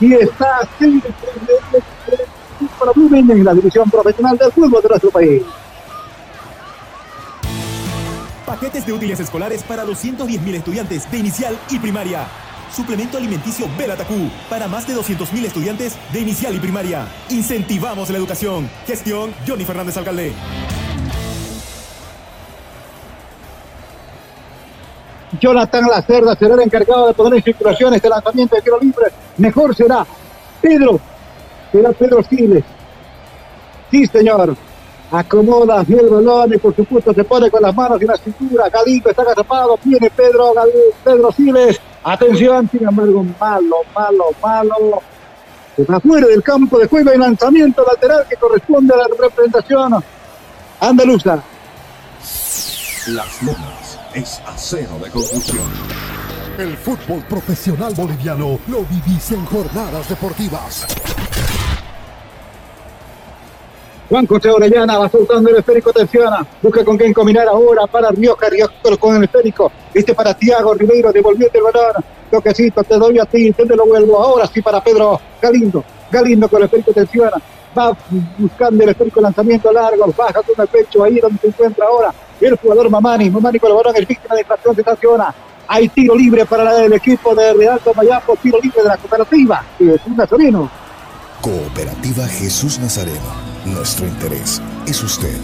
Y está haciendo para Blooming en la división profesional del fútbol de nuestro país. Paquetes de útiles escolares para 210.000 estudiantes de inicial y primaria. Suplemento alimenticio Belatacú para más de 200.000 estudiantes de inicial y primaria. Incentivamos la educación. Gestión Johnny Fernández Alcalde. Jonathan Lacerda será el encargado de poner en circulación este lanzamiento de tiro libre. Mejor será Pedro, será Pedro Siles. Sí, señor. Acomoda bien el balón y por supuesto se pone con las manos en la cintura. Galindo está agazapado. Viene Pedro, Pedro Siles. Atención, sin embargo, malo, malo, malo. Se va fuera del campo de juego y lanzamiento lateral que corresponde a la representación andaluza. Las Lomas es acero de conclusión. El fútbol profesional boliviano lo vivís en jornadas deportivas. Juan José Orellana va soltando el esférico, atención, busca con quién combinar ahora para Rioja, Rioja con el esférico, este para Tiago Ribeiro, devolviendo el balón, toquecito, te doy a ti, te lo vuelvo, ahora sí para Pedro Galindo, Galindo con el esférico tensiona, va buscando el esférico lanzamiento largo, baja con el pecho ahí donde se encuentra ahora el jugador Mamani. Mamani con el balón es víctima de infracción, se estaciona. Hay tiro libre para el equipo de Real Tomayapo, tiro libre de la cooperativa, Jesús Nazareno. Cooperativa Jesús Nazareno. Nuestro interés es usted.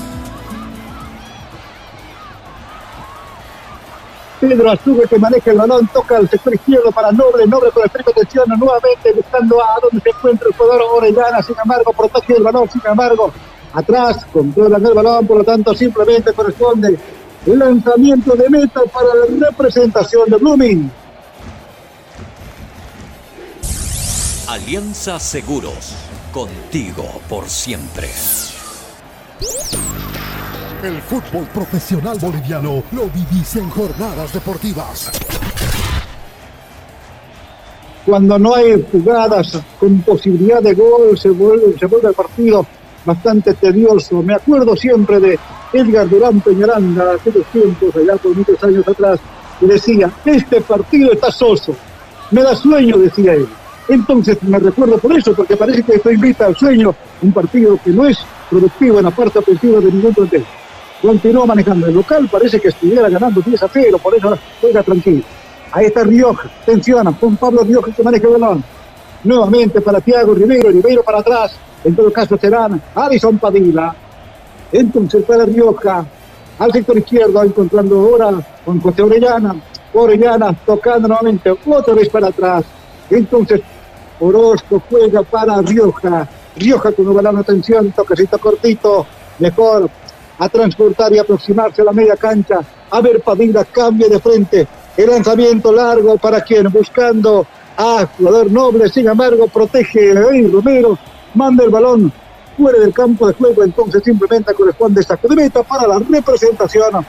Pedro Azube que maneja el balón, toca al sector izquierdo para Noble, Noble con el frente tensión nuevamente buscando a donde se encuentra el jugador Orellana, sin embargo protege el balón, sin embargo atrás controlan el balón, por lo tanto simplemente corresponde el lanzamiento de meta para la representación de Blooming. Alianza Seguros, contigo por siempre. El fútbol profesional boliviano lo vivís en jornadas deportivas. Cuando no hay jugadas con posibilidad de gol, se vuelve, se vuelve el partido bastante tedioso. Me acuerdo siempre de Edgar Durán Peñaranda, hace los tiempos, allá por muchos años atrás, que decía, este partido está soso, me da sueño, decía él. Entonces me recuerdo por eso, porque parece que esto invita al sueño, un partido que no es productivo en la parte ofensiva de ningún plantel. Continúa manejando el local, parece que estuviera ganando 10 a 0, por eso juega tranquilo. Ahí está Rioja, tensiona, con Pablo Rioja que maneja el balón. Nuevamente para Thiago Ribeiro, Ribeiro para atrás, en todo caso serán Alison Padilla. Entonces para Rioja, al sector izquierdo, encontrando ahora con José Orellana. Orellana tocando nuevamente otra vez para atrás. Entonces Orozco juega para Rioja. Rioja con un balón atención, toquecito cortito, mejor a transportar y aproximarse a la media cancha. A ver, Padilla cambia de frente. El lanzamiento largo para quien buscando a jugador noble, sin embargo, protege a Romero manda el balón fuera del campo de juego, entonces simplemente corresponde saco de meta para la representación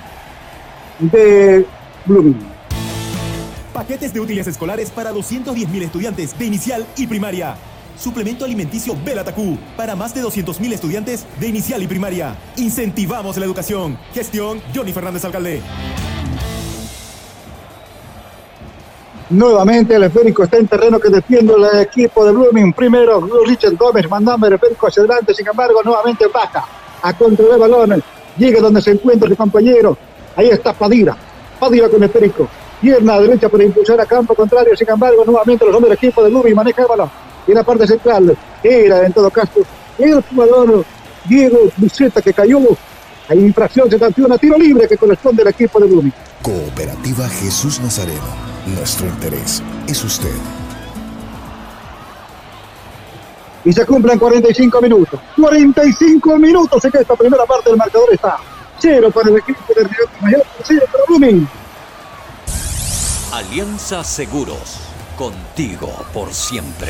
de Blooming. Paquetes de útiles escolares para 210.000 estudiantes de inicial y primaria. Suplemento alimenticio Belatacú para más de 200.000 estudiantes de inicial y primaria. Incentivamos la educación. Gestión Johnny Fernández Alcalde. Nuevamente el esférico está en terreno que defiende el equipo de Blooming. Primero Richard Gómez mandando el esférico hacia adelante. Sin embargo, nuevamente baja a controlar el balón. Llega donde se encuentra su compañero. Ahí está Padira. Padira con el esférico. Pierna derecha para impulsar a campo contrario. Sin embargo, nuevamente los hombres del equipo de Blooming maneja el balón. Y en la parte central era en todo caso el jugador Diego Buceta que cayó. Hay infracción, se sanciona tiro libre que corresponde al equipo de Blooming. Cooperativa Jesús Nazareno. Nuestro interés es usted. Y se cumplen 45 minutos. 45 minutos en esta primera parte del marcador está. Cero para el equipo de Río Mayor, cero para Blooming. Alianza Seguros, contigo por siempre.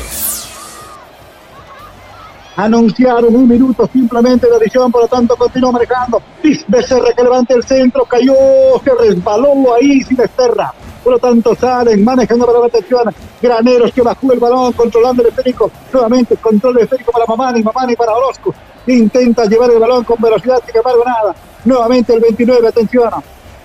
Anunciaron un minuto simplemente de adición, por lo tanto continúa manejando. Becerra que levanta el centro, cayó, se resbaló ahí sin esterra. Por lo tanto, salen manejando para la atención. Graneros que bajó el balón, controlando el esférico. Nuevamente, control del esférico para Mamani, Mamani para Orozco. Intenta llevar el balón con velocidad, sin embargo, nada. Nuevamente el 29, atención.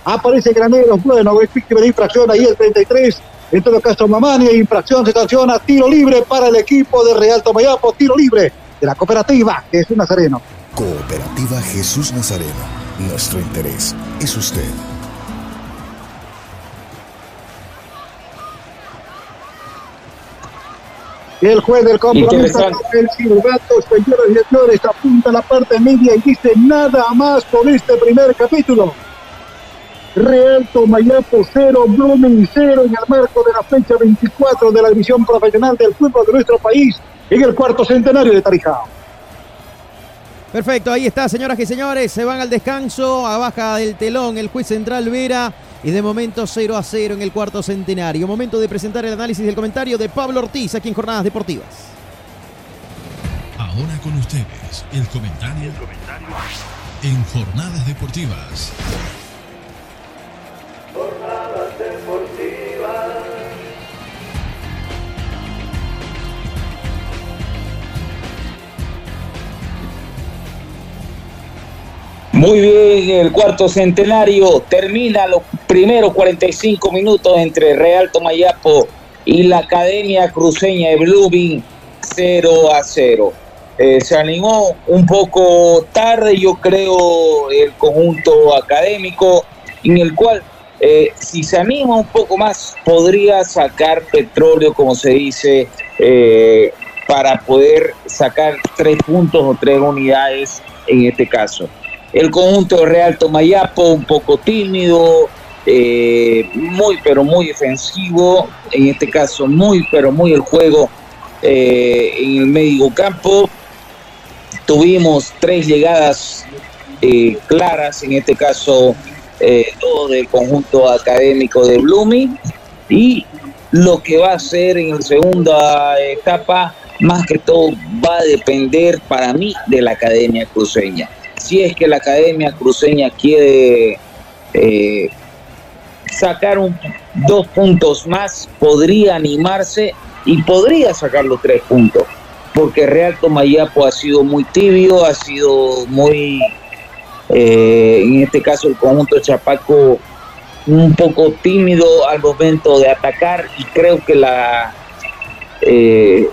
Aparece Graneros, bueno, es víctima de infracción ahí el 33. En todo caso, Mamani, infracción, se sanciona, tiro libre para el equipo de Real Tomayapo, tiro libre de la cooperativa Jesús Nazareno. Cooperativa Jesús Nazareno. Nuestro interés es usted. El juez del compromiso, el silbato, señoras y señores, apunta a la parte media y dice nada más por este primer capítulo. Real Tomayapo 0, Blooming 0 en el marco de la fecha 24 de la división profesional del fútbol de nuestro país en el cuarto centenario de Tarija. Perfecto, ahí está, señoras y señores, se van al descanso, a baja del telón el juez central Vera y de momento 0 a 0 en el cuarto centenario. Momento de presentar el análisis del comentario de Pablo Ortiz aquí en Jornadas Deportivas. Ahora con ustedes, el comentario, en Jornadas Deportivas. Muy bien, el cuarto centenario termina los primeros 45 minutos entre Real Tomayapo y la Academia Cruceña de Blooming. 0 a 0. Eh, se animó un poco tarde, yo creo, el conjunto académico, en el cual eh, si se anima un poco más, podría sacar petróleo, como se dice, eh, para poder sacar tres puntos o tres unidades en este caso. El conjunto de Real Tomayapo, un poco tímido, eh, muy pero muy defensivo, en este caso muy pero muy el juego eh, en el medio campo. Tuvimos tres llegadas eh, claras, en este caso todo del conjunto académico de Blooming y lo que va a ser en la segunda etapa más que todo va a depender para mí de la Academia Cruceña. Si es que la Academia Cruceña quiere eh, sacar un, dos puntos más, podría animarse y podría sacar los tres puntos. Porque Real Tomayapo ha sido muy tibio, ha sido muy, eh, en este caso el conjunto Chapaco, un poco tímido al momento de atacar y creo que la eh,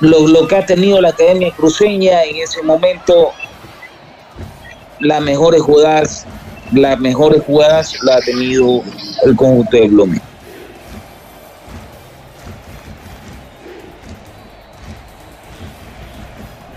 lo, lo, que ha tenido la Academia Cruceña en ese momento, las mejores jugadas, las mejores jugadas la ha tenido el conjunto de Blooming.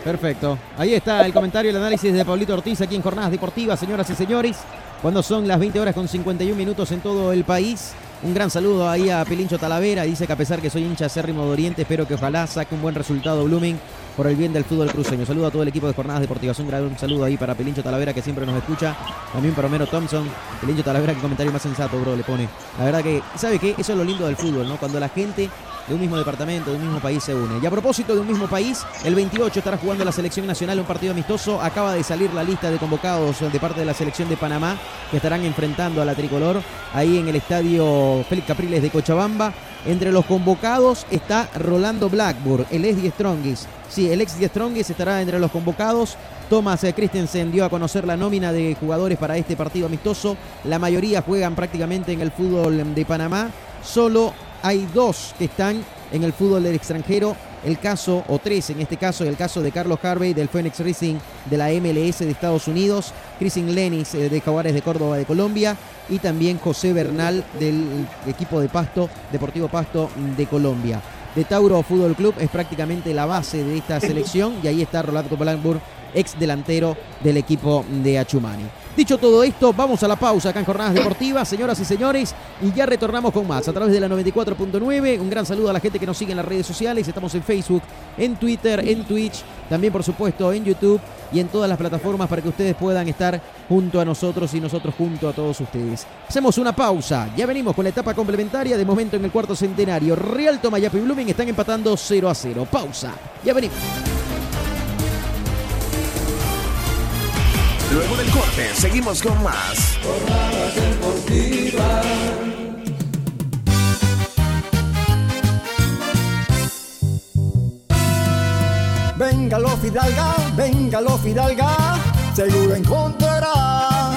Perfecto. Ahí está el comentario, el análisis de Pablito Ortiz aquí en Jornadas Deportivas, señoras y señores. Cuando son las 20 horas con 51 minutos en todo el país. Un gran saludo ahí a Pilincho Talavera. Dice que a pesar que soy hincha acérrimo de Oriente, espero que ojalá saque un buen resultado Blooming por el bien del fútbol cruceño. Saludo a todo el equipo de Jornadas Deportivas. Un gran saludo ahí para Pilincho Talavera que siempre nos escucha. También para Homero Thompson. Pilincho Talavera, que comentario más sensato, bro, le pone. La verdad que, ¿sabe qué? Eso es lo lindo del fútbol, ¿no? Cuando la gente de un mismo departamento, de un mismo país se une. Y a propósito de un mismo país, el 28 estará jugando la selección nacional un partido amistoso. Acaba de salir la lista de convocados de parte de la selección de Panamá que estarán enfrentando a la tricolor ahí en el estadio Félix Capriles de Cochabamba. Entre los convocados está Rolando Blackburn, el ex Die Strongis. Sí, el ex Die Strongis estará entre los convocados. Thomas Christensen dio a conocer la nómina de jugadores para este partido amistoso. La mayoría juegan prácticamente en el fútbol de Panamá. Solo hay dos que están en el fútbol del extranjero. El caso, o tres en este caso, el caso de Carlos Harvey del Phoenix Racing de la MLS de Estados Unidos, Chrisin Lenis eh, de Jaguares de Córdoba de Colombia y también José Bernal del equipo de Pasto, Deportivo Pasto de Colombia. De Tauro Fútbol Club es prácticamente la base de esta (laughs) selección y ahí está Rolando Blackburn, ex delantero del equipo de Achumani. Dicho todo esto, vamos a la pausa acá en Jornadas Deportivas, señoras y señores, y ya retornamos con más a través de la 94.9. Un gran saludo a la gente que nos sigue en las redes sociales. Estamos en Facebook, en Twitter, en Twitch, también por supuesto en YouTube y en todas las plataformas para que ustedes puedan estar junto a nosotros y nosotros junto a todos ustedes. Hacemos una pausa, ya venimos con la etapa complementaria de momento en el cuarto centenario. Real Tomayapo y Blooming están empatando 0 a 0. Pausa, ya venimos. Luego del corte, seguimos con más. Venga lo Fidalga, venga lo Fidalga, seguro encontrará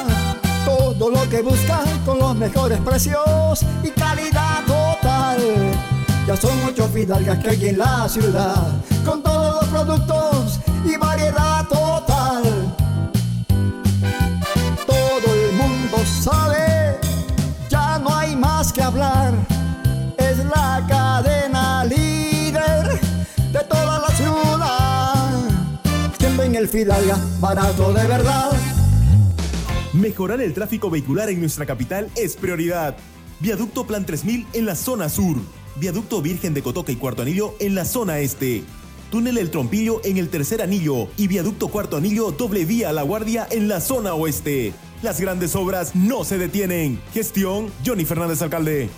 todo lo que busca con los mejores precios y calidad total. Ya son ocho Fidalgas que hay en la ciudad, con todos los productos que hablar. Es la cadena líder de toda la ciudad. Siempre en el Fidalga, barato de verdad. Mejorar el tráfico vehicular en nuestra capital es prioridad. Viaducto Plan 3000 en la zona sur. Viaducto Virgen de Cotoca y Cuarto Anillo en la zona este. Túnel El Trompillo en el tercer anillo y Viaducto Cuarto Anillo doble vía La Guardia en la zona oeste. Las grandes obras no se detienen. Gestión Johnny Fernández Alcalde.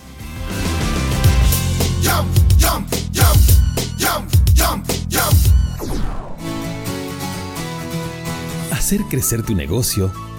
Jump, jump, jump, jump, jump, jump. Hacer crecer tu negocio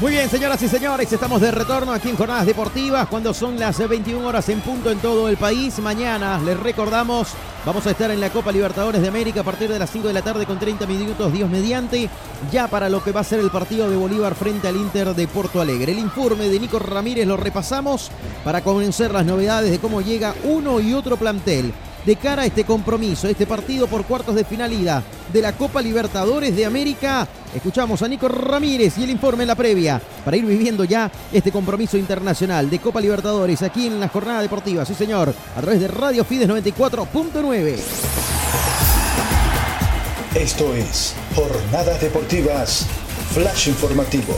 Muy bien, señoras y señores, estamos de retorno aquí en Jornadas Deportivas cuando son las 21 horas en punto en todo el país. Mañana, les recordamos, vamos a estar en la Copa Libertadores de América a partir de las 5 de la tarde con 30 minutos, Dios mediante, ya para lo que va a ser el partido de Bolívar frente al Inter de Porto Alegre. El informe de Nico Ramírez lo repasamos para conocer las novedades de cómo llega uno y otro plantel de cara a este compromiso, este partido por cuartos de finalidad de la Copa Libertadores de América. Escuchamos a Nico Ramírez y el informe en la previa para ir viviendo ya este compromiso internacional de Copa Libertadores aquí en la jornada deportiva. Sí, señor, a través de Radio Fides 94.9. Esto es Jornadas Deportivas, Flash Informativo.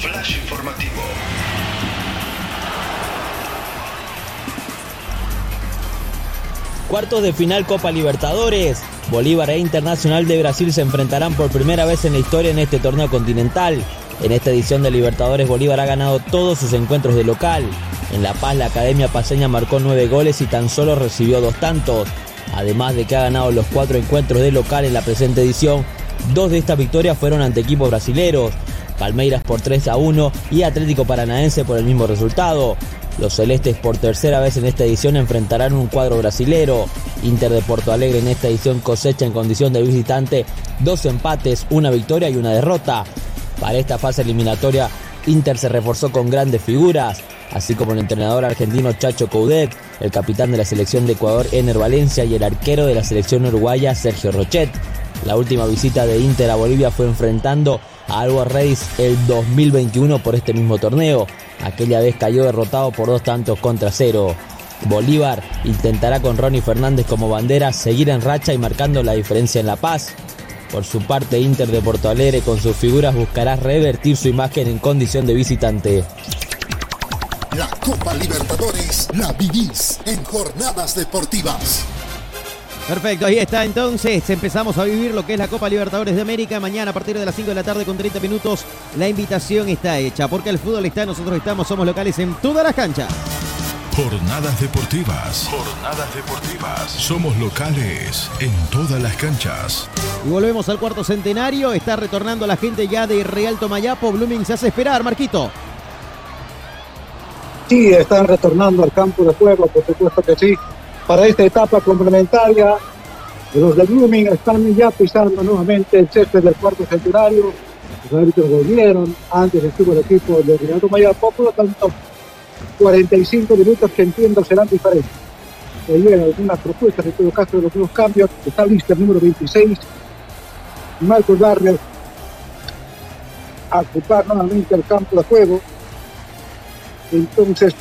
Flash Informativo. Cuartos de final Copa Libertadores. Bolívar e Internacional de Brasil se enfrentarán por primera vez en la historia en este torneo continental. En esta edición de Libertadores Bolívar ha ganado todos sus encuentros de local. En La Paz la Academia Paseña marcó nueve goles y tan solo recibió dos tantos. Además de que ha ganado los cuatro encuentros de local en la presente edición, dos de estas victorias fueron ante equipos brasileros. Palmeiras por 3 a 1 y Atlético Paranaense por el mismo resultado. Los celestes por tercera vez en esta edición enfrentarán un cuadro brasilero. Inter de Porto Alegre en esta edición cosecha en condición de visitante dos empates, una victoria y una derrota. Para esta fase eliminatoria, Inter se reforzó con grandes figuras, así como el entrenador argentino Chacho Coudet, el capitán de la selección de Ecuador Ener Valencia y el arquero de la selección uruguaya Sergio Rochet. La última visita de Inter a Bolivia fue enfrentando a Reis el 2021 por este mismo torneo. Aquella vez cayó derrotado por dos tantos contra cero. Bolívar intentará con Ronnie Fernández como bandera seguir en racha y marcando la diferencia en La Paz. Por su parte, Inter de Porto Alegre con sus figuras buscará revertir su imagen en condición de visitante. La Copa Libertadores la vivís en Jornadas Deportivas. Perfecto, ahí está entonces. Empezamos a vivir lo que es la Copa Libertadores de América. Mañana a partir de las 5 de la tarde con 30 minutos la invitación está hecha. Porque el fútbol está, nosotros estamos, somos locales en todas las canchas. Jornadas deportivas. Jornadas deportivas. Somos locales en todas las canchas. Y volvemos al cuarto centenario. Está retornando la gente ya de Real Tomayapo. Blooming se hace esperar, Marquito. Sí, están retornando al campo de juego, por supuesto que sí. Para esta etapa complementaria, los de Blooming están ya pisando nuevamente el césped del cuarto centenario. Los árbitros volvieron, antes estuvo el equipo de Real Tomayapo, por lo tanto, 45 minutos que entiendo serán diferentes. Hay algunas propuestas, en todo caso, de los cambios. Está lista el número 26, Marcos Barrios, a ocupar nuevamente el campo de juego. Entonces,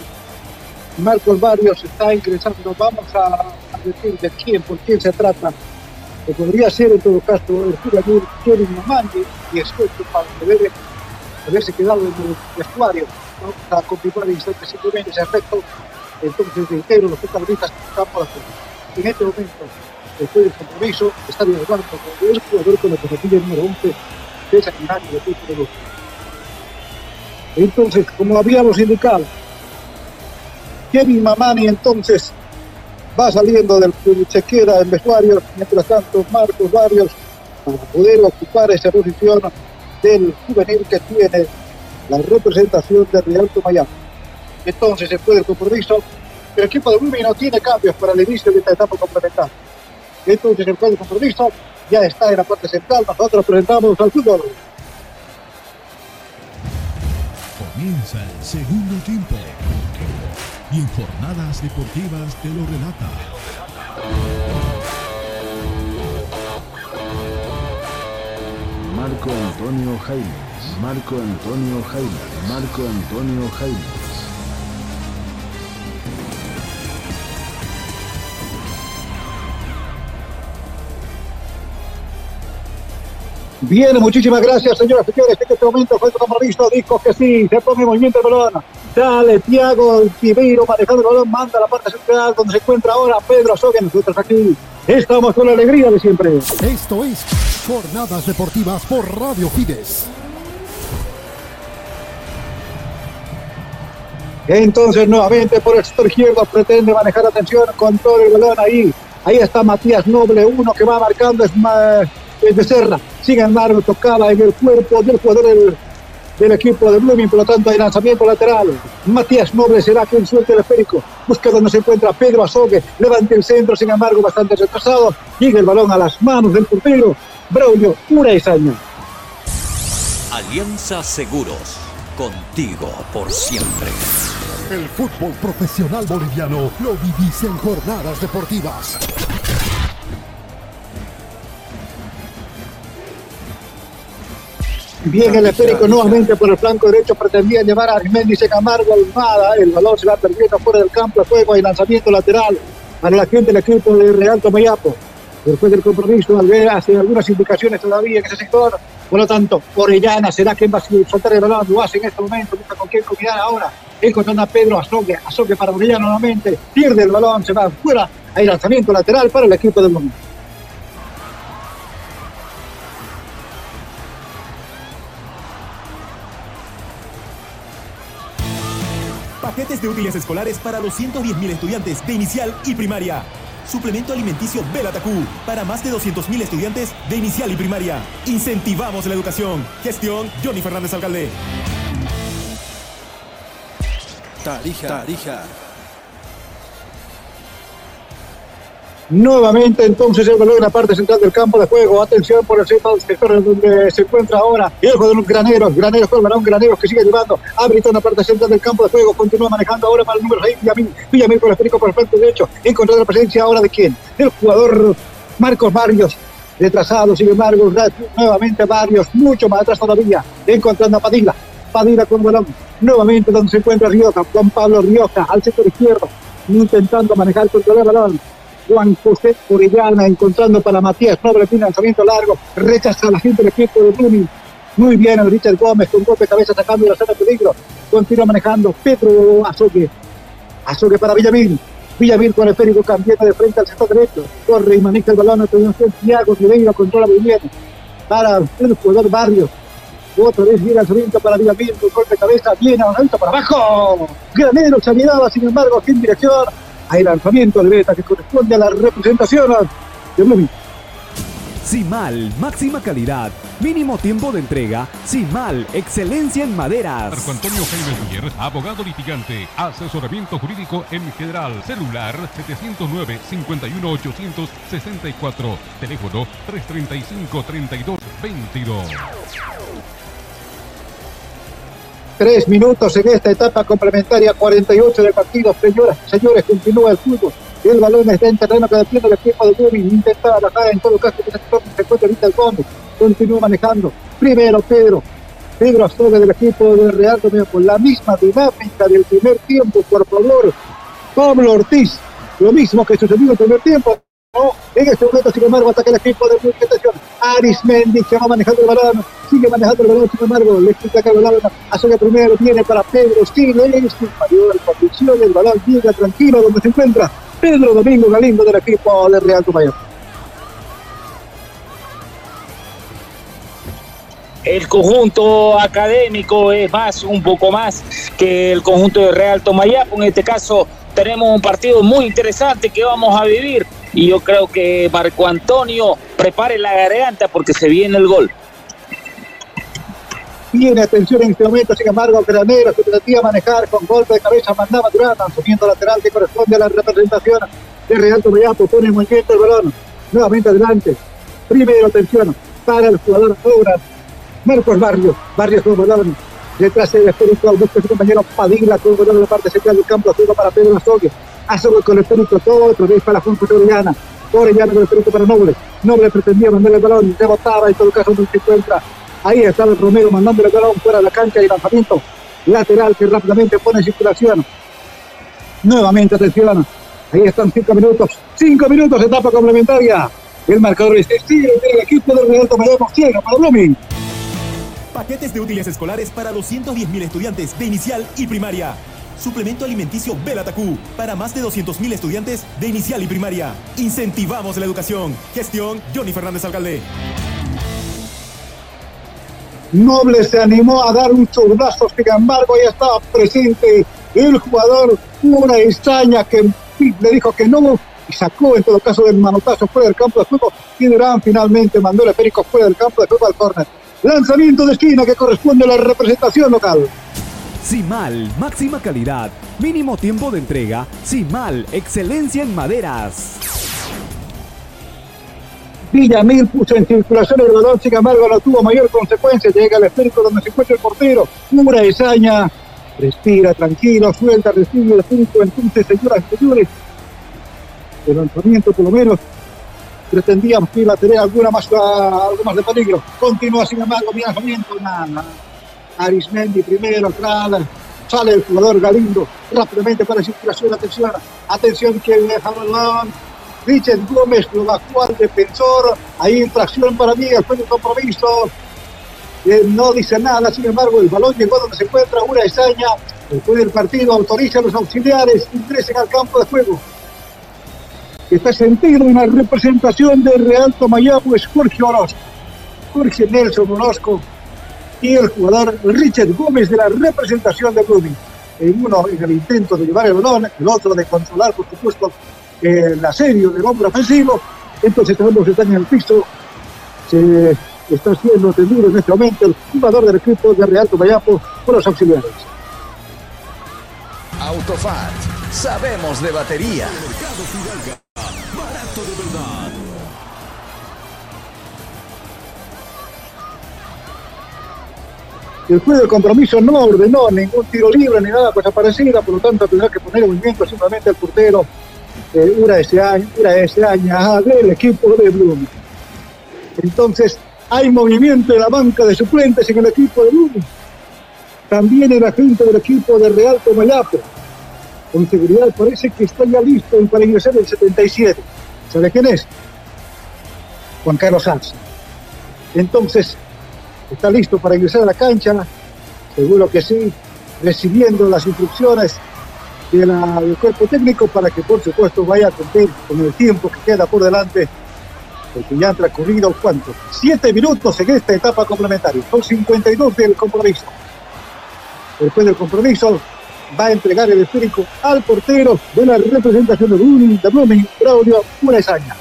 Marcos Barrios está ingresando. Vamos a, decir de quién, por quién se trata. Que podría ser en todo caso el jugador Kevin Mamani y esfuerzo para poder haberse quedado en el vestuario. Vamos a confirmar instantes simplemente ese aspecto. Entonces, reitero, los protagonistas campo de juego. En este momento, después del compromiso, está dialogando con el jugador con la zapatilla número 11 de esa Canaria de Pico de Luz. Entonces, como habíamos indicado, Kevin Mamani entonces va saliendo del se queda en vestuarios, mientras tanto Marcos Barrios para poder ocupar esa posición del juvenil que tiene la representación de Real Miami. Entonces, después del compromiso, el equipo de Blooming no tiene cambios para el inicio de esta etapa complementaria. Entonces, después del compromiso, ya está en la parte central. Nosotros presentamos al fútbol. Comienza el segundo tiempo. Y en jornadas deportivas te lo relata. Marco Antonio Jaimes, Marco Antonio Jaimes, Marco Antonio Jaimes. Bien, muchísimas gracias, señoras y señores. En este momento fue compromiso, dijo que sí, se pone en movimiento el balón. Dale, Tiago Tibeiro manejando el balón, manda a la parte central donde se encuentra ahora Pedro Soga. Nosotros aquí estamos con la alegría de siempre. Esto es Jornadas Deportivas por Radio Fides. Entonces, nuevamente por el sector izquierdo pretende manejar atención con todo el balón ahí. Ahí está Matías Noble, uno que va marcando es más Becerra. Sin embargo, tocaba en el cuerpo del jugador del, equipo de Blooming, por lo tanto hay lanzamiento lateral. Matías Noble será quien suelte el esférico. Busca donde se encuentra Pedro Azogue. Levante el centro, sin embargo, bastante retrasado. Llega el balón a las manos del portero. Braulio años. Alianza Seguros. Contigo por siempre. El fútbol profesional boliviano lo vivís en jornadas deportivas. Bien el esférico nuevamente por el flanco derecho pretendía llevar a Arimendi Camargo Almada. El balón se va perdiendo fuera del campo de juego. Hay lanzamiento lateral para la gente del equipo de Real Tomayapo. Después del compromiso, ver hace algunas indicaciones todavía en ese sector. Por lo tanto, Orellana será quien va a soltar el balón. Lo hace en este momento. Busca con quién combinar ahora. Encontrando a Pedro Azogue. Azogue para Orellana nuevamente. Pierde el balón. Se va fuera. Hay lanzamiento lateral para el equipo del momento. Paquetes de útiles escolares para 210.000 estudiantes de inicial y primaria. Suplemento alimenticio Belatacú para más de 200.000 estudiantes de inicial y primaria. Incentivamos la educación. Gestión Johnny Fernández Alcalde. Tarija. Tarija. Nuevamente entonces el balón en la parte central del campo de juego. Atención por el sector donde se encuentra ahora el jugador Graneros. Graneros con el balón. Graneros que sigue llevando. Abre en la parte central del campo de juego. Continúa manejando ahora para el número 6. Villamil. Villamil con el esférico por el frente derecho. Encontrando la presencia ahora de quién? El jugador Marcos Barrios. Retrasado, sin embargo, nuevamente Barrios. Mucho más atrás todavía. Encontrando a Padilla. Padilla con el balón. Nuevamente donde se encuentra Rioja. Juan Pablo Rioja al sector izquierdo. Intentando manejar control del balón Juan José Orellana encontrando para Matías Noble, un lanzamiento largo, rechaza la gente del equipo de Blooming. Muy bien Richard Gómez con golpe de cabeza sacando la zona de peligro. Continúa manejando Pedro Azogue. Azogue para Villamil. Villamil con el férico cambiando de frente al sector derecho. Corre y maneja el balón. Atención, Thiago Ribeiro controla muy bien. Para el jugador Barrio. Otra vez el lanzamiento para Villamil con golpe de cabeza. Viene lanzamiento para abajo. Granero se sin embargo, sin dirección hay lanzamiento de beta que corresponde a la representación de Blooming. Simal, máxima calidad, mínimo tiempo de entrega. Simal, excelencia en maderas. Marco Antonio Jaime Mier, abogado litigante, asesoramiento jurídico en general, celular 709-51864, teléfono 335-3222. Tres minutos en esta etapa complementaria, 48 del partido. Señoras y señores, continúa el fútbol. El balón está en terreno que defiende el equipo de Blooming. Intenta bajar en todo caso. Se encuentra ahorita el fondo. Continúa manejando. Primero Pedro. Pedro Azogue del equipo de Real con la misma dinámica del primer tiempo, por favor. Pablo Ortiz. Lo mismo que sucedió en el primer tiempo. En este momento, sin embargo, ataca el equipo de atención. Aris Mendy que va manejando el balón, sigue manejando el balón, sin embargo, le quita el balón, Azogue primero, viene para Pedro es mayor condición, el balón llega tranquilo donde se encuentra Pedro Domingo Galindo del equipo de Real Tumayo. el conjunto académico es más, un poco más que el conjunto de Real Tomayapo. En este caso, tenemos un partido muy interesante que vamos a vivir y yo creo que Marco Antonio prepare la garganta porque se viene el gol. Tiene atención en este momento, sin embargo, Granero se pretendía manejar con golpe de cabeza, mandaba Durán, asumiendo lateral que corresponde a la representación de Real Tomayapo, pone en movimiento el balón, nuevamente adelante, primero atención para el jugador Obras, Marcos Barrios, Barrios con balón, detrás del espíritu, busca su compañero Padilla con balón en la parte central del campo, juego para Pedro Azogue, Azogue con el espíritu, todo otra vez para Juan José Orellana, Orellana con el espíritu para Noble, Noble pretendía mandar el balón, rebotaba, en todo caso no se encuentra, Ahí está el Romero mandando el balón fuera de la cancha y lanzamiento lateral que rápidamente pone en circulación. Nuevamente, atención. Ahí están cinco minutos. Cinco minutos, etapa complementaria. El marcador es estilo del equipo del Real Tomaremos ciego para Blooming. Paquetes de útiles escolares para 210.000 estudiantes de inicial y primaria. Suplemento alimenticio Belatacú para más de 200.000 estudiantes de inicial y primaria. Incentivamos la educación. Gestión Johnny Fernández Alcalde. Noble se animó a dar un churrazo, sin embargo, ya estaba presente el jugador, una extraña que le dijo que no y sacó en todo caso del manotazo fuera del campo de juego y Durán finalmente mandó el esférico fuera del campo de juego al córner. Lanzamiento de esquina que corresponde a la representación local. Simal, máxima calidad, mínimo tiempo de entrega. Simal, excelencia en maderas. Villamil puso en circulación el balón, sin embargo no tuvo mayor consecuencia. Llega al esférico donde se encuentra el portero. Pura Esaña. Respira tranquilo, suelta, recibe el esférico. Entonces, señoras y señores, el lanzamiento por lo menos pretendíamos que iba tener alguna más, algo más de peligro. Continúa sin embargo mi lanzamiento. Nada. Arismendi primero, atrás. Sale el jugador Galindo rápidamente para circulación. Atención, atención que deja el balón Richard Gómez lo bajó al defensor. Ahí infracción para mí, después del compromiso. Eh, no dice nada, sin embargo, el balón llegó donde se encuentra una Esaña. Después del partido autoriza a los auxiliares, ingresen al campo de juego. Está sentido una representación de Real Tomayapo, es Jorge Orozco. Jorge Nelson Orozco y el jugador Richard Gómez de la representación de Blooming. En uno en el intento de llevar el balón, el otro de controlar, por supuesto, el asedio del hombre ofensivo. Entonces tenemos están en el piso. Se está siendo atendido en este momento el jugador del equipo de Real Tomayapo por los auxiliares. Autofat, sabemos de batería. El juez de compromiso no ordenó ningún tiro libre ni nada cosa parecida, por lo tanto tendrá que poner en movimiento simplemente el portero eh, una ese año, una ese año del equipo de Blooming. Entonces, hay movimiento en la banca de suplentes en el equipo de Blooming. También el agente del equipo de Real Tomayapo. Con seguridad parece que está ya listo para ingresar el 77. ¿Sabe quién es? Juan Carlos Sanz. Entonces, está listo para ingresar a la cancha. Seguro que sí, recibiendo las instrucciones del cuerpo técnico para que por supuesto vaya a cumplir con el tiempo que queda por delante, porque ya han transcurrido cuánto, siete minutos en esta etapa complementaria, son 52 del compromiso. Después del compromiso va a entregar el esférico al portero de la representación de Blooming, de Blooming, Claudio Puresaña.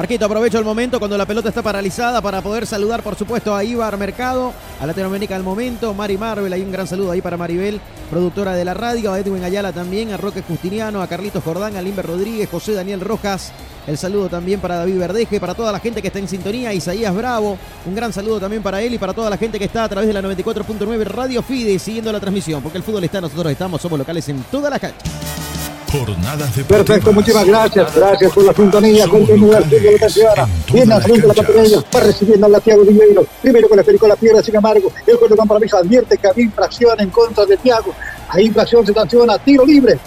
Marquito, aprovecho el momento cuando la pelota está paralizada para poder saludar, por supuesto, a Ibar Mercado, a Latinoamérica del momento, Mari Marvel, hay un gran saludo ahí para Maribel, productora de la radio, a Edwin Ayala también, a Roque Justiniano, a Carlitos Jordán, a Limber Rodríguez, José Daniel Rojas, el saludo también para David Verdeje, para toda la gente que está en sintonía, Isaías Bravo, un gran saludo también para él y para toda la gente que está a través de la 94.9 Radio Fide siguiendo la transmisión, porque el fútbol está, nosotros estamos, somos locales en toda la calle. Jornadas de Perfecto, muchísimas gracias. Gracias por la sintonía. Continúa el fútbol de Viene al frente de la campaña. Va recibiendo a Tiago Viñeiro. Primero con la piedra, sin embargo, el juez de compromiso advierte que había infracción en contra de Tiago. Hay infracción, se sanciona. Tiro libre.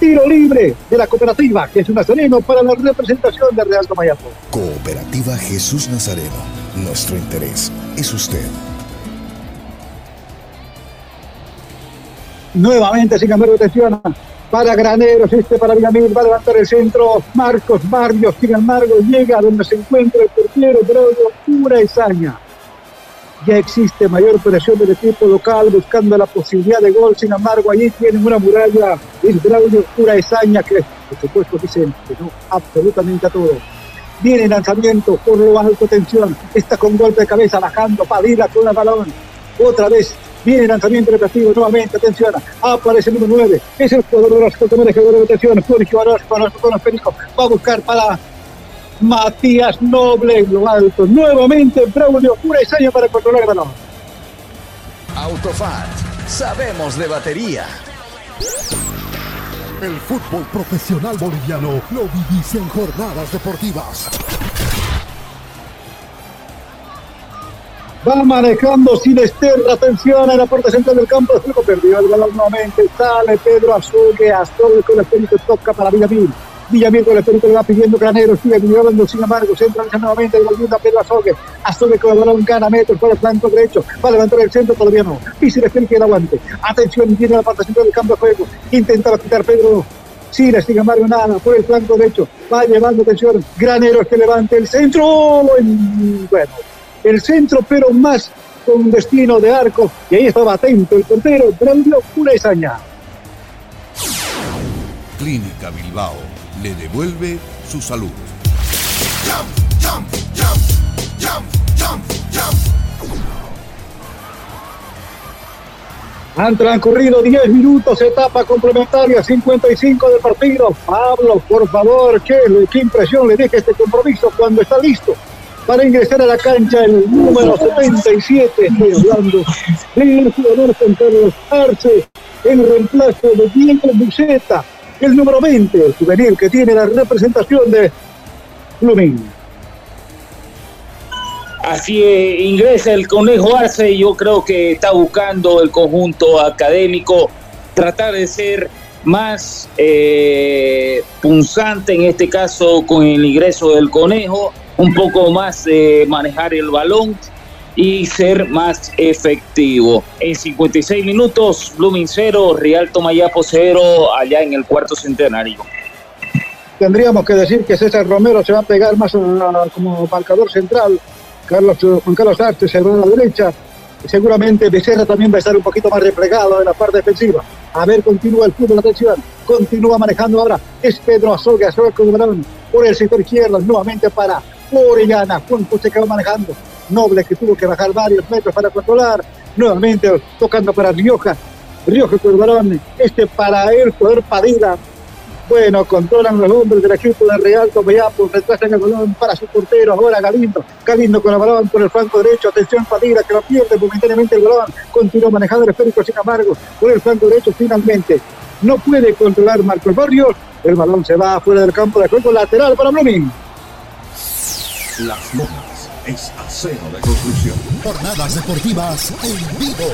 Tiro libre de la cooperativa Jesús Nazareno para la representación de Real Tomayapo. Cooperativa Jesús Nazareno. Nuestro interés es usted. Nuevamente, sin embargo, atención para Graneros, este para Villamil, va a levantar el centro, Marcos Barrios, sin embargo, llega donde se encuentra el portero, Braulio Pura Esaña. ya existe mayor presión del equipo local buscando la posibilidad de gol. Sin embargo, allí tienen una muralla es Braulio Pura Esaña que, por supuesto, dicen que no absolutamente a todo. Viene lanzamiento por lo alto, tensión. Está con golpe de cabeza bajando. Padilla con el balón. Otra vez Viene lanzamiento repetido nuevamente, atención, aparece el número 9, es el jugador de los que de atención, Florencio con los Perico, va a buscar para Matías Noble en lo alto, nuevamente Braulio pura y para controlar el balón. Autofat, sabemos de batería. El fútbol profesional boliviano lo vivís en jornadas deportivas. Va manejando sin la atención en la puerta central del campo de juego. Perdió el balón nuevamente. Sale Pedro Azuque. Azuque con el espíritu toca para Villamil. Villamil con el espíritu le va pidiendo Granero. Sigue Villamil, sin embargo, centra nuevamente. Volviendo a Pedro Azuque. Azuque con el balón gana metros por el flanco derecho. Va a levantar el centro. Todavía no. El que el aguante. Atención, tiene la parte central del campo de juego. Intentaba quitar Pedro Siles, sin embargo, nada, por el flanco derecho, va llevando atención, Granero que levante el centro, bueno, el centro, pero más con destino de arco. Y ahí estaba atento el portero, Braulio Puresaña. Clínica Bilbao le devuelve su salud. Han transcurrido 10 minutos, etapa complementaria, 55 del partido. Pablo, por favor, ¿qué, qué impresión le deja este compromiso cuando está listo para ingresar a la cancha el número 77, estoy hablando, el jugador Juan Carlos Arce, en reemplazo de Diego Buceta, el número 20, el juvenil que tiene la representación de Blooming. Así ingresa el Conejo Arce y yo creo que está buscando el conjunto académico tratar de ser más eh, punzante en este caso con el ingreso del Conejo un poco más de manejar el balón y ser más efectivo. En 56 minutos, Blooming 0, Real Tomayapo 0, allá en el cuarto centenario. Tendríamos que decir que César Romero se va a pegar más como marcador central. Carlos, Juan Carlos Artes se va a la derecha. seguramente Becerra también va a estar un poquito más replegado en la parte defensiva. A ver, continúa el fútbol, atención. Continúa manejando ahora. Es Pedro Azogue, Azogue con el por el sector izquierdo, nuevamente para Orellana, Juanjo se quedó manejando. Noble que tuvo que bajar varios metros para controlar. Nuevamente tocando para Rioja. Rioja con el balón. Este para el poder Padilla. Bueno, controlan los hombres del equipo de Real Tomayapo, retrasan el balón para su portero, ahora Galindo, Galindo con el balón por el flanco derecho, atención Padilla que lo pierde momentáneamente el balón, continúa manejando el esférico sin embargo, por el flanco derecho finalmente, no puede controlar Marcos Barrios, el balón se va fuera del campo de juego lateral para Blooming. Las Lomas es acero de construcción. Jornadas deportivas en vivo.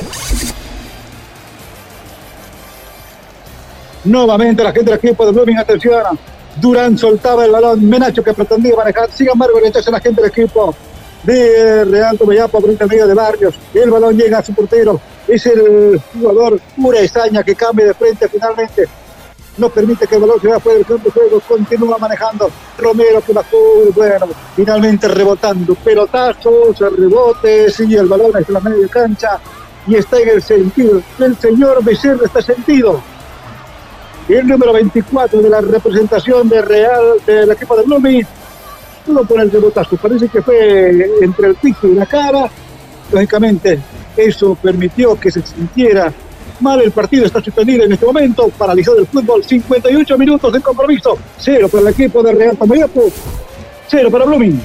Nuevamente la gente del equipo de Blooming, atención. Durán soltaba el balón, Menacho que pretendía manejar, sin embargo rechaza la gente del equipo de Real Tomayapo por intermedio de Barrios. El balón llega a su portero, es el jugador Pura Esaña que cambia de frente finalmente no permite que el balón se vaya fuera del campo de juego, continúa manejando Romero que bajó, bueno, finalmente rebotando, pelotazos, rebotes y el balón es en la media cancha. Y está en el sentido, el señor Becerra está sentido. El número 24 de la representación de Real del equipo de Blooming. Pudo poner el rebotazo, parece que fue entre el piso y la cara, lógicamente eso permitió que se sintiera mal. El partido está suspendido en este momento. Paralizado el fútbol. 58 minutos de compromiso. Cero para el equipo de Real Tamayapo. Cero para Blooming.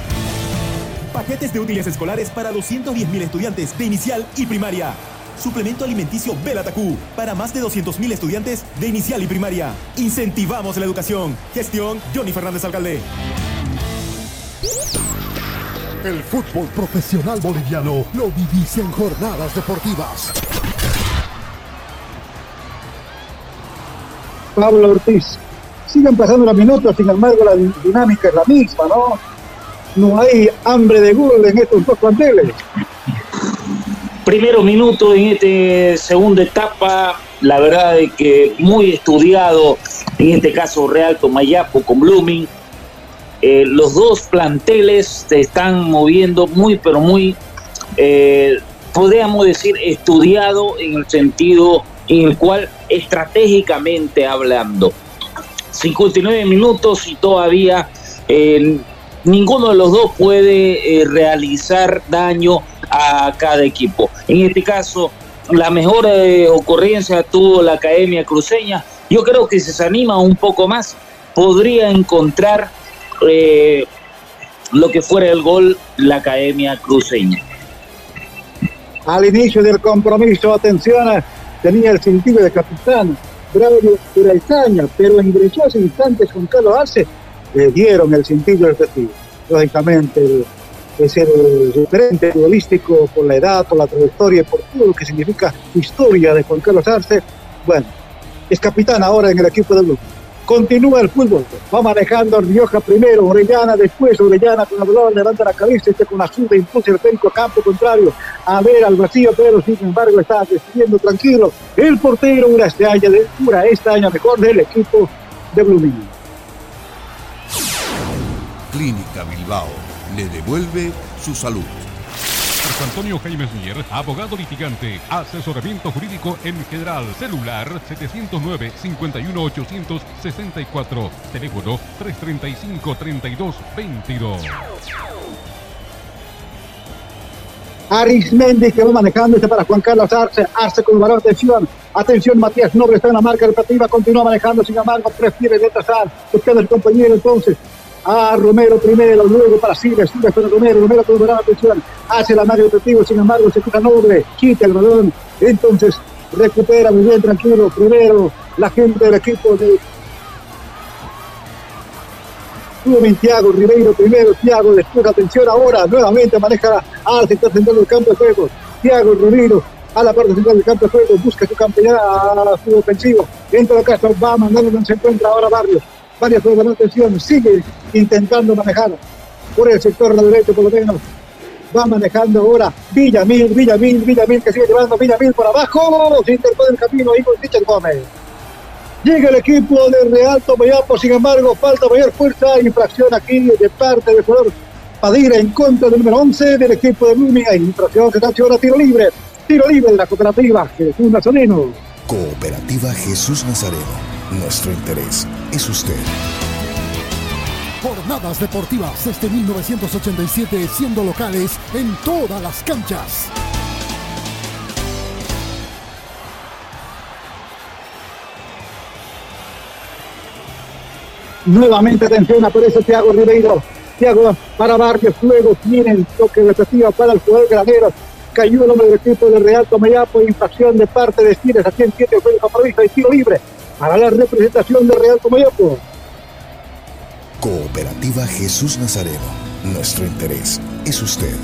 Paquetes de útiles escolares para 210.000 estudiantes de inicial y primaria. Suplemento alimenticio Belatacú para más de 200.000 estudiantes de inicial y primaria. Incentivamos la educación. Gestión Johnny Fernández Alcalde. El fútbol profesional boliviano lo vivís en jornadas deportivas. Pablo Ortiz. Siguen pasando los minutos, sin embargo la dinámica es la misma, ¿no? No hay hambre de gol en estos dos planteles. Primero minuto en esta segunda etapa, la verdad es que muy estudiado, en este caso Real Tomayapo con Blooming. Eh, los dos planteles se están moviendo muy, pero muy eh, podríamos decir, estudiado en el sentido en el cual estratégicamente hablando. 59 minutos y todavía eh, ninguno de los dos puede eh, realizar daño a cada equipo. En este caso, la mejor eh, ocurrencia tuvo la Academia Cruceña. Yo creo que si se anima un poco más, podría encontrar lo que fuera el gol la Academia Cruceña. Al inicio del compromiso, atención, tenía el sentido de capitán Braulio Itaña, pero en esos instantes con Carlos Arce le dieron el sentido efectivo. Lógicamente, es el referente futbolístico por la edad, por la trayectoria, por todo lo que significa historia de Juan Carlos Arce. Bueno, es capitán ahora en el equipo de Blue. Continúa el fútbol. Va manejando Rioja primero, Orellana después, Orellana con la balón, levanta la cabeza, este con la zurda, impulsa el técnico a campo contrario. A ver al vacío, pero sin embargo está decidiendo tranquilo. El portero, una estaña, de, una estaña mejor del equipo de Blooming. Clínica Bilbao le devuelve su salud. Antonio Jaime Mier, abogado litigante, asesoramiento jurídico en general, celular 709 51 864, teléfono 335 32 22. Arismendi que va manejando este para Juan Carlos Arce, Arce con el balón, atención, atención Matías Nobre está en la marca deportiva, continúa manejando, sin embargo prefiere retrasar, buscando el compañero entonces, a Romero primero, luego para Siles, Siles para Romero, Romero con la atención, hace la marca deportiva, sin embargo se quita Nobre, quita el balón, entonces recupera muy bien tranquilo, primero la gente del equipo de Tiago Ribeiro primero, Tiago después atención ahora, nuevamente maneja al sector central del campo de juego, Tiago Ribeiro a la parte central del campo de juego, busca su campeonato ofensivo, dentro de casa va mandando donde se encuentra ahora Barrios, varias de la atención, sigue intentando manejar por el sector de la derecha por lo menos. Va manejando ahora Villamil, Villamil, Villamil que sigue llevando Villamil por abajo. Se interpone el camino ahí con Richard Gómez. Llega el equipo de Real Tomayapo, sin embargo, falta mayor fuerza. Infracción aquí de parte del jugador Padira en contra del número 11 del equipo de. Hay infracción que está ahora tiro libre. Tiro libre de la cooperativa Jesús Nazareno. Cooperativa Jesús Nazareno. Nuestro interés es usted. Jornadas deportivas desde 1987 siendo locales en todas las canchas. Nuevamente atención, aparece Thiago Ribeiro. Thiago para Barrios, luego tiene el toque repetido para el jugador granero. Cayó el hombre del equipo de Real Tomayapo, infracción de parte de Stines, aquí en 7 fue el compromiso y tiro libre para la representación de Real Tomayapo. Cooperativa Jesús Nazareno. Nuestro interés es usted.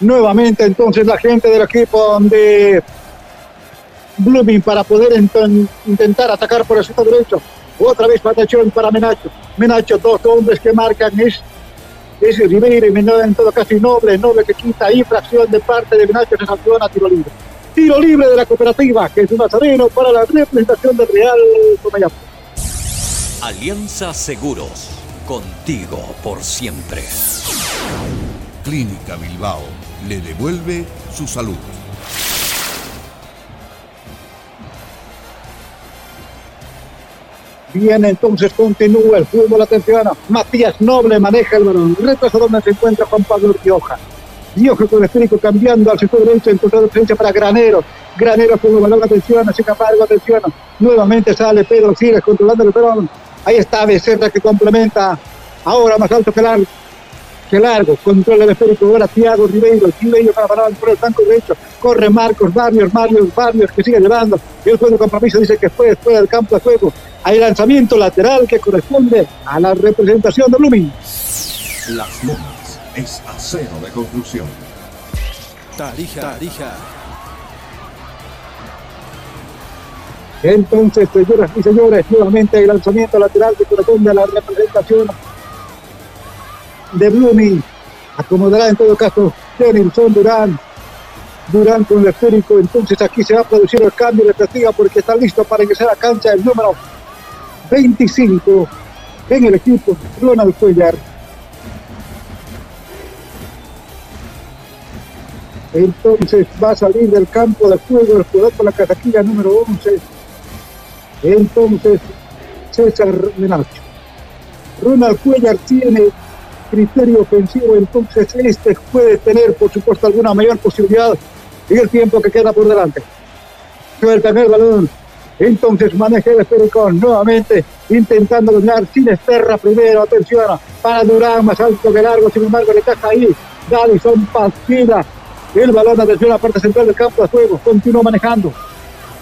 Nuevamente entonces la gente del equipo de Blooming para poder intentar atacar por el sector derecho. Otra vez atención para Menacho. Menacho, dos hombres que marcan es es Ribeiro y en todo caso Noble, Noble que quita infracción de parte de Menacho, se sanciona tiro libre. Tiro libre de la cooperativa, que es un nazareno para la representación del Real Tomayapo. Alianza Seguros, contigo por siempre. Clínica Bilbao le devuelve su salud. Bien, entonces continúa el fútbol atención. Matías Noble maneja el balón. Retraso donde se encuentra Juan Pablo Rioja. Rioja con el esférico cambiando al sector derecho, encontrando presencia para Granero. Granero con el balón, atención, así capaz, atención. Nuevamente sale Pedro Siles controlando el balón. Ahí está Becerra que complementa. Ahora más alto que largo. Que largo, controla el esférico. Ahora Thiago Ribeiro. Ribeiro para parar por el flanco derecho. Corre Marcos Barrios, Barrios, Barrios que sigue llevando. El juego de compromiso dice que fue después del campo de juego hay lanzamiento lateral que corresponde a la representación de Blooming. Las Lomas es acero de conclusión. Tarija, Tarija. Entonces, señoras y señores, nuevamente el lanzamiento lateral que corresponde a la representación de Blooming. Acomodará en todo caso Denilson Durán. Durán con el esférico. Entonces aquí se va a producir el cambio de porque está listo para ingresar a cancha el número 25 en el equipo Ronald Cuellar. Entonces va a salir del campo de juego el jugador con la casaquilla número 11. Entonces César Menacho. Ronald Cuellar tiene criterio ofensivo, entonces este puede tener, por supuesto, alguna mayor posibilidad en el tiempo que queda por delante. Suelta el balón. Entonces maneja el esférico nuevamente, intentando dominar sin esterra primero. Atención para Durán, más alto que largo. Sin embargo, le caja ahí. Davison Pastilla. El balón, atención a la parte central del campo de juego. Continúa manejando.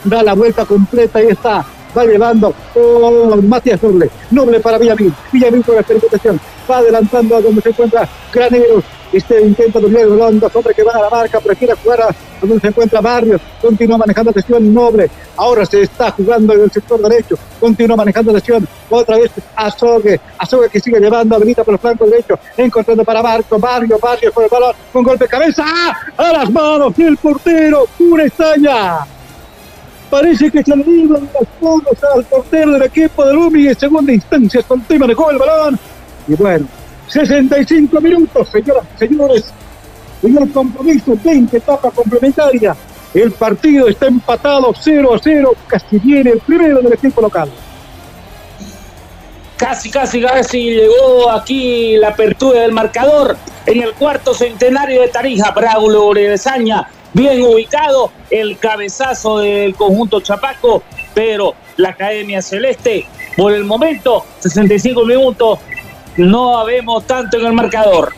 Da la vuelta completa. y está va llevando. Oh, Matías Noble, Noble para Villamil, Villamil con la percusión, va adelantando a donde se encuentra Graneros, este intenta dominar el balón, dos hombres que van a la marca, prefiere jugar a donde se encuentra Barrios, continúa manejando sesión Noble, ahora se está jugando en el sector derecho, continúa manejando sesión, otra vez Azogue, Azogue que sigue llevando habilita por el flanco derecho, encontrando para Barco, Barrios, Barrios con el balón, con golpe de cabeza, a las manos del portero, pura estaña. Parece que se le dieron las manos al portero del equipo de Lumi en segunda instancia. Conti manejó el balón. Y bueno, 65 minutos, señoras y señores. En el compromiso, 20 etapa complementaria. El partido está empatado 0 a 0. Casi viene el primero del equipo local. Casi, casi, casi llegó aquí la apertura del marcador en el cuarto centenario de Tarija. Braulio Oredesaña bien ubicado el cabezazo del conjunto Chapaco, pero la Academia Celeste, por el momento, 65 minutos, no vemos tanto en el marcador.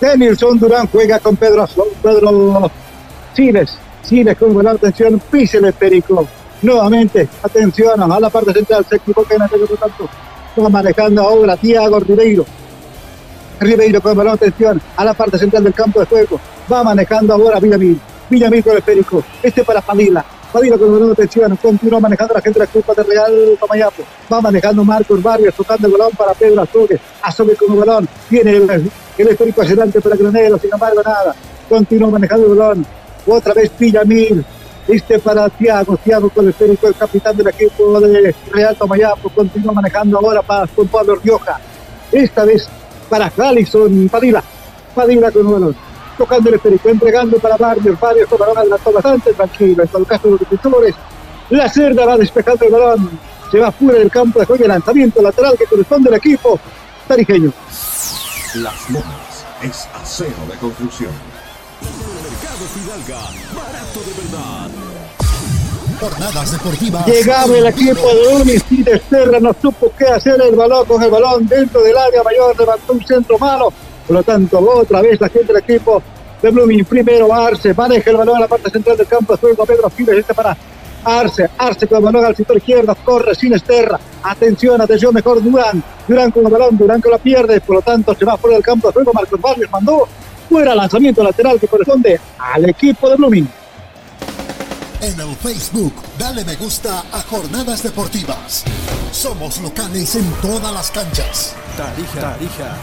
Denilson Durán juega con Pedro, Pedro Siles. Siles con buena atención, pise el esférico. Nuevamente, atención a la parte central, se equivoca en el tanto. Va manejando ahora Tiago Ribeiro. Ribeiro con buena atención a la parte central del campo de juego. Va manejando ahora Villamil. Villamil con el esférico. Este para Padilla. Padilla con el de atención. Continúa manejando la gente de la Copa de Real Tomayapo. Va manejando Marcos Barrios. Tocando el balón para Pedro Azogue. Azogue con el balón. Tiene el, el esférico hacia adelante para Granero. Sin embargo, nada. Continúa manejando el balón. Otra vez Villamil. Este para Tiago, Tiago con el esférico, el capitán del equipo de Real Tomayapo, continúa manejando ahora para con Pablo Rioja. Esta vez para Galison Padilla. Padilla con el balón tocando el esférico, entregando para Barrios, Barrios con balón adelantó bastante tranquilo, en todo caso los defensores, la cerda va despejando el balón, se va fuera del campo de juego, el lanzamiento lateral que corresponde al equipo tarijeño. Las Lomas es acero de construcción. Mercado Fidalga, barato de verdad. Jornadas deportivas. Llegaba el equipo de Unis y Desterra no supo qué hacer el balón con el balón dentro del área mayor, levantó un centro malo, por lo tanto, otra vez la gente del equipo de Blooming. Primero Arce, maneja el balón a la parte central del campo. Juego Pedro Files, este para Arce. Arce con el balón al sector izquierdo. Corre sin Esterra. Atención, atención, mejor Durán. Durán con el balón, Durán que lo pierde. Por lo tanto, se va fuera del campo de juego. Marcos Barrios mandó fuera lanzamiento lateral que corresponde al equipo de Blooming. En el Facebook, dale me gusta a Jornadas Deportivas. Somos locales en todas las canchas. Tarija. Tarija.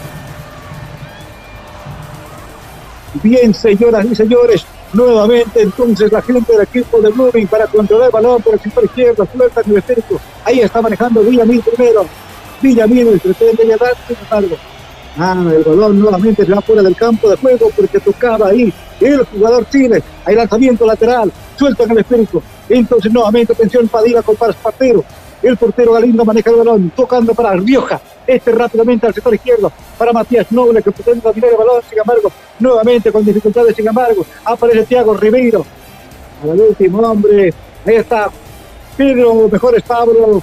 Bien, señoras y señores, nuevamente entonces la gente del equipo de Blooming para controlar el balón por el sector izquierdo, suelta el esférico. Ahí está manejando Villamil primero. Villamil pretende llevar, sin embargo. Ah, el balón nuevamente se va fuera del campo de juego porque tocaba ahí el jugador Chile. Hay lanzamiento lateral, sueltan el esférico. Entonces nuevamente atención Padilla con Partero. El portero Galindo maneja el balón, tocando para Rioja. Este rápidamente al sector izquierdo para Matías Noble, que pretende dominar el balón. Sin embargo, nuevamente con dificultades. Sin embargo, aparece Thiago Ribeiro. Al último hombre. Ahí está Pedro, mejor es Pablo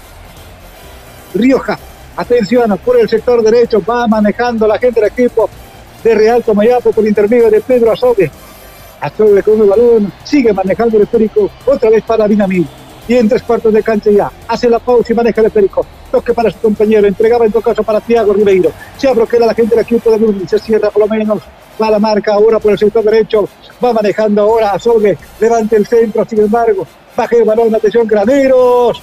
Rioja. Atención, por el sector derecho va manejando la gente del equipo de Real Tomayapo por intermedio de Pedro Azogue. Azogue con el balón, sigue manejando el esférico, otra vez para Dinamín y en tres cuartos de cancha ya. Hace la pausa y maneja el esférico. Toque para su compañero. Entregaba en todo caso para Thiago Ribeiro. Se abroquela la gente del equipo de Blooming. Se cierra por lo menos. Va la marca ahora por el sector derecho. Va manejando ahora a Sogue. Levante el centro. Sin embargo, baja el balón. Atención, graneros.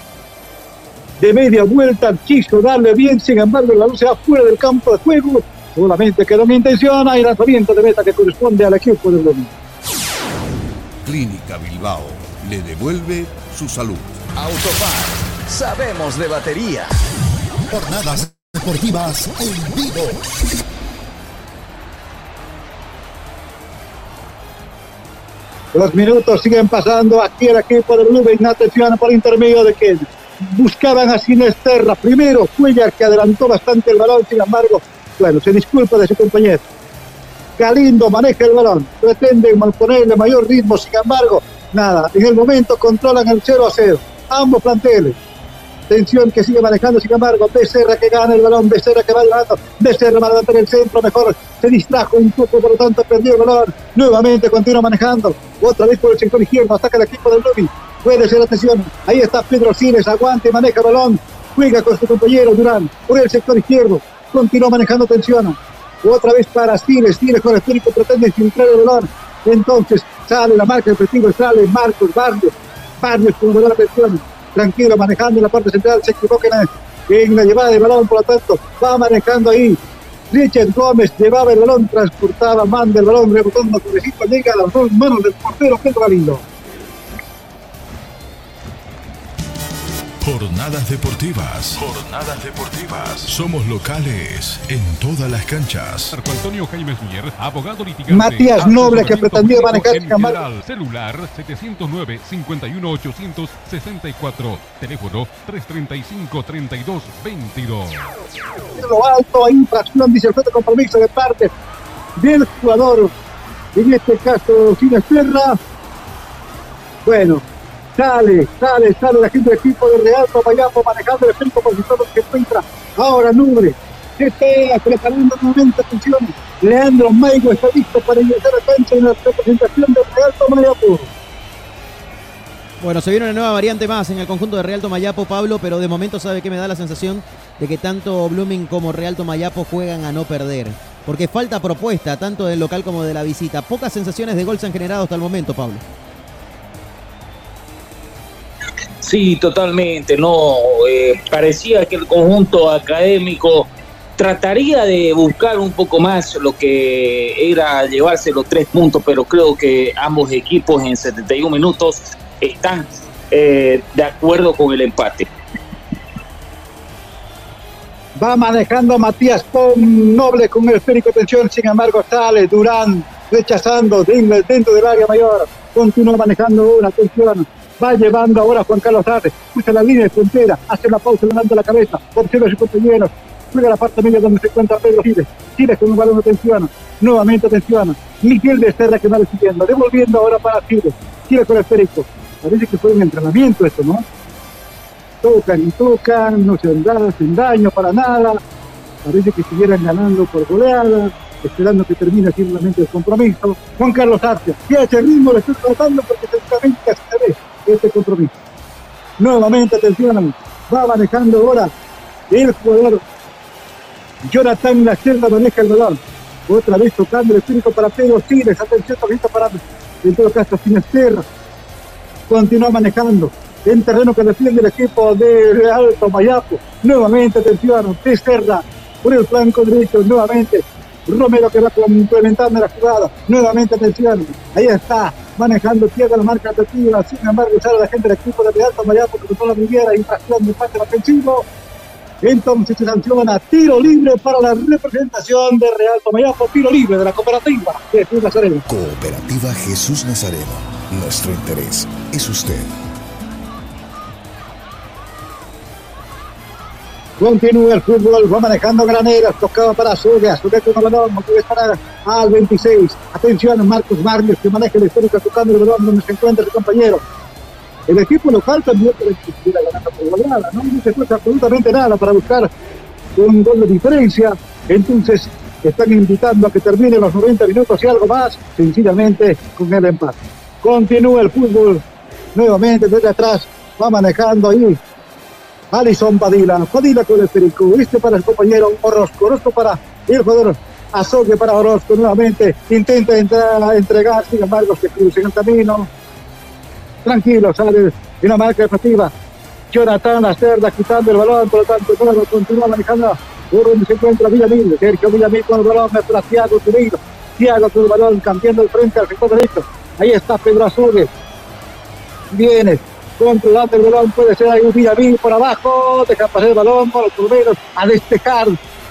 De media vuelta quiso darle bien. Sin embargo, la luz se va fuera del campo de juego. Solamente quedó mi intención. Hay lanzamiento de meta que corresponde al equipo de Blooming. Clínica Bilbao le devuelve su salud. Autofat, sabemos de batería. Jornadas deportivas en vivo. Los minutos siguen pasando aquí el equipo de Blue Atención por intermedio de que buscaban a Sinesterra. Primero Cuellar que adelantó bastante el balón, sin embargo, bueno, se disculpa de su compañero. Galindo maneja el balón, pretende ponerle mayor ritmo, sin embargo, nada. En el momento controlan el 0 a 0. Ambos planteles. Tensión que sigue manejando, sin embargo, Becerra que gana el balón, Becerra que va ganando, Becerra va a el centro, mejor se distrajo un poco, por lo tanto perdió el balón, nuevamente continúa manejando, otra vez por el sector izquierdo, ataca el equipo del Lobby, puede ser atención, ahí está Pedro Cines, aguante, maneja balón, juega con su compañero Durán, por el sector izquierdo, continúa manejando tensión, otra vez para Siles, Siles con el espíritu pretende infiltrar el balón, entonces sale la marca efectiva, sale Marcos Barrios, Barrios con la atención, tranquilo manejando en la parte central, se equivoca en, la llevada de balón, por lo tanto, va manejando ahí. Richard Gómez llevaba el balón, transportaba, manda el balón, rebotando llega a las dos manos del portero Pedro Galindo. Jornadas deportivas. Jornadas deportivas. Somos locales en todas las canchas. Marco Antonio Jaime Mier, abogado litigante. Matías Noble que pretendía manejar general, Celular 709 51 864. Teléfono 335 32 22. Lo alto, infracción, el de compromiso de parte del jugador. En este caso, Sinesterra. Bueno, Sale, sale, sale la gente del equipo de Real Tomayapo manejando el centro por que encuentra ahora Nube. Se pega, preparando nuevamente atención. Leandro Maigo está listo para ingresar a cancha en la representación de Real Tomayapo. Bueno, se viene una nueva variante más en el conjunto de Real Tomayapo, Pablo, pero de momento sabe que me da la sensación de que tanto Blooming como Real Tomayapo juegan a no perder. Porque falta propuesta, tanto del local como de la visita. Pocas sensaciones de gol se han generado hasta el momento, Pablo. Sí, totalmente. No, eh, parecía que el conjunto académico trataría de buscar un poco más lo que era llevarse los tres puntos, pero creo que ambos equipos en 71 minutos están eh, de acuerdo con el empate. Va manejando Matías con Noble con el esférico tensión, sin embargo sale Durán rechazando dentro del área mayor, continúa manejando una tensión Va llevando ahora Juan Carlos Arre. Escucha la línea de frontera. Hace la pausa, levanta la cabeza. Observa a sus compañeros. Juega la parte media donde se encuentra Pedro Giles. Giles con un balón atención. Nuevamente atención. Miguel de Serra que va recibiendo. Devolviendo ahora para Giles. Giles con el esférico. Parece que fue un entrenamiento esto, ¿no? Tocan y tocan. No se sin daño para nada. Parece que siguieran ganando por goleada esperando que termine simplemente el compromiso. Juan Carlos Arce, y ese ritmo le estoy tratando porque seguramente se ve este compromiso. Nuevamente, atención, va manejando ahora el jugador Jonathan La izquierda maneja el balón. Otra vez tocando el espíritu para Pedro Siles. Atención, poquito para en todo caso Sinesterra. Continúa manejando en terreno que defiende el equipo de Real Tomayapo. Nuevamente, atención, Serra por el flanco derecho. Nuevamente, Romero que va complementando la jugada. Nuevamente, atención. Ahí está, manejando tierra la marca efectiva. Sin embargo, sale la gente del equipo de Real Tomayapo porque controla la Riviera. Infracción de parte ofensivo. Entonces se sanciona tiro libre para la representación de Real Tomayapo. Tiro libre de la cooperativa Jesús Nazareno. Cooperativa Jesús Nazareno. Nuestro interés es usted. Continúa el fútbol, va manejando Graneras, tocaba para Soga, Soga con el balón, puede estar al 26. Atención, Marcos Barrios que maneja el histórico tocando el balón donde se encuentra su compañero. El equipo local también estuviera ganando por goleada, ¿no? Se absolutamente nada para buscar un gol de diferencia. Entonces, están invitando a que termine los 90 minutos y algo más, sencillamente con el empate. Continúa el fútbol nuevamente desde atrás, va manejando ahí Alison Padilla, Padilla con el perico, este para el compañero Orozco, Orozco para el jugador Azogue para Orozco nuevamente, intenta entrar entregar, sin embargo se cruza en el camino, tranquilo, sale y una marca efectiva, Jonathan Acerda quitando el balón, por lo tanto todo continúa manejando por donde se encuentra Villamil, Sergio Villamil con el balón, para Thiago Tureiro, Thiago con el balón cambiando el frente al sector derecho, ahí está Pedro Azogue, viene controlando el balón, puede ser ahí un Villamil por abajo, deja pasar el balón para los primeros a despejar.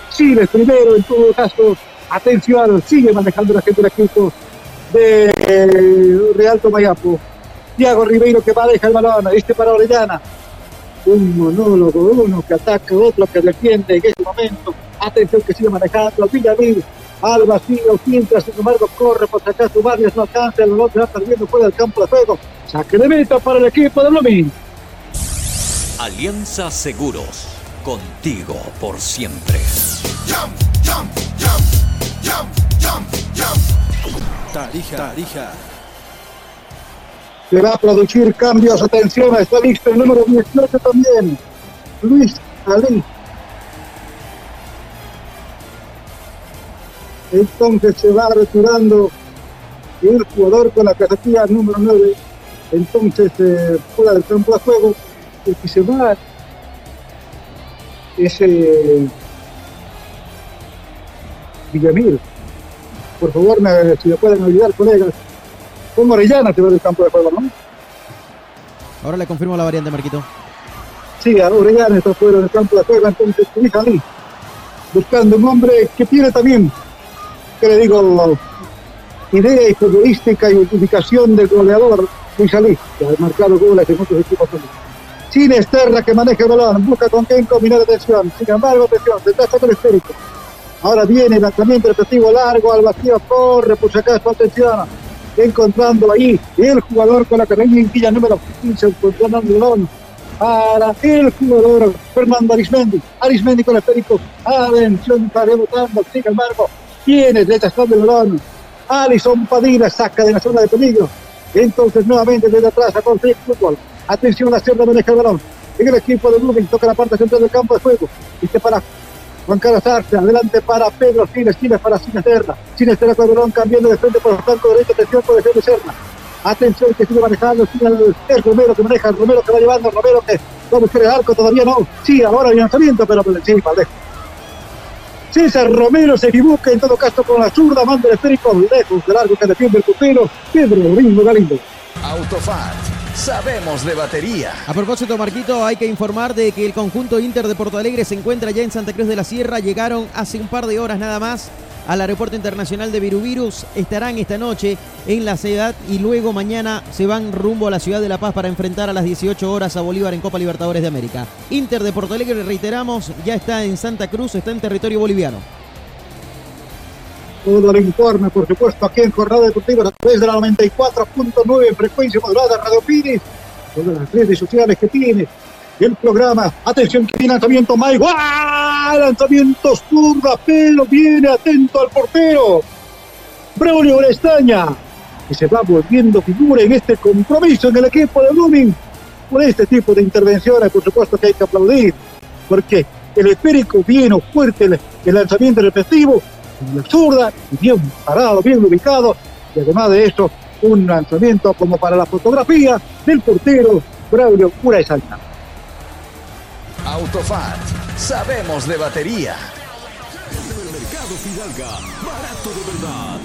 Siles primero, en todo caso, atención, sigue manejando la gente del equipo de eh, Real Tomayapo. Thiago Ribeiro que va a dejar el balón, este para Orellana. Un monólogo, uno que ataca, otro que defiende en este momento. Atención que sigue manejando Villamil al vacío, mientras sin embargo corre por sacar su Vargas, no alcanza, el balón se va perdiendo fuera del campo de juego. Saque de meta para el equipo de Blooming. Alianza Seguros, contigo por siempre. Tarija, Tarija. Se va a producir cambios, atención, está listo el número 18 también. Luis Ali. Entonces se va retirando el jugador con la cajetilla número 9. Entonces, eh, fuera del campo de juego, el que se va es eh, Villamil. Por favor, me, si me pueden ayudar, colegas. Con Orellana se va del campo de juego, ¿no? Ahora le confirmo la variante, Marquito. Sí, a Orellana está fuera del campo de juego, entonces Ali. Buscando un hombre que tiene también, le digo, idea y futbolística y ubicación del goleador Luis Ali, que ha marcado goles en otros equipos. Sin Esterra que maneja el balón, busca con quién combinar atención. Sin embargo, atención, detrás está el esférico. Ahora viene el lanzamiento repetitivo largo al vacío, corre por si acaso, atención. Encontrando ahí el jugador con la carrera en número 15, encontrando el balón para el jugador Fernando Arismendi. Arismendi con el esférico. Atención, está rebotando. Sin embargo, tiene derecha del balón. Alison Padilla saca de la zona de peligro. Entonces, nuevamente desde atrás a conseguir fútbol. Atención, a Cerda maneja el balón. En el equipo de Blooming toca la parte central del campo de juego. Este para Juan Carlos Arce, adelante para Pedro Siles, Siles para Sinesterra. Sinesterra con el balón cambiando de frente por el flanco derecho, atención por el de Serna. Atención que sigue manejando, es Romero que maneja, Romero que va llevando, Romero que va a buscar el arco, todavía no. Sí, ahora hay lanzamiento, pero por encima, lejos. César Romero se equivoca en todo caso con la zurda, manda el esférico lejos de largo que defiende el Pedro Domingo Galindo. Autofat, sabemos de batería. A propósito, Marquito, hay que informar de que el conjunto Inter de Porto Alegre se encuentra ya en Santa Cruz de la Sierra. Llegaron hace un par de horas nada más al Aeropuerto Internacional de Viruvirus. Estarán esta noche en la ciudad y luego mañana se van rumbo a la ciudad de La Paz para enfrentar a las 18 horas a Bolívar en Copa Libertadores de América. Inter de Porto Alegre, reiteramos, ya está en Santa Cruz, está en territorio boliviano. Todo el informe, por supuesto, aquí en Jornada Deportiva a través de la 94.9 en frecuencia modulada Radio Pires, todas las redes sociales que tiene el programa. Atención, que viene lanzamiento Mike. ¡Ah! Lanzamiento zurda, pero viene atento al portero. Braulio Orestaña, que se va volviendo figura en este compromiso en el equipo de Blooming. Por este tipo de intervenciones, por supuesto que hay que aplaudir, porque el esférico viene fuerte, el, lanzamiento repetitivo, la zurda, bien parado, bien ubicado, y además de eso, un lanzamiento como para la fotografía del portero Braulio Orestaña. Autofat, sabemos de batería. Mercado Fidalga, barato de verdad.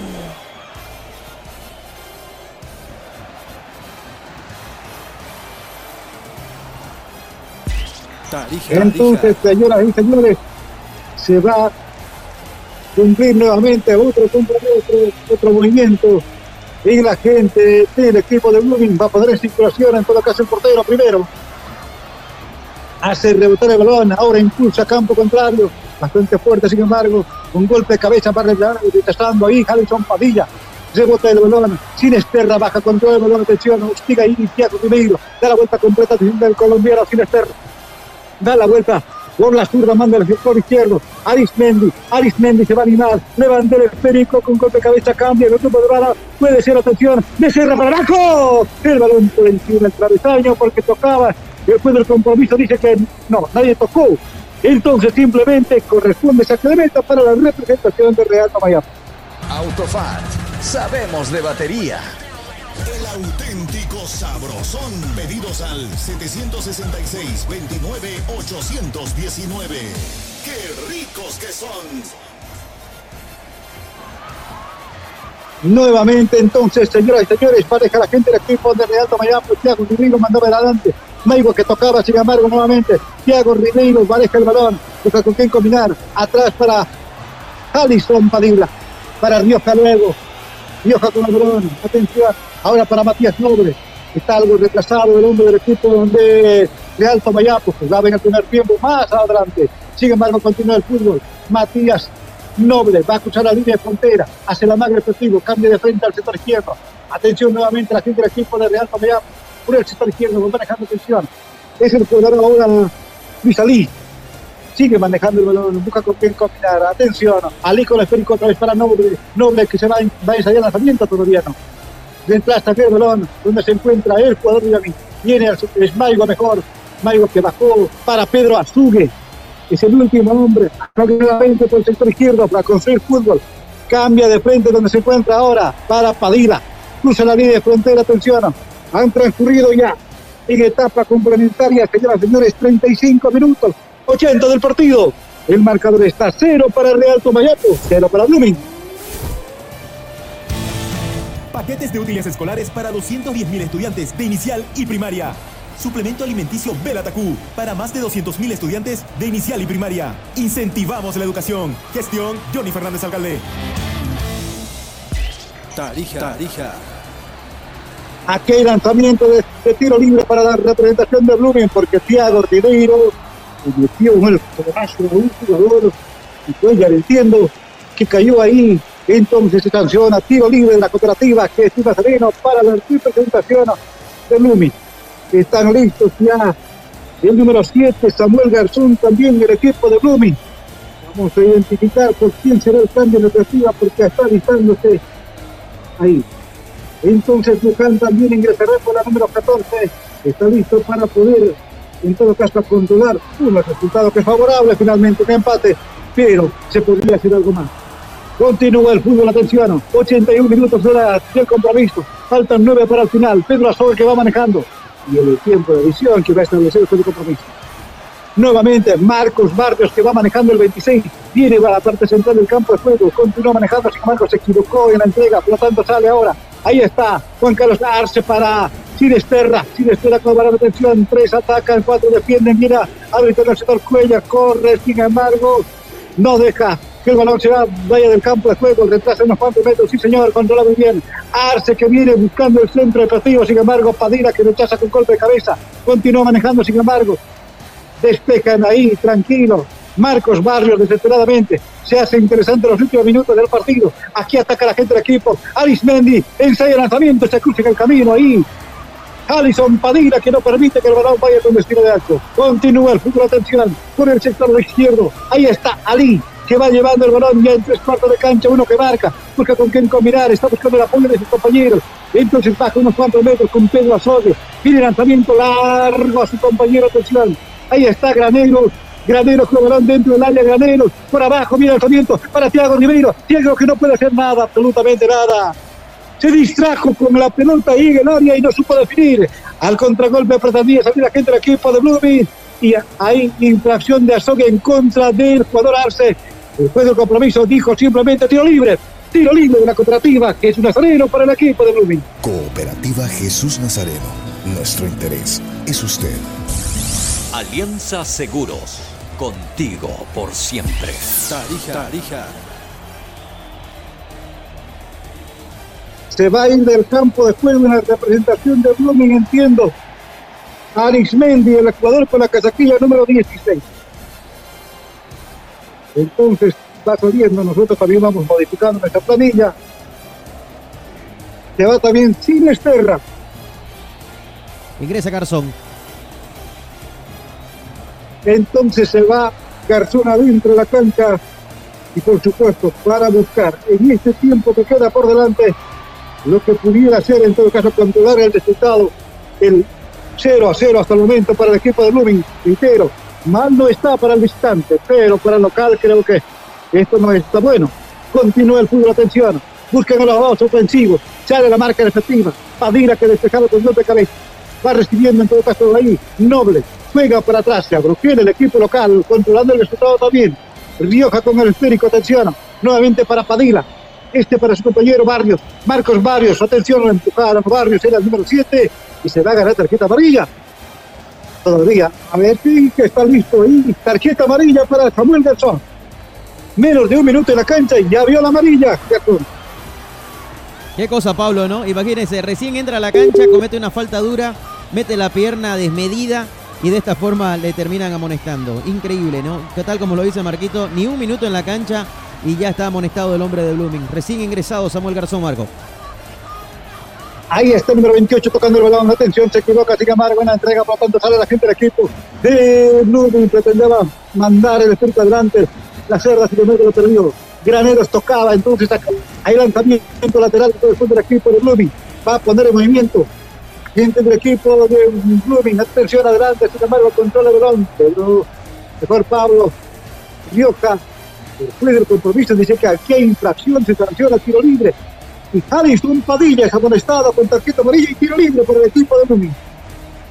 Tarija, Entonces, señoras y señores, se va a cumplir nuevamente otro compromiso, otro movimiento. Y la gente del equipo de Blooming va a poner en circulación, en todo caso el portero primero. Hace rebotar el balón, ahora impulsa campo contrario, bastante fuerte, sin embargo, un golpe de cabeza para el rechazando ahí, Javison Padilla. Rebota el balón, sin Esterra, baja con todo el balón, atención, hostiga ahí, Thiago Ribeiro, da la vuelta completa del colombiano, sin Esterra. Da la vuelta por la zurda, manda el sector izquierdo, Arismendi, Arismendi se va a animar, levanta el esférico con golpe de cabeza, cambia, el otro bala, puede ser atención, Becerra para abajo, el balón por encima del travesaño porque tocaba, después del compromiso dice que no, nadie tocó, entonces simplemente corresponde de meta para la representación de Real Miami. Autofat, sabemos de batería. El auténtico sabrosón. Pedidos al 766-29-819. ¡Qué ricos que son! Nuevamente entonces, señoras y señores, pareja la gente del equipo de Real Miami, Thiago Ribeiro mandó adelante. Maigo que tocaba, sin embargo, nuevamente. Thiago Ribeiro maneja el balón, busca con quién combinar. Atrás para Alison Padilla, para Rioja luego. Rioja con el balón, atención. Ahora para Matías Nobre, está algo retrasado el hombre del equipo de Real Tomayapo, va a venir el primer tiempo más adelante. Sin embargo, continúa el fútbol. Matías Noble va a cruzar la línea de frontera, hace la magre efectivo, cambia de frente al sector izquierdo. Atención nuevamente la gente del equipo de Real Tomayapo, por el sector izquierdo, va manejando atención. Es el jugador ahora Luis Ali. Sigue manejando el balón, busca con quién combinar. Atención, Ali con el esférico otra vez para Noble. Noble que se va, va a ensayar lanzamiento todavía no reemplaza el balón donde se encuentra el jugador Yamin. Viene es Maigo mejor, Maigo que bajó para Pedro Azugue, es el último hombre, nuevamente por el sector izquierdo para construir fútbol. Cambia de frente donde se encuentra ahora para Padilla. Cruza la línea de frontera, atención. Han transcurrido ya en etapa complementaria, señoras y señores, 35 minutos, 80 del partido. El marcador está cero para el Real Tomayapo, cero para Blooming. Paquetes de útiles escolares para 210.000 estudiantes de inicial y primaria. Suplemento alimenticio Belatacú para más de 200.000 estudiantes de inicial y primaria. Incentivamos la educación. Gestión Johnny Fernández Alcalde. Tarija, Tarija. Aquel lanzamiento de, tiro libre para la representación de Blooming porque Thiago Ribeiro metió un un jugador y pues ya entiendo que cayó ahí entonces se sanciona tiro libre de la cooperativa Jesús Nazareno para la representación de Blooming están listos ya. El número 7, Samuel Garzón, también el equipo de Blooming. Vamos a identificar por quién será el cambio de ofensiva porque está listándose ahí. Entonces Luján también ingresará por la número 14. Está listo para poder, en todo caso, controlar un resultado que es favorable finalmente, un empate, pero se podría hacer algo más. Continúa el fútbol, atención, 81 minutos del compromiso, faltan 9 para el final, Pedro Azor que va manejando, y el tiempo de edición que va a establecer el compromiso. Nuevamente Marcos Barrios que va manejando el 26, viene a la parte central del campo de juego, continúa manejando, sin embargo se equivocó en la entrega, por lo tanto sale ahora. Ahí está Juan Carlos Arce para Sinesterra, Sinesterra con la atención, tres atacan, cuatro defienden, mira, abre el sector Cuella, corre, sin embargo, no deja que el balón se va, vaya del campo de juego, retrasa unos cuantos metros, sí señor, controla muy bien. Arce que viene buscando el centro de partido, sin embargo, Padilla que rechaza con golpe de cabeza, continúa manejando, sin embargo, despejan ahí, tranquilo. Marcos Barrios desesperadamente se hace interesante los últimos minutos del partido. Aquí ataca la gente del equipo. Alice Mendy ensaya lanzamiento, se cruza en el camino ahí. Alison Padilla que no permite que el balón vaya con destino de alto. Continúa el fútbol, atención, por el sector izquierdo. Ahí está Ali, que va llevando el balón ya en tres cuartos de cancha, uno que marca, busca con quién combinar, está buscando el apoyo de sus compañeros. Entonces baja unos cuantos metros con Pedro Azogue. Viene lanzamiento largo a su compañero, atención. Ahí está Granero, Granero con el balón dentro del área, Granero por abajo, mira el lanzamiento para Thiago Ribeiro. Thiago que no puede hacer nada, absolutamente nada se distrajo con la pelota ahí en el área y no supo definir. Al contragolpe pretendía salir la gente del equipo de Blooming y hay infracción de Azogue en contra del jugador Arce. Después del compromiso dijo simplemente tiro libre. Tiro libre de la cooperativa Jesús Nazareno para el equipo de Blooming. Cooperativa Jesús Nazareno. Nuestro interés es usted. Alianza Seguros. Contigo por siempre. Tarija, Tarija. se va a ir del campo de juego en la representación de Blooming, entiendo. Arismendi, el Ecuador con la casaquilla número 16. Entonces va saliendo, nosotros también vamos modificando nuestra planilla. Se va también sin Esterra. Ingresa Garzón. Entonces se va Garzón adentro de la cancha y por supuesto para buscar en este tiempo que queda por delante lo que pudiera ser en todo caso controlar el resultado, el 0 a 0 hasta el momento para el equipo de Blooming entero. Mal no está para el visitante, pero para el local creo que esto no está bueno. Continúa el fútbol, atención. Buscan a los dos ofensivos. Sale la marca efectiva. Padilla que despejado con de cabeza. Va recibiendo en todo caso ahí. Noble. Juega para atrás. Se tiene el equipo local controlando el resultado también. Rioja con el esférico, atención. Nuevamente para Padilla Este para su compañero Barrios, Marcos Barrios. Atención, lo empujaron Barrios, era el número 7 y se va a ganar tarjeta amarilla. Todavía, a ver, sí, está listo ahí. Tarjeta amarilla para Samuel Garzón. Menos de un minuto en la cancha y ya vio la amarilla. Garzón. Qué cosa, Pablo, ¿no? Imagínense, recién entra a la cancha, comete una falta dura, mete la pierna desmedida y de esta forma le terminan amonestando. Increíble, ¿no? ¿Qué tal como lo dice Marquito? Ni un minuto en la cancha y ya está amonestado el hombre de Blooming. Recién ingresado Samuel Garzón Marco. Ahí está el número 28 tocando el balón. Atención, se equivoca. Sigue Marco en entrega. Por tanto, sale la gente del equipo de Blooming. Pretendía mandar el espíritu adelante. La cerda, sin embargo, lo perdió. Graneros tocaba. Entonces, hay lanzamiento lateral del del equipo de Blooming. Va a poner en movimiento gente del equipo de Blooming, atención adelante, sin embargo, controla el balón, pero mejor Pablo Rioja, después del compromiso, dice que aquí hay infracción, se sanciona tiro libre. Y Harrison Padilla es amonestado con tarjeta amarilla y tiro libre por el equipo de Blooming.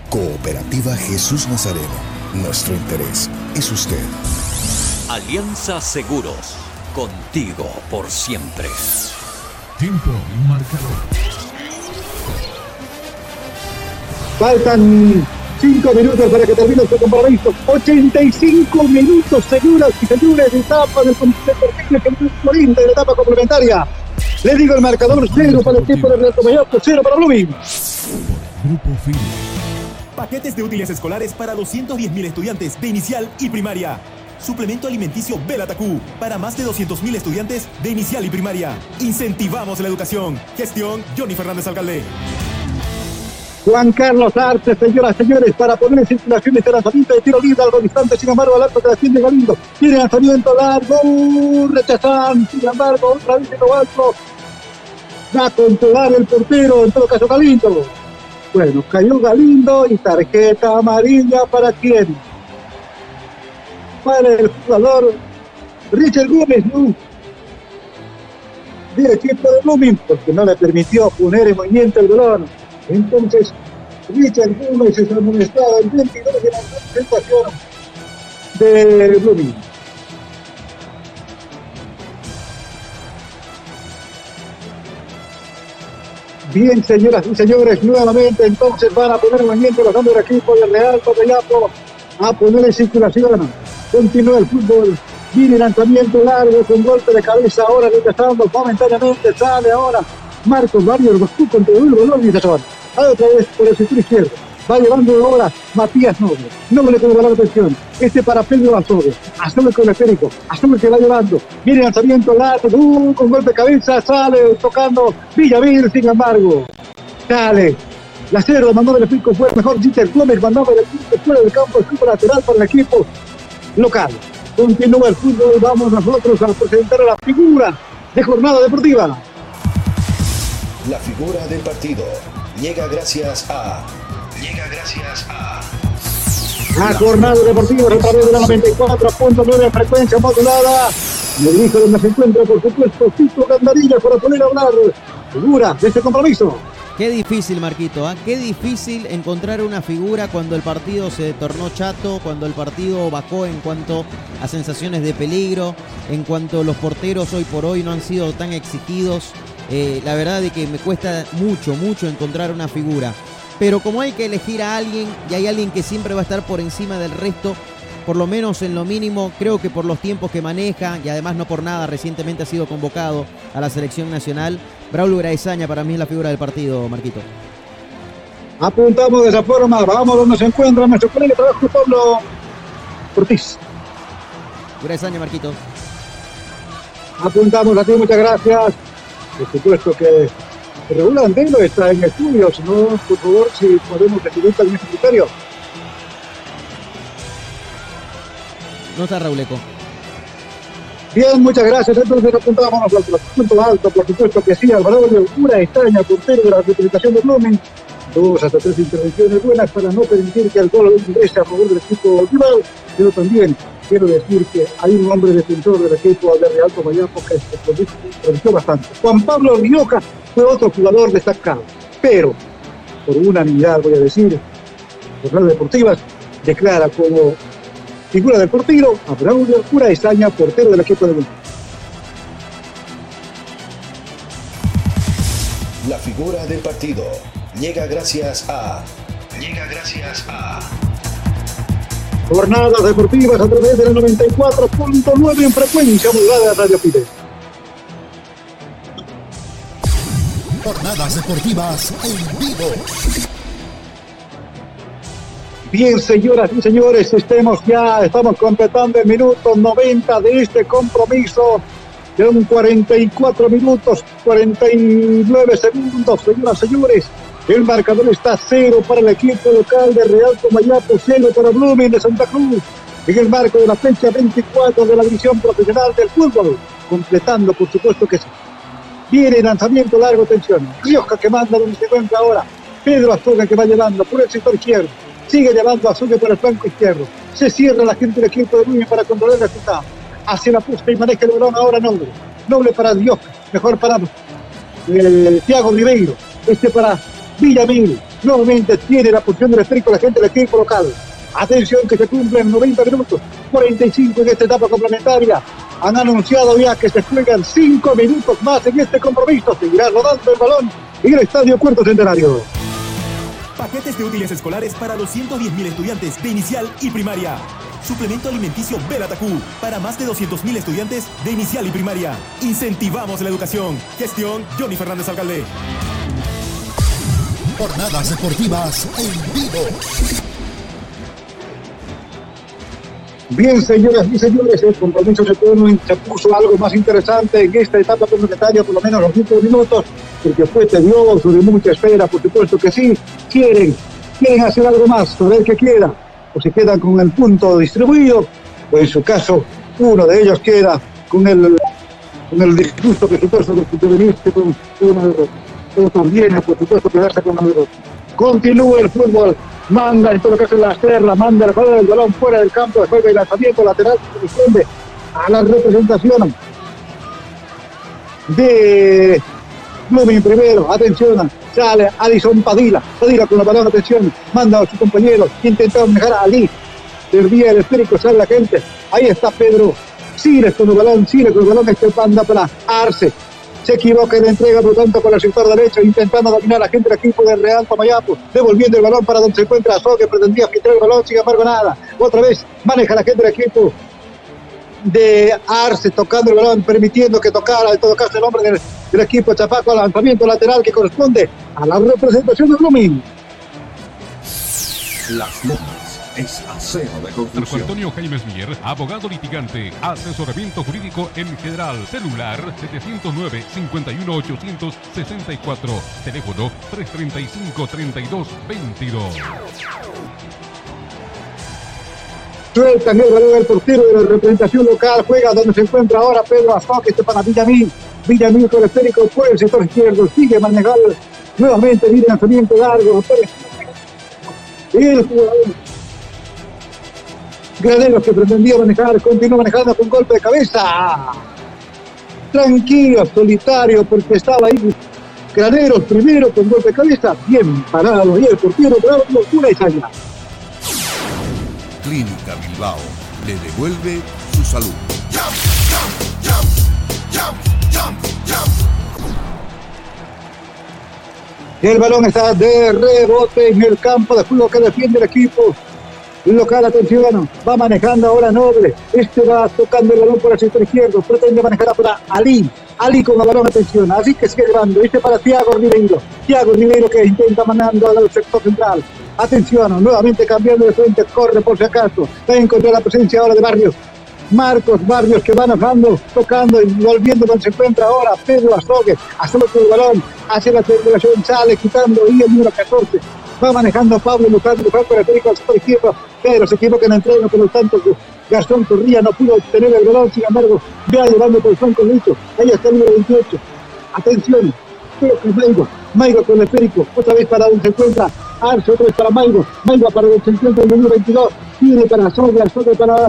Cooperativa Jesús Nazareno, nuestro interés es usted. Alianza Seguros, contigo por siempre. Tiempo marcador. Faltan 5 minutos para que termine este compromiso. 85 minutos, señoras y señores, de etapa del Comité que de la etapa complementaria. Le digo el marcador cero para el tiempo de Real Mayor, cero para Blooming. Grupo Paquetes de útiles escolares para 210.000 estudiantes de inicial y primaria. Suplemento alimenticio Belatacú para más de 200.000 estudiantes de inicial y primaria. Incentivamos la educación. Gestión Johnny Fernández Alcalde. Juan Carlos Artes, señoras y señores, para poner en circulación este lanzamiento de tiro libre, algo distante, sin embargo, al arco que defiende Galindo. Tiene lanzamiento largo, rechazan, sin embargo, otra vez en lo alto. Va a controlar el portero, en todo caso Galindo. Bueno, cayó Galindo y tarjeta amarilla para quién? Para el jugador Richard Gómez, ¿no? Del equipo de Blooming, porque no le permitió poner en movimiento el balón. Entonces, Richard Gómez es amonestado el 22 de la presentación de Blooming. Bien, señoras y señores, nuevamente entonces van a poner en movimiento los hombres del equipo de Real Cotellapo a poner en circulación. Continúa el fútbol. Viene lanzamiento largo con golpe de cabeza ahora, rechazando momentáneamente, sale ahora Marcos Barrios Boscu contra el balón y se otra vez por el sector izquierdo. Va llevando ahora Matías Noble. Noble con la atención. Este para Pedro Azogue. Azogue con el esférico. Azogue que va llevando. Viene lanzamiento largo. Uh, con golpe de cabeza. Sale tocando Villavir, sin embargo. Sale. La cerda mandó el esférico fue mejor. Dieter Gómez mandaba el equipo fuera del campo. El lateral para el equipo local. Continúa el fútbol. Vamos nosotros a presentar a la figura de jornada deportiva. La figura del partido llega gracias a. Llega gracias a. A Jornada Deportiva a través de la 94.9 en frecuencia modulada. Me dirijo donde se encuentra, por supuesto, Tito Gandarilla para poder hablar figura de este compromiso. Qué difícil, Marquito, ¿eh? qué difícil encontrar una figura cuando el partido se tornó chato, cuando el partido bajó en cuanto a sensaciones de peligro, en cuanto los porteros hoy por hoy no han sido tan exigidos. Eh, la verdad es que me cuesta mucho, mucho encontrar una figura. Pero como hay que elegir a alguien y hay alguien que siempre va a estar por encima del resto, por lo menos en lo mínimo, creo que por los tiempos que maneja y además no por nada, recientemente ha sido convocado a la selección nacional. Braulio Graizaña para mí es la figura del partido, Marquito. Apuntamos de esa forma, vamos donde se encuentra nuestro colega de trabajo, Pablo Ortiz. Graizaña, Marquito. Apuntamos a ti, muchas gracias. Por supuesto que Raúl Andelo está en estudio, si no, por favor, si podemos recibir también su criterio. No está Raúl Eco. Bien, muchas gracias. Entonces apuntábamos al punto alto, por supuesto que sí, Alvarado de Una extraña portero de la representación de Blumen. Dos hasta tres intervenciones buenas para no permitir que el gol ingrese a favor del equipo rival, pero también quiero decir que hay un hombre defensor del equipo de Real Comayampo que se produjo bastante. Juan Pablo Rioja fue otro jugador destacado, pero por unanimidad voy a decir, las deportivas declara como figura del portero a Braulio Pura Estaña, portero del equipo de Bolivia. figura del partido llega gracias a... Llega gracias a... Jornadas deportivas a través de la 94.9 en frecuencia modulada de Radio Pide. Jornadas deportivas en vivo. Bien, señoras y señores, estemos ya, estamos completando el minuto 90 de este compromiso. Quedan 44 minutos, 49 segundos, señoras y señores. El marcador está cero para el equipo local de Real Comayapo, cero para Blooming de Santa Cruz. En el marco de la fecha 24 de la división profesional del fútbol, completando, por supuesto que sí. Viene lanzamiento largo, tensión. Rioja que manda donde se encuentra ahora. Pedro Azuga que va llevando por el sector izquierdo. Sigue llevando Azuga por el flanco izquierdo. Se cierra la gente del equipo de Núñez para controlar el resultado. Hacia la puesta y maneja el balón ahora Noble. Noble para Dios. Mejor para eh, Thiago Ribeiro. Este para Villamil. Nuevamente tiene la posición del esférico la gente del equipo local. Atención que se cumplen 90 minutos, 45 en esta etapa complementaria. Han anunciado ya que se juegan 5 minutos más en este compromiso. Seguirá rodando el balón en el Estadio Cuarto Centenario. Paquetes de útiles escolares para los 110.000 estudiantes de inicial y primaria. Suplemento alimenticio Belatacú para más de 200.000 estudiantes de inicial y primaria. Incentivamos la educación. Gestión Johnny Fernández Alcalde. Jornadas deportivas en vivo. Bien, señoras y señores, el compromiso se, se puso algo más interesante en esta etapa complementaria, por lo menos los últimos minutos, porque fue tedioso, de mucha espera, por supuesto que sí. Quieren, quieren hacer algo más, a ver qué queda, o se quedan con el punto distribuido, o en su caso, uno de ellos queda con el, con el disgusto que se tuviste con una derrota. Otro viene, por supuesto, quedarse con derrota. Continúa el fútbol, manda en todo caso la esterla, manda el juego del balón fuera del campo de juego y lanzamiento lateral que corresponde a la representación de Blooming primero, atención, sale Alison Padilla, Padilla con el balón, atención, manda a su compañero, intenta manejar a Ali, perdía el esférico, sale la gente, ahí está Pedro, Siles con el balón, Siles con el balón, este panda para Arce, se equivoca en la entrega, por lo tanto, con el sector derecho, intentando dominar a la gente del equipo del Real Tomayapo, devolviendo el balón para donde se encuentra Azó, que pretendía quitar el balón, sin embargo, nada. Otra vez maneja la gente del equipo de Arce, tocando el balón, permitiendo que tocara, en todo caso, el hombre del, del equipo Chapaco, al lanzamiento lateral que corresponde a la representación de Blooming. Las es acero de Marco construcción. Antonio Jaimes Mier, abogado litigante, asesoramiento jurídico en general, celular 709-51864, teléfono 335-3222. Sueltan el portero de la representación local, juega donde se encuentra ahora Pedro Azoque, este para Villamil. Villamil con el esférico por el sector izquierdo, sigue manejando nuevamente, viene lanzamiento largo. El jugador Graneros que pretendía manejar, continúa manejando con golpe de cabeza. Tranquilo, solitario, porque estaba ahí. Graneros primero con golpe de cabeza, bien parado. Y el portero, bravo, una y salida. Clínica Bilbao le devuelve su salud. El balón está de rebote en el campo de juego que defiende el equipo local. Atención, va manejando ahora Noble. Este va tocando el balón por el sector izquierdo. Pretende manejar para Ali. Ali con el balón, atención. Así que sigue llevando. Este para Thiago Ribeiro. Thiago Ribeiro que intenta manejando al sector central. Atención, nuevamente cambiando de frente. Corre por si acaso. Va a encontrar la presencia ahora de Barrios. Marcos Barrios que va manejando, tocando y volviendo donde se encuentra ahora Pedro Azogue, Azogue con el balón, hace la circulación, sale quitando y el número 14, va manejando Pablo Luján, Luján con el al sector izquierdo, pero se equivoca en la entrega, por lo tanto Gastón Corría no pudo obtener el balón, sin embargo, va llevando por el flanco derecho, ahí está el número 28, atención, creo que es Maigo, Maigo con el perico, otra vez para donde se encuentra. Arce, otra vez para Maigo, Maigo para donde se el número 22, tiene para Azogue, Azogue para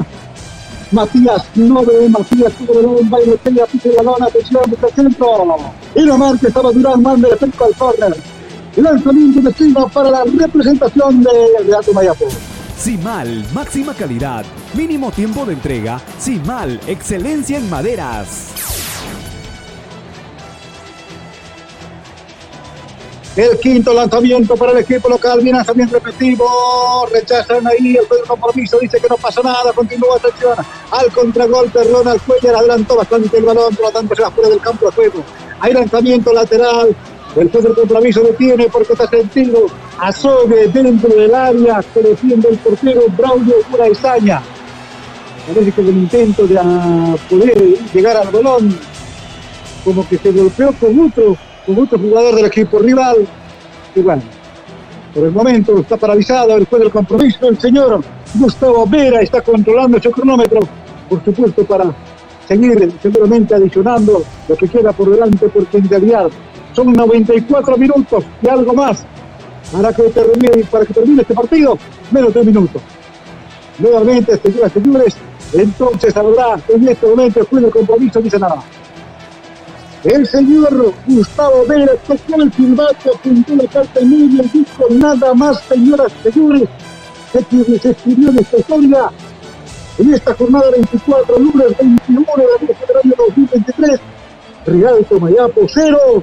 Matías. Noble, Matías tuvo el balón, baile, pega, pisa el balón, atención, busca el centro. Y lo marca, estaba Durán, manda el efecto al córner. Lanzamiento de para la representación de Real Mayapo. Simal, máxima calidad, mínimo tiempo de entrega. Simal, excelencia en maderas. El quinto lanzamiento para el equipo local, bien lanzamiento repetido, rechazan ahí el compromiso, dice que no pasa nada, continúa atención al contragolpe, Ronald Cuellar adelantó bastante el balón, por lo tanto se va fuera del campo de juego. Hay lanzamiento lateral, el juez del compromiso detiene porque está sentido Azogue dentro del área que defiende el portero Braulio Uraesaña. Parece que el intento de poder llegar al balón, como que se golpeó con otro, con otro jugador del equipo rival. Y bueno, por el momento está paralizado juez del compromiso. El señor Gustavo Vera está controlando su cronómetro, por supuesto, para seguir seguramente adicionando lo que queda por delante, porque en realidad son 94 minutos y algo más para que termine, para que termine este partido, menos de un minuto. Nuevamente, señoras y señores, entonces habrá en este momento el de compromiso, dice nada. El señor Gustavo Vera tocó el silbato, pintó la carta en medio y dijo nada más, señoras y señores, que se escribió en esta historia en esta jornada 24, lunes 21 de año 2023. Real Tomayapo 0,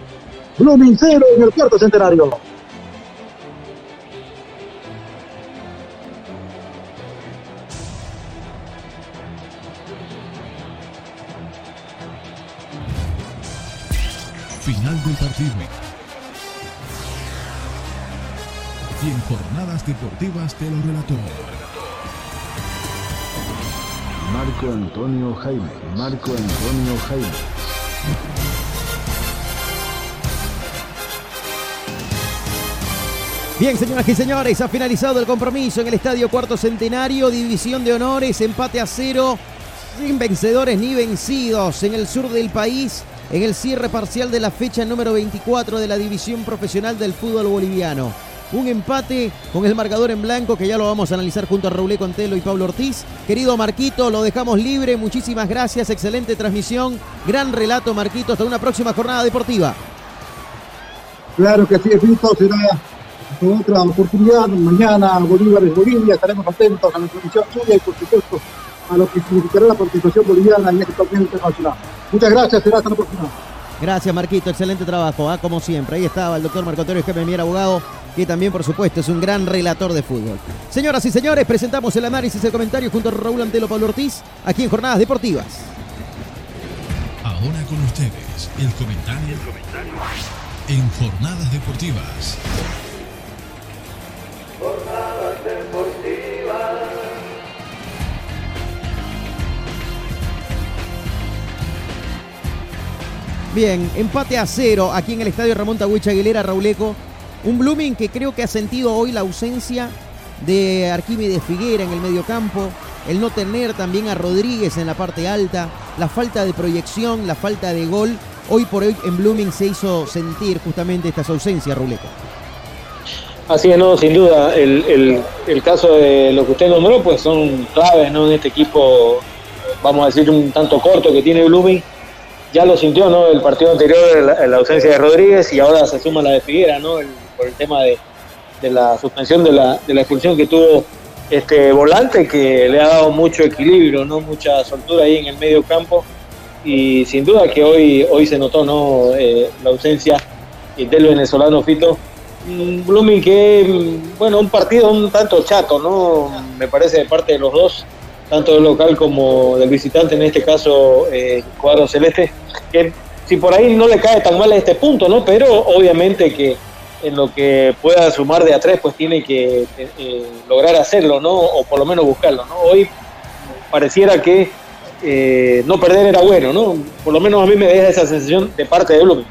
Blooming 0 en el cuarto centenario. Final del partido. Y en jornadas deportivas te lo relató. Marco Antonio Jaime. Marco Antonio Jaime. Bien, señoras y señores, ha finalizado el compromiso en el Estadio Cuarto Centenario, división de honores, empate a cero, sin vencedores ni vencidos en el sur del país en el cierre parcial de la fecha número 24 de la división profesional del fútbol boliviano. Un empate con el marcador en blanco que ya lo vamos a analizar junto a Raúl Contelo y Pablo Ortiz. Querido Marquito, lo dejamos libre. Muchísimas gracias. Excelente transmisión. Gran relato, Marquito. Hasta una próxima jornada deportiva. Claro que sí, Fito. Será otra oportunidad. Mañana Bolívar es Bolivia. Estaremos atentos a la transmisión suya y, por supuesto, a lo que significará la participación boliviana en este torneo internacional. Muchas gracias, será hasta la próxima. Gracias, Marquito. Excelente trabajo, ¿ah? como siempre. Ahí estaba el doctor Marco Antonio Mier, abogado, que también, por supuesto, es un gran relator de fútbol. Señoras y señores, presentamos el análisis y el comentario junto a Raúl Antelo Pablo Ortiz, aquí en Jornadas Deportivas. Ahora con ustedes, el comentario, el comentario. en Jornadas Deportivas. Bien, empate a cero aquí en el estadio Ramón Tagüicha Aguilera, Rauleco. Un Blooming que creo que ha sentido hoy la ausencia de Arquímedes Figuera en el mediocampo, el no tener también a Rodríguez en la parte alta, la falta de proyección, la falta de gol. Hoy por hoy en Blooming se hizo sentir justamente estas ausencias, Rauleco. Así es, no, sin duda. El, el, caso de lo que usted nombró, pues son claves ¿no? en este equipo, vamos a decir, un tanto corto que tiene Blooming ya lo sintió, ¿no? El partido anterior, la, ausencia de Rodríguez y ahora se suma la de Figuera, ¿no? por el tema de, la suspensión de la, de la expulsión que tuvo este volante que le ha dado mucho equilibrio, ¿no? Mucha soltura ahí en el medio campo y sin duda que hoy, hoy se notó, ¿no? Eh, la ausencia del venezolano Fito. Blooming que, bueno, un partido un tanto chato, ¿no? Me parece de parte de los dos tanto del local como del visitante, en este caso eh, cuadro celeste, que si por ahí no le cae tan mal a este punto, ¿no? Pero obviamente que en lo que pueda sumar de a tres, pues tiene que eh, lograr hacerlo, ¿no? O por lo menos buscarlo, ¿no? Hoy pareciera que eh, no perder era bueno, ¿no? Por lo menos a mí me deja esa sensación de parte de Blooming.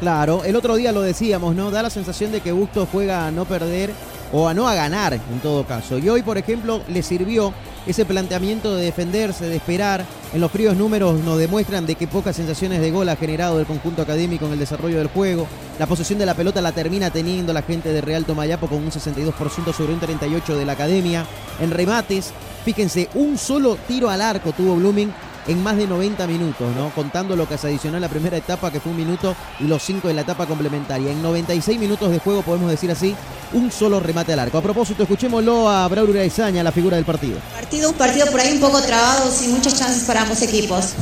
Claro, el otro día lo decíamos, ¿no? Da la sensación de que Busto juega a no perder o a no a ganar en todo caso. Y hoy, por ejemplo, le sirvió ese planteamiento de defenderse, de esperar. En los fríos números nos demuestran de que pocas sensaciones de gol ha generado el conjunto académico en el desarrollo del juego. La posesión de la pelota la termina teniendo la gente de Real Tomayapo con un 62% sobre un 38% de la academia. En remates, fíjense, un solo tiro al arco tuvo Blooming en más de 90 minutos, ¿no? Contando lo que se adicionó en la primera etapa, que fue un minuto, y los cinco de la etapa complementaria. En 96 minutos de juego, podemos decir así, un solo remate al arco. A propósito, escuchémoslo a Braulio Uraizaña, la figura del partido. Partido, un partido por ahí un poco trabado, sin muchas chances para ambos equipos.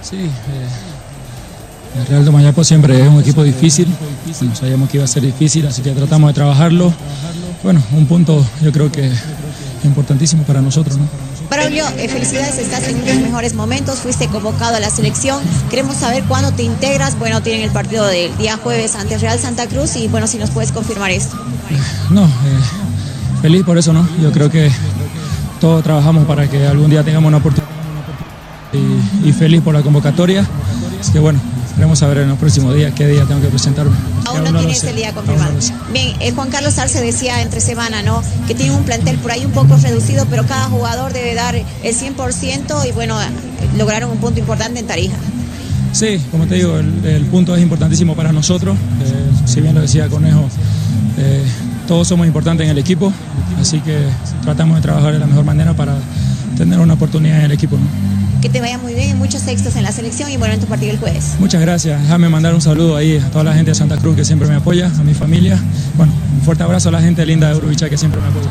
Sí, eh, el Real de Mayapo siempre es un equipo difícil. Bueno, sabíamos que iba a ser difícil, así que tratamos de trabajarlo. Bueno, un punto yo creo que importantísimo para nosotros, ¿no? Braulio, eh, felicidades, estás en unos mejores momentos, fuiste convocado a la selección. Queremos saber cuándo te integras. Bueno, tienen el partido del día jueves ante Real Santa Cruz y bueno, si nos puedes confirmar esto. No, eh, feliz por eso, ¿no? Yo creo que todos trabajamos para que algún día tengamos una oportunidad y, y feliz por la convocatoria. Así que bueno, Esperemos saber en los próximos días qué día tengo que presentarme. Aún no, tienes el día confirmado. Bien, eh, Juan Carlos Arce decía entre semana, ¿no? Que tiene un plantel por ahí un poco reducido, pero cada jugador debe dar el 100% y bueno, lograron un punto importante en Tarija. Sí, como te digo, el, punto es importantísimo para nosotros. Eh, si bien lo decía Conejo, eh, todos somos importantes en el equipo, así que tratamos de trabajar de la mejor manera para tener una oportunidad en el equipo. Que te vaya muy bien muchos éxitos en la selección y bueno, en tu partido el jueves. Muchas gracias. Déjame mandar un saludo ahí a toda la gente de Santa Cruz que siempre me apoya, a mi familia. Bueno, un fuerte abrazo a la gente linda de Urubicha que siempre me apoya.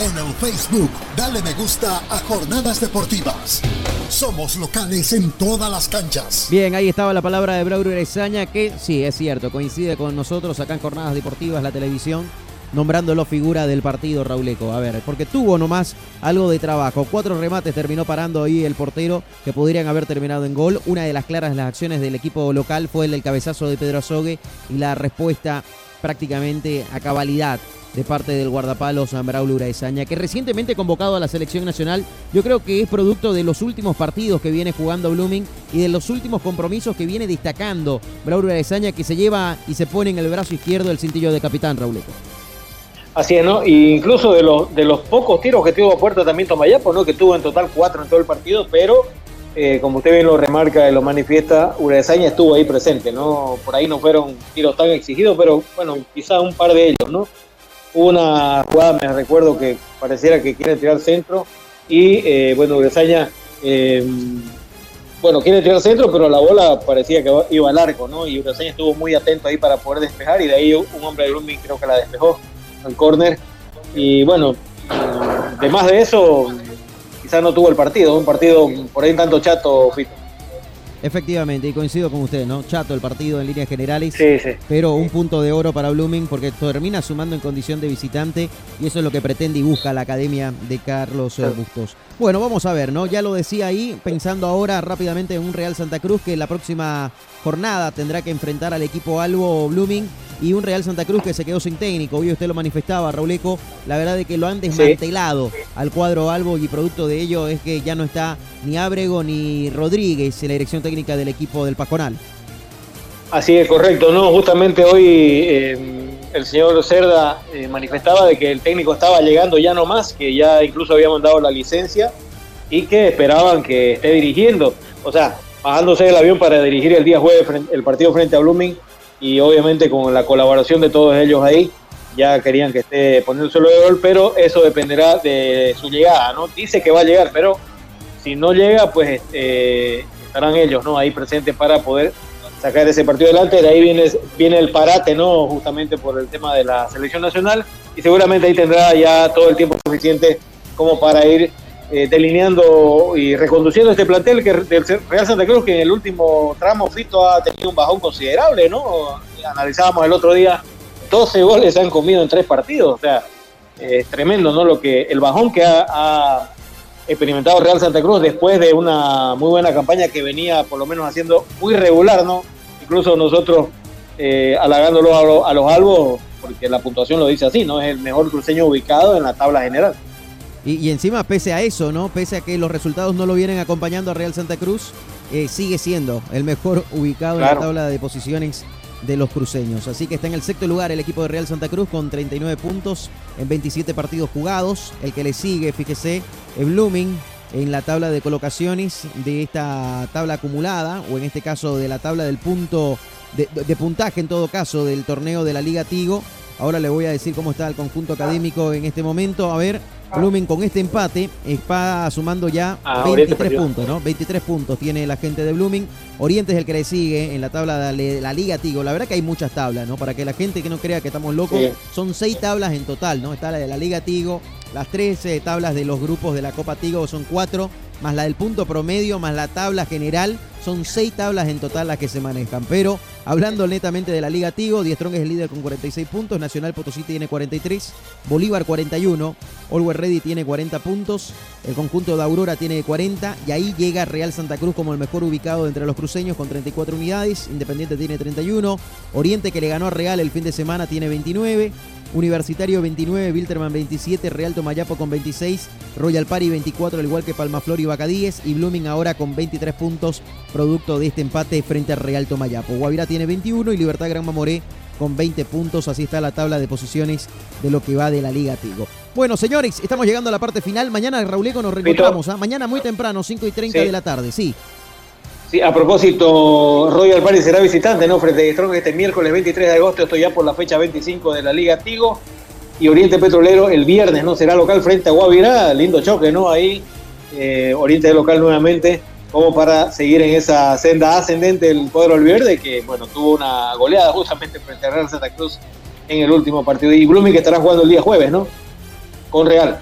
En el Facebook, dale me gusta a Jornadas Deportivas. Somos locales en todas las canchas. Bien, ahí estaba la palabra de Braulio Erezaña, que sí, es cierto, coincide con nosotros acá en Jornadas Deportivas, la televisión nombrándolo figura del partido Rauleco. A ver, porque tuvo nomás algo de trabajo. Cuatro remates terminó parando ahí el portero que podrían haber terminado en gol. Una de las claras las acciones del equipo local fue el del cabezazo de Pedro Azogue y la respuesta prácticamente a cabalidad de parte del guardapalos Braulio Uraesaña, que recientemente convocado a la selección nacional, yo creo que es producto de los últimos partidos que viene jugando Blooming y de los últimos compromisos que viene destacando Braulio Uraesaña, que se lleva y se pone en el brazo izquierdo el cintillo de capitán Rauleco. Así es, ¿no? Y incluso de los, de los pocos tiros que tuvo a puerta también Tomayapo, ¿no? Que tuvo en total cuatro en todo el partido, pero eh, como usted bien lo remarca y lo manifiesta, Uraesaña estuvo ahí presente, ¿no? Por ahí no fueron tiros tan exigidos, pero bueno, quizá un par de ellos, ¿no? Una jugada, me recuerdo que pareciera que quiere tirar centro y, eh, bueno, Uraesaña, eh, bueno, quiere tirar centro, pero la bola parecía que iba al arco, ¿no? Y Uraesaña estuvo muy atento ahí para poder despejar y de ahí un hombre de Blooming creo que la despejó al córner. Y bueno, además de eso, quizás no tuvo el partido, un partido por ahí tanto chato, Fito. Efectivamente, y coincido con usted, ¿no? Chato el partido en líneas generales. Sí, sí. Pero un punto de oro para Blooming porque termina sumando en condición de visitante y eso es lo que pretende y busca la academia de Carlos Bustos. Bueno, vamos a ver, ¿no? Ya lo decía ahí, pensando ahora rápidamente en un Real Santa Cruz que la próxima jornada tendrá que enfrentar al equipo Albo Blooming y un Real Santa Cruz que se quedó sin técnico. Hoy usted lo manifestaba, Rauleco. La verdad es que lo han desmantelado al cuadro Albo y producto de ello es que ya no está ni Ábrego ni Rodríguez en la dirección técnica del equipo del Pasconal. Así es, correcto, ¿no? Justamente hoy eh, el señor Cerda eh, manifestaba de que el técnico estaba llegando ya no más, que ya incluso había mandado la licencia y que esperaban que esté dirigiendo. O sea, bajándose del avión para dirigir el día jueves el partido frente a Blooming y obviamente con la colaboración de todos ellos ahí ya querían que esté poniéndoselo de gol, pero eso dependerá de su llegada, ¿no? Dice que va a llegar, pero si no llega, pues eh, estarán ellos, ¿no? Ahí presentes para poder sacar ese partido adelante. De ahí viene, viene el parate, ¿no? Justamente por el tema de la selección nacional y seguramente ahí tendrá ya todo el tiempo suficiente como para ir eh, delineando y reconduciendo este plantel que del Real Santa Cruz que en el último tramo Fito ha tenido un bajón considerable, ¿no? Analizábamos el otro día, 12 goles se han comido en tres partidos, o sea, es tremendo, ¿no? Lo que el bajón que ha, experimentado Real Santa Cruz después de una muy buena campaña que venía por lo menos haciendo muy regular, ¿no? Incluso nosotros eh, halagándolo a, a los albos, porque la puntuación lo dice así, ¿no? Es el mejor cruceño ubicado en la tabla general. Y, encima, pese a eso, ¿no? Pese a que los resultados no lo vienen acompañando a Real Santa Cruz, eh, sigue siendo el mejor (laughs) ubicado en la tabla de posiciones de los cruceños. Así que está en el sexto lugar el equipo de Real Santa Cruz con 39 puntos en 27 partidos jugados. El que le sigue, fíjese, es Blooming en la tabla de colocaciones de esta tabla acumulada, o en este caso de la tabla del punto de, de puntaje en todo caso del torneo de la Liga Tigo. Ahora le voy a decir cómo está el conjunto académico en este momento. A ver, Blooming con este empate está sumando ya 23 ah, puntos, ¿no? 23 puntos tiene la gente de Blooming. Oriente es el que le sigue en la tabla de la Liga Tigo. La verdad que hay muchas tablas, ¿no? Para que la gente que no crea que estamos locos, son seis tablas en total, ¿no? Está la de la Liga Tigo, las 13 tablas de los grupos de la Copa Tigo son cuatro más la del punto promedio, más la tabla general. Son seis tablas en total las que se manejan. Pero hablando netamente de la Liga Tigo, Die Strong es el líder con 46 puntos, Nacional Potosí tiene 43, Bolívar 41, Always Ready tiene 40 puntos, el conjunto de Aurora tiene 40 y ahí llega Real Santa Cruz como el mejor ubicado entre los cruceños con 34 unidades, Independiente tiene 31, Oriente que le ganó a Real el fin de semana tiene 29, Universitario 29, Wilterman 27, Real Tomayapo con 26, Royal Party 24, al igual que Palmaflor y Bacadíes, y Blooming ahora con 23 puntos, producto de este empate frente al Real Tomayapo. Guavirá tiene 21 y Libertad Gran Mamoré con 20 puntos. Así está la tabla de posiciones de lo que va de la Liga Tigo. Bueno, señores, estamos llegando a la parte final. Mañana, Rauleco, nos reencontramos. ¿ah? Mañana muy temprano, 5 y 30 Sí. de la tarde, sí. Sí, a propósito, Royal Party será visitante, ¿no? Frente a Strong este miércoles 23 de agosto, esto ya por la fecha 25 de la Liga Tigo. Y Oriente Petrolero el viernes, ¿no? Será local frente a Guavirá. Lindo choque, ¿no? Ahí, eh, Oriente local nuevamente, como para seguir en esa senda ascendente del cuadro Verde, que, bueno, tuvo una goleada justamente frente a Real Santa Cruz en el último partido. Y Blooming que estará jugando el día jueves, ¿no? Con Real.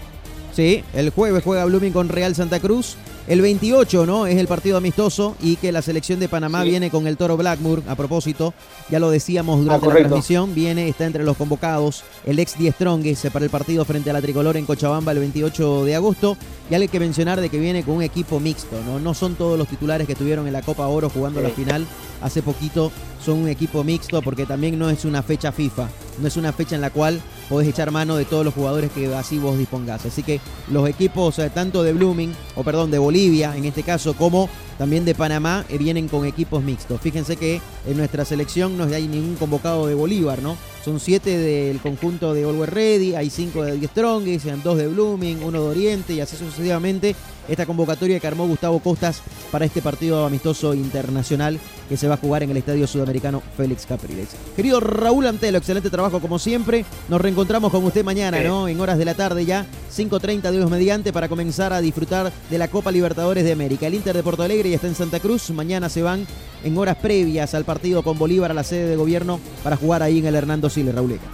Sí, el jueves juega Blooming con Real Santa Cruz. El 28, ¿no? Es el partido amistoso y que la selección de Panamá Sí. viene con el Toro Blackmore. A propósito, ya lo decíamos durante la transmisión, viene, está entre los convocados el ex Die Strongest para el partido frente a la Tricolor en Cochabamba el 28 de agosto. Y hay que mencionar de que viene con un equipo mixto, ¿no? No son todos los titulares que estuvieron en la Copa Oro jugando la final hace poquito, son un equipo mixto porque también no es una fecha FIFA, no es una fecha en la cual podés echar mano de todos los jugadores que así vos dispongas. Así que los equipos eh, tanto de Blooming, o perdón, de Bolivia en este caso, como también de Panamá, eh, vienen con equipos mixtos. Fíjense que en nuestra selección no hay ningún convocado de Bolívar, ¿no? Son siete del conjunto de Always Ready, hay cinco de Die Strongest, sean dos de Blooming, uno de Oriente y así sucesivamente. Esta convocatoria que armó Gustavo Costas para este partido amistoso internacional que se va a jugar en el Estadio Sudamericano Félix Capriles. Querido Raúl Antelo, excelente trabajo como siempre. Nos reencontramos con usted mañana, Sí. ¿no? En horas de la tarde ya, 5.30 de mediante, para comenzar a disfrutar de la Copa Libertadores de América. El Inter de Porto Alegre está en Santa Cruz. Mañana se van en horas previas al partido con Bolívar a la sede de gobierno para jugar ahí en el Hernando Siles, Rauleca.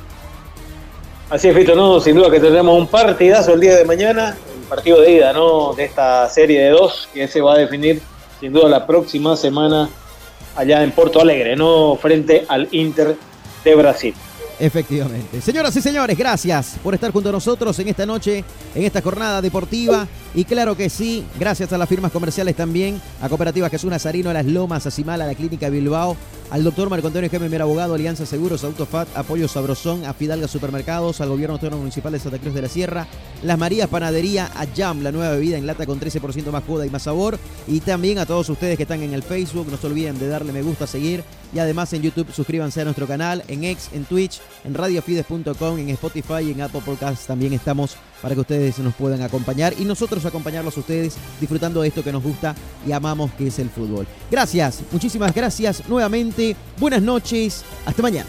Así es, Fito, no, sin duda que tendremos un partidazo el día de mañana, el partido de ida, ¿no? De esta serie de dos, que se va a definir sin duda la próxima semana allá en Porto Alegre, ¿no? Frente al Inter de Brasil. Efectivamente. Señoras y señores, gracias por estar junto a nosotros en esta noche, en esta jornada deportiva. Y claro que sí, gracias a las firmas comerciales también, a Cooperativa Jesús Nazarino, a Las Lomas, a Simala, a la Clínica Bilbao, al doctor Marco Antonio Gemmer, Abogado, Alianza Seguros, Autofat, Apoyo Sabrosón, a Fidalga Supermercados, al Gobierno Autónomo Municipal de Santa Cruz de la Sierra, Las Marías Panadería, a Jam, la nueva bebida en lata con 13% más joda y más sabor. Y también a todos ustedes que están en el Facebook, no se olviden de darle me gusta, seguir. Y además en YouTube suscríbanse a nuestro canal, en X, en Twitch, en radiofides.com, en Spotify y en Apple Podcasts también estamos para que ustedes nos puedan acompañar y nosotros acompañarlos a ustedes disfrutando de esto que nos gusta y amamos que es el fútbol. Gracias, muchísimas gracias nuevamente. Buenas noches, hasta mañana.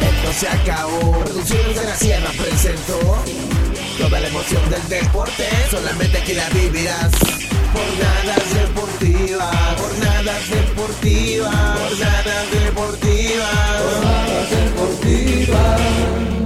Esto se acabó. Producciones de la Sierra presentó Toda la emoción del deporte solamente aquí la vivirás. Jornadas deportivas, jornadas deportivas, jornadas deportivas, jornadas deportivas.